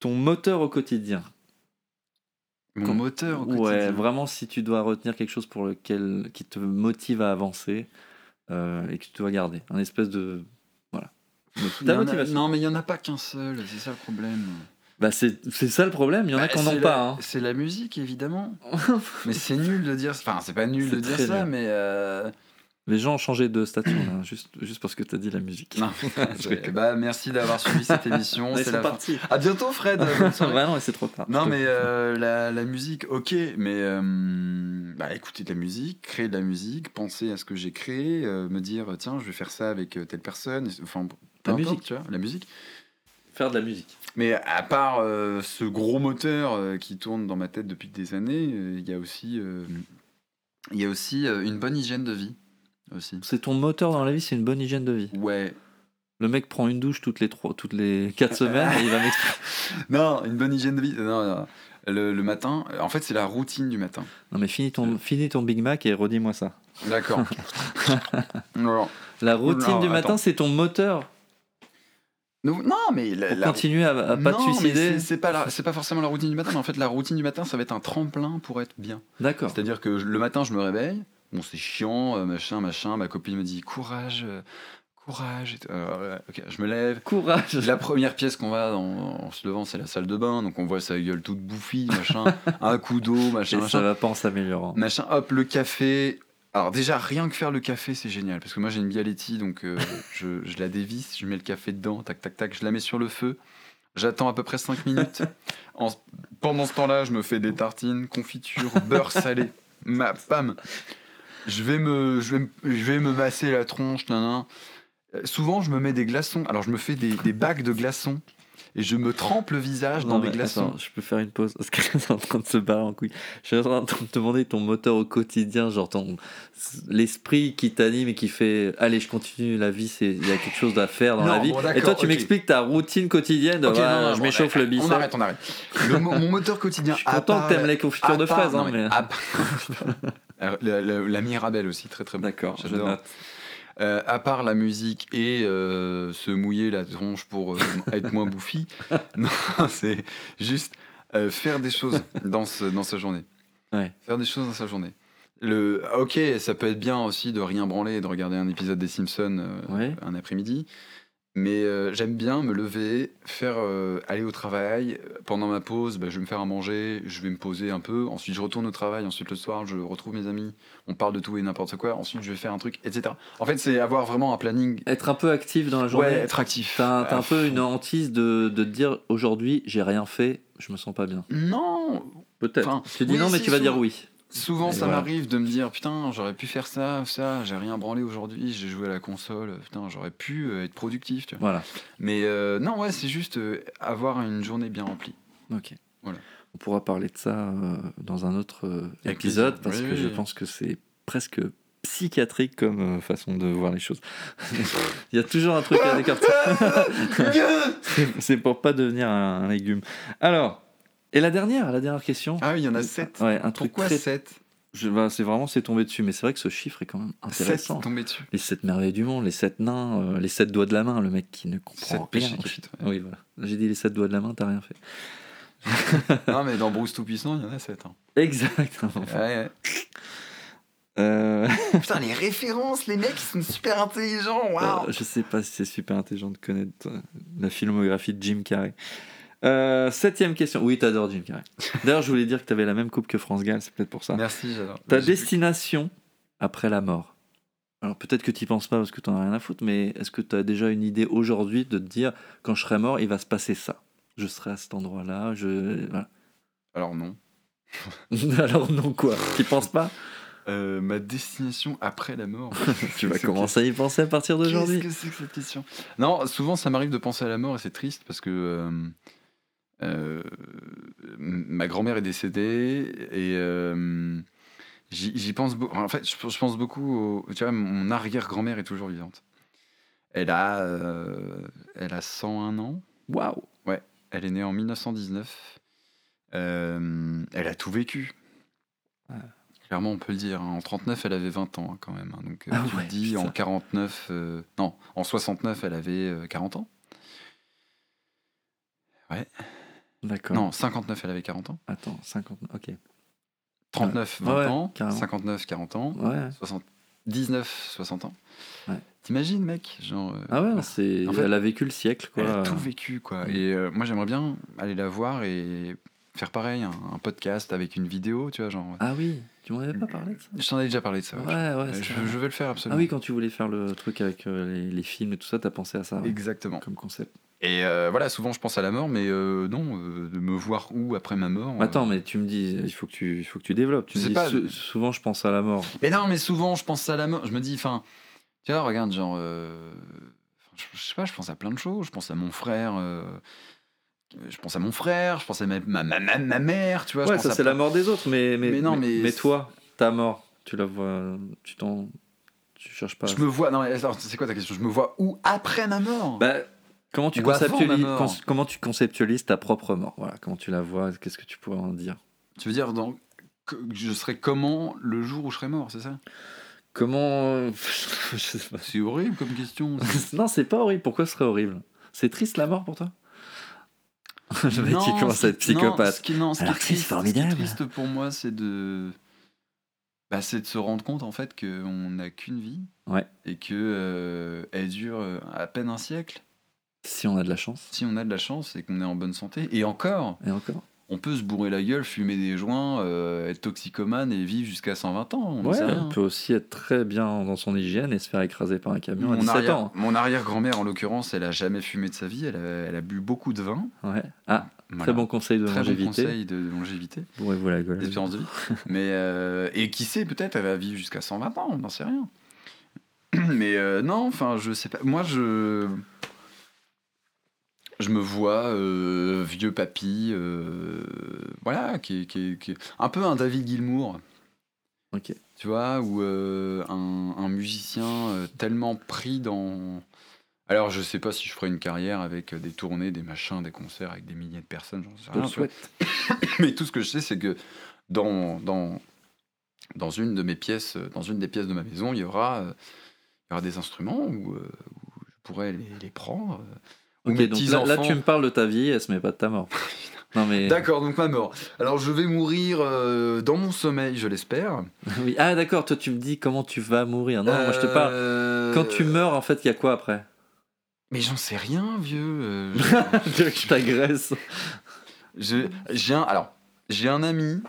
Ton moteur au quotidien.
Mon
Quand-
moteur au
Ouais, vraiment, si tu dois retenir quelque chose pour lequel qui te motive à avancer euh, et que tu dois garder, un espèce de voilà.
Il y
Ta
a-
motivation.
Non, mais il n'y en a pas qu'un seul, c'est ça le problème.
Bah c'est ça le problème. Il y en a
Bah,
qui en
c'est
ont pas. hein.
C'est la musique, évidemment. mais c'est nul de dire. Enfin, c'est pas nul de dire ça, mais. euh,
Les gens ont changé de statut là, juste juste parce que t'as dit la musique.
Non, bah, merci d'avoir suivi cette émission. C'est la fin. À bientôt, Fred.
Et c'est trop tard.
Non, mais euh, la, la musique, ok, mais euh, bah, écouter de la musique, créer de la musique, penser à ce que j'ai créé, euh, me dire, tiens, je vais faire ça avec euh, telle personne, enfin,
La
importe,
musique.
tu vois, la musique.
faire de la musique.
Mais à part euh, ce gros moteur euh, qui tourne dans ma tête depuis des années, euh, il y a aussi, euh, il y a aussi euh, une bonne hygiène de vie. Aussi.
C'est ton moteur dans la vie, c'est une bonne hygiène de vie.
Ouais.
Le mec prend une douche toutes les trois, toutes les quatre semaines et il va.
Non, une bonne hygiène de vie. Non, non. Le, le matin, en fait, c'est la routine du matin.
Non mais finis ton, finis ton Big Mac et redis-moi ça.
D'accord.
La routine
Non,
du matin, c'est ton moteur
non, mais la,
pour
la-
continuer à, à pas
Non,
te suicider.
c'est- pas, la- c'est pas forcément la routine du matin, mais en fait, la routine du matin, ça va être un tremplin pour être bien.
D'accord.
C'est-à-dire que le matin, je me réveille, bon, c'est chiant, euh, machin, machin, ma copine me dit courage, euh, courage. Euh, ouais, ok, je me lève.
Courage.
La première pièce qu'on va en, en se levant, c'est la salle de bain, donc on voit sa gueule toute bouffie, machin, un coup d'eau, machin,
Et ça
machin.
va pas en s'améliorant.
Machin, hop, le café. Alors déjà, rien que faire le café, c'est génial. Parce que moi, j'ai une Bialetti, donc euh, je, je la dévisse, je mets le café dedans, tac, tac, tac, je la mets sur le feu. J'attends à peu près 5 minutes. En- pendant ce temps-là, je me fais des tartines, confiture, beurre salé. Ma, pam je vais, me, je, vais me, je vais me masser la tronche, nan, nan. Euh, Souvent, je me mets des glaçons. Alors, je me fais des, des bacs de glaçons. Et je me trempe le visage dans des glaçons.
attends, je peux faire une pause parce que c'est en train de se barrer en couille. Je suis en train de te demander ton moteur au quotidien, genre ton l'esprit qui t'anime et qui fait allez, je continue la vie, c'est il y a quelque chose à faire dans
Non,
la vie.
bon,
et toi, tu m'expliques ta routine quotidienne. de,
Ok,
ouais,
non, non,
je
bon,
m'échauffe le bicep.
On arrête, on arrête. Le mon moteur quotidien.
Je suis content que t'aimes les confitures de fraises, hein,
mais la, la- Mirabelle aussi, très très bon.
D'accord,
J'adore. Euh, à part la musique et euh, se mouiller la tronche pour euh, être moins bouffi, non, c'est juste euh, faire des choses dans, ce, dans sa journée.
Ouais.
Faire des choses dans sa journée. Le, ok, ça peut être bien aussi de rien branler et de regarder un épisode des Simpsons euh,
Ouais.
un après-midi. Mais euh, j'aime bien me lever, faire euh, aller au travail. Pendant ma pause, bah, je vais me faire à manger, je vais me poser un peu. Ensuite, je retourne au travail. Ensuite, le soir, je retrouve mes amis. On parle de tout et n'importe quoi. Ensuite, je vais faire un truc, etc. En fait, c'est avoir vraiment un planning.
Être un peu actif dans la journée.
Ouais, être actif.
T'as un peu
fond.
une hantise de, de te dire aujourd'hui j'ai rien fait, je me sens pas bien.
Non,
Peut-être.
Enfin,
tu dis
oui,
non, mais
si,
tu vas dire oui.
Souvent,
Et
ça
voilà.
m'arrive de me dire putain, j'aurais pu faire ça, ça, j'ai rien branlé aujourd'hui, j'ai joué à la console, putain, j'aurais pu euh, être productif, tu vois.
Voilà.
Mais euh, non, ouais, c'est juste euh, avoir une journée bien remplie.
Ok.
Voilà.
On pourra parler de ça euh, dans un autre épisode parce
Oui,
que je pense que c'est presque psychiatrique comme façon de voir les choses. Il y a toujours un truc à décortiquer. C'est- pour pas devenir un, un légume. Alors, et la dernière, la dernière question.
Ah oui, il y en a 7.
Ouais, un truc
Pourquoi
très.
7
je- bah, c'est vraiment c'est tombé dessus, mais c'est vrai que ce chiffre est quand même
7
intéressant.
tombés dessus.
Les sept merveilles du monde, les sept nains, euh, les sept doigts de la main, le mec qui ne comprend rien.
péchés capitaux.
Oui, voilà. J'ai dit les sept doigts de la main, t'as rien fait.
non, mais dans Bruce Tout-Puissant, il y en a 7.
Exactement.
Ouais, ouais.
Euh,
Putain, les références, les mecs, ils sont super intelligents, waouh
Euh, je sais pas si c'est super intelligent de connaître euh, la filmographie de Jim Carrey. Euh, septième question. Oui, t'adores Jim Carrey. D'ailleurs, je voulais dire que t'avais la même coupe que France Gall, c'est peut-être pour ça.
Merci, j'adore.
Ta destination après la mort. Alors peut-être que tu penses pas parce que t'en as rien à foutre, mais est-ce que tu as déjà une idée aujourd'hui de te dire quand je serai mort, il va se passer ça? Je serai à cet endroit-là, je. Voilà.
Alors non.
Alors non, quoi? Tu penses pas?
Euh, ma destination après la mort.
Tu vas commencer à y penser à partir d'aujourd'hui.
Qu'est-ce que c'est que cette question? Non, souvent ça m'arrive de penser à la mort et c'est triste parce que euh, euh, ma grand-mère est décédée et euh, j'y pense beaucoup. En fait, je, pense beaucoup. Au, tu vois, mon arrière-grand-mère est toujours vivante. Elle a, euh, elle a 101 ans.
Waouh
Elle est née en 1919. Euh, elle a tout vécu. Clairement, on peut le dire. hein. En 39, elle avait 20 ans hein, quand même. hein. Donc,
Ah
tu
ouais,
le dis, en
putain.
49... euh, non, en 69, elle avait euh, 40 ans.
D'accord.
Non, 59, elle avait 40 ans.
Attends, 50. Ok.
39,
Ouais,
20
ouais,
ans.
carrément.
59, 40 ans.
Ouais.
79, 60 ans.
Ouais.
T'imagines, mec genre, euh,
Ah ouais, c'est.
En fait,
elle a vécu le siècle, quoi.
Elle a tout vécu, quoi. Et euh, moi, j'aimerais bien aller la voir et faire pareil, un, un podcast avec une vidéo, tu vois, genre...
Ah oui, tu m'en avais pas parlé de ça
Je t'en ai déjà parlé de ça.
Ouais,
ouais.
ouais.
Je, je vais le faire
Ah
absolument.
oui, quand tu voulais faire le truc avec euh, les, les films et tout ça, t'as pensé à ça
Exactement.
comme concept.
Et euh, voilà, souvent je pense à la mort, mais euh, non, euh, de me voir où après ma mort.
Attends, mais tu me dis, il faut que tu, il faut que tu développes. Tu me dis,
pas.
sou- souvent je pense à la mort.
Mais non, mais souvent je pense à la mort. Je me dis, enfin, tu vois, regarde, genre, je, je sais pas, je pense à plein de choses. Je pense à mon frère. je pense à mon frère, je pense à ma, ma, ma, ma- mère, tu vois. je
ouais,
pense
ça
à
c'est
plein-
la mort des autres, mais mais,
Mais non, mais-
mais toi, ta mort, tu la vois, tu t'en, tu cherches pas.
Je me vois. Non, mais attends, c'est quoi ta question? Je me vois où après ma mort?
Bah, comment tu conceptualises,
mort.
cons- comment tu conceptualises ta propre mort? Voilà, comment tu la vois Qu'est-ce que tu pourrais en dire?
Tu veux dire, dans, que je serais comment le jour où je serais mort, c'est ça?
Comment pas.
C'est horrible comme question.
non, c'est pas horrible. Pourquoi ce serait horrible? C'est triste la mort pour toi? Le mec qui
Non,
commence
ce
à être
non,
psychopathe.
ce qui, non, ce qui est triste,
formidable.
Ce qui est triste pour moi, c'est de, bah, c'est de se rendre compte en fait qu'on n'a qu'une vie.
Ouais.
Et que euh, elle dure euh, à peine un siècle.
Si on a de la chance.
Si on a de la chance et qu'on est en bonne santé. Et encore,
Et encore.
on peut se bourrer la gueule, fumer des joints, euh, être toxicomane et vivre jusqu'à 120 ans. On
Ouais,
sait rien.
on peut aussi être très bien dans son hygiène et se faire écraser par un camion à
Mon
17
arrière,
ans.
mon arrière-grand-mère, en l'occurrence, elle a jamais fumé de sa vie. Elle a, elle a bu beaucoup de vin.
Ouais. Ah,
Voilà.
très bon conseil de
Très bon
longévité.
conseil de, longévité,
Bourrez-vous la gueule.
d'espérance de vie. Mais euh, et qui sait, peut-être, elle va vivre jusqu'à 120 ans. On n'en sait rien. Mais euh, non, enfin, je sais pas. Moi, je je me vois euh, vieux papy, euh, voilà, qui, est- qui, est- qui est un peu un David Gilmour.
Ok.
Tu vois, ou euh, un, un musicien tellement pris dans. Alors, je sais pas si je ferai une carrière avec des tournées, des machins, des concerts avec des milliers de personnes, j'en sais rien,
souhaite.
Mais tout ce que je sais, c'est que dans, dans, dans une de mes pièces, dans une des pièces de ma maison, il y aura, il y aura des instruments où, où je pourrais les, les prendre. Euh,
Ok,
mes
donc là, tu me parles de ta vie, elle se met pas de ta mort. non mais.
D'accord, donc ma mort. Alors je vais mourir euh, dans mon sommeil, je l'espère.
oui. Ah d'accord, toi tu me dis comment tu vas mourir. Non, moi je te parle.
Euh,
Quand tu meurs, en fait, il y a quoi après?
Mais j'en sais rien, vieux. euh,
je t'agresse.
j'ai un, alors, j'ai un ami.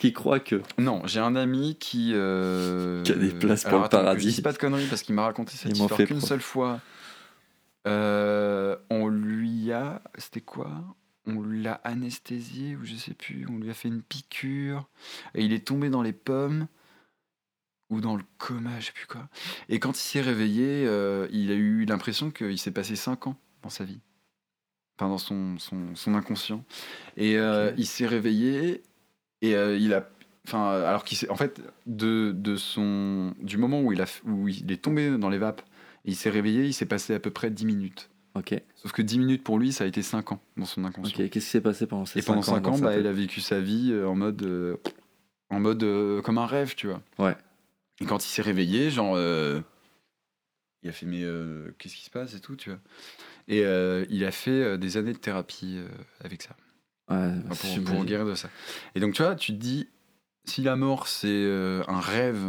Qui croit que.
Non, j'ai un ami qui. euh,
Qui a des places pour le paradis.
Je dis pas de conneries parce qu'il m'a raconté cette histoire qu'une seule fois. Euh, on lui a. C'était quoi? On l'a anesthésié ou je sais plus. On lui a fait une piqûre. Et il est tombé dans les pommes. Ou dans le coma, je sais plus quoi. Et quand il s'est réveillé, euh, il a eu l'impression qu'il s'est passé 5 ans dans sa vie. Enfin, dans son, son, son inconscient. Et euh, il s'est réveillé et il a. Enfin, alors qu'il s'est. En fait, de, de son, du moment où il, a, où il est tombé dans les vapes et il s'est réveillé, il s'est passé à peu près 10 minutes.
Ok.
Sauf que 10 minutes pour lui, ça a été 5 ans dans son inconscient.
Ok. Qu'est-ce qui s'est passé pendant ces
Et pendant
5 ans
5
dans
ans,
sa
bah, il a vécu sa vie euh, en mode. euh, en mode euh, comme un rêve, tu vois.
Ouais.
Et quand il s'est réveillé, genre. euh, il a fait, mais qu'est-ce qui se passe et tout, tu vois. Et il a fait des années de thérapie avec ça.
Ouais,
Enfin,
bah,
pour, pour guérir de ça. Et donc, tu vois, tu te dis, si la mort, c'est un rêve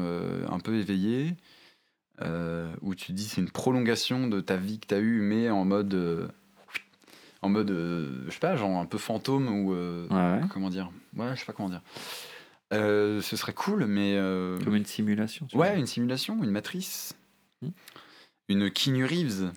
un peu éveillé, euh, où tu dis c'est une prolongation de ta vie que tu as eue, mais en mode. euh, en mode, euh, je sais pas, genre un peu fantôme ou.
Ouais.
Comment dire? Ouais, je sais pas comment dire. Ce serait cool, mais.
Comme une simulation. tu
ouais, une simulation, une matrice.
Hmm.
Une Keanu Reeves.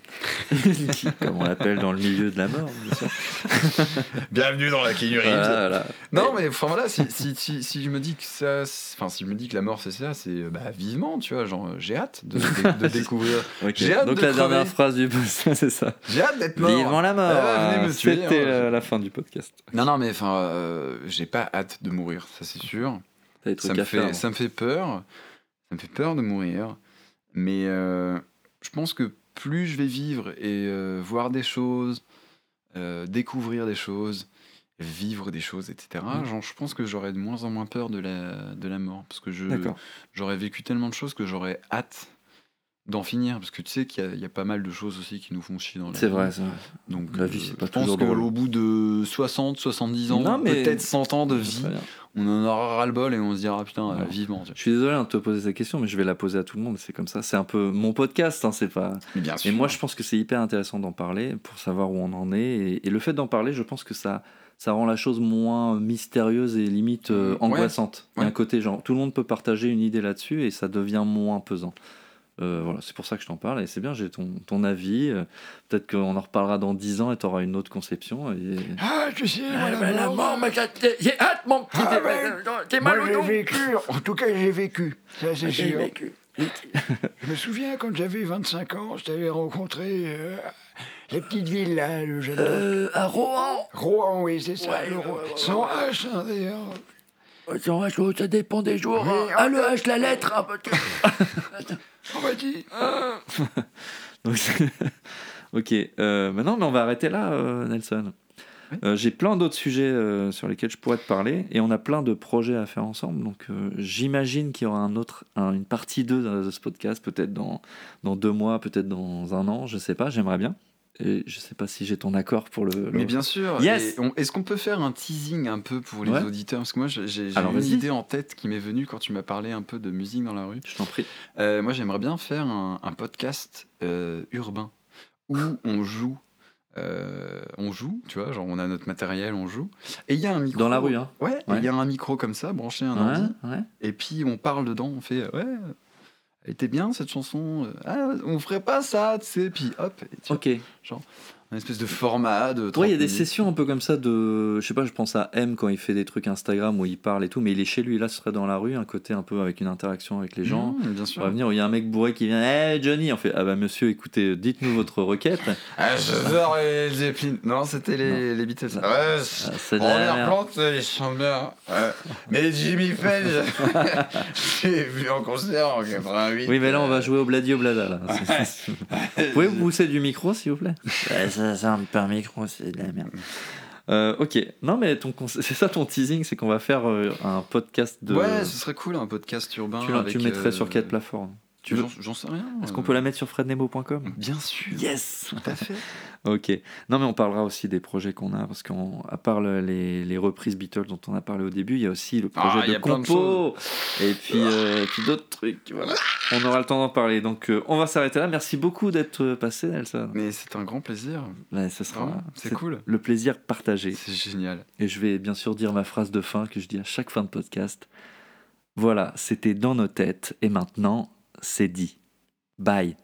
Comme on l'appelle dans le milieu de la mort, bien sûr.
Bienvenue dans la Keanu
voilà.
Non, mais enfin voilà, si, si, si, si je me dis que ça, enfin si je me dis que la mort c'est ça, c'est euh, bah vivement, tu vois, genre euh, j'ai hâte de, de- de découvrir. J'ai hâte
Donc
de
la dernière phrase du podcast, c'est ça.
j'ai hâte d'être mort.
Vivement la mort.
Ah, venez me tuer,
C'était
hein.
la, la fin du podcast.
Non, non, mais enfin, euh, j'ai pas hâte de mourir, ça c'est sûr. Ça me
faire.
fait, ça me fait peur, ça me fait peur de mourir, mais euh, je pense que plus je vais vivre et euh, voir des choses, euh, découvrir des choses, vivre des choses, etc.
Mm.
Genre, je pense que j'aurais de moins en moins peur de la, de la mort. Parce que je, j'aurais vécu tellement de choses que j'aurais hâte d'en finir. Parce que tu sais qu'il y a, il y a pas mal de choses aussi qui nous font chier dans la
C'est
vie.
vrai, c'est vrai.
Donc,
La vie,
euh,
c'est pas
je pense qu'au bout de 60, 70 ans,
mais-
peut-être 100 ans de vie, on en aura ras-le-bol et on se dira, putain, euh,
Ouais.
vivement.
Je suis désolé hein, de te poser cette question, mais je vais la poser à tout le monde. C'est comme ça. C'est un peu mon podcast. Hein, c'est pas.
Mais bien
Et
sûr.
moi, je pense que c'est hyper intéressant d'en parler pour savoir où on en est. Et, et le fait d'en parler, je pense que ça, ça rend la chose moins mystérieuse et limite euh, angoissante. Il y a un côté genre, tout le monde peut partager une idée là-dessus et ça devient moins pesant. Euh, voilà, c'est pour ça que je t'en parle et c'est bien, j'ai ton, ton avis. Euh, Peut-être qu'on en reparlera dans 10 ans et tu auras une autre conception. Et...
Ah, tu sais, moi,
Ah, ben, la mort, ça- j'ai hâte, mon petit.
Ah,
t'es-
ben, Moi,
mal au
vécu, en tout cas, j'ai vécu, ça c'est
J'ai
sûr.
vécu.
Je me souviens quand j'avais 25 ans, je t'avais rencontré euh, les petites villes là, le jeune
Euh, à Rouen.
Rouen, oui, c'est ça,
Ouais,
le Rouen.
ouais, ouais,
Sans. H, hein, d'ailleurs.
Attends, ça dépend des jours. Hein. Ah, le
on-
H, la lettre. hein, parce que-
On m'a dit.
Donc, c'est- ok, euh, maintenant, mais on va arrêter là, euh, Nelson.
Oui.
Euh, J'ai plein d'autres sujets euh, sur lesquels je pourrais te parler et on a plein de projets à faire ensemble. Donc euh, j'imagine qu'il y aura un autre, un- une partie 2 de ce podcast, peut-être dans, dans deux mois, peut-être dans un an, je sais pas, j'aimerais bien. Et je sais pas si j'ai ton accord pour le. le-
Mais bien sûr.
Yes.
Est-ce qu'on peut faire un teasing un peu pour les
Ouais.
auditeurs? Parce que moi, j'ai une idée en tête qui m'est venue quand tu m'as parlé un peu de musique dans la rue.
Je t'en prie.
Euh, moi, j'aimerais bien faire un, un podcast euh, urbain où on joue. euh, on joue, tu vois, genre on a notre matériel, on joue. Et il y a un micro.
Dans la rue, hein.
Ouais, il
Ouais.
y a un micro comme ça, branché à un ordi.
Ouais, ouais.
Et puis on parle dedans, on fait ouais, elle était bien cette chanson. euh, Ah, on ferait pas ça, tu sais. Puis hop, et tu vois. Un espèce de format de. 30
Ouais, il y a des
minutes.
sessions un peu comme ça de. Je sais pas, je pense à M quand il fait des trucs Instagram où il parle et tout, mais il est chez lui. Là, ce serait dans la rue, un côté un peu avec une interaction avec les gens.
Mmh, bien
On
sûr.
va venir où il y a un mec bourré qui vient Hey Johnny On fait Ah bah monsieur, écoutez, dites-nous votre requête.
Ah, j'adore les Zeppelin. Non, c'était les, les Beatles.
Non.
Ouais,
Ah, c'est
ils chantent bien. Ouais. Mais Jimmy Page, j'ai vu en concert en 88.
Oui, mais là on va jouer au Bladi Oblada. Là. C'est- c'est- vous pouvez vous pousser du micro s'il vous plaît?
Ça, ça me permet micro, c'est de la merde.
Euh, Ok, non mais c'est ça ton teasing, c'est qu'on va faire euh, un podcast de.
Ouais, ce serait cool, un podcast urbain.
tu,
avec,
tu mettrais
euh,
sur quelle plateforme tu veux-
j'en sais rien.
Est-ce qu'on peut la mettre sur frednemo.com
Bien sûr.
Yes
Tout à fait.
Ok. Non, mais on parlera aussi des projets qu'on a, parce qu'à part le- les, les reprises Beatles dont on a parlé au début, il y a aussi le projet
Ah, il y
de compo, et puis, euh, puis d'autres trucs. Voilà. On aura le temps d'en parler. Donc, euh, on va s'arrêter là. Merci beaucoup d'être euh, passé, Nelson.
Mais c'est un grand plaisir.
Ouais, ce sera
c'est cool.
le plaisir partagé.
C'est génial.
Et je vais bien sûr dire ma phrase de fin que je dis à chaque fin de podcast. Voilà, c'était dans nos têtes, et maintenant, c'est dit. Bye.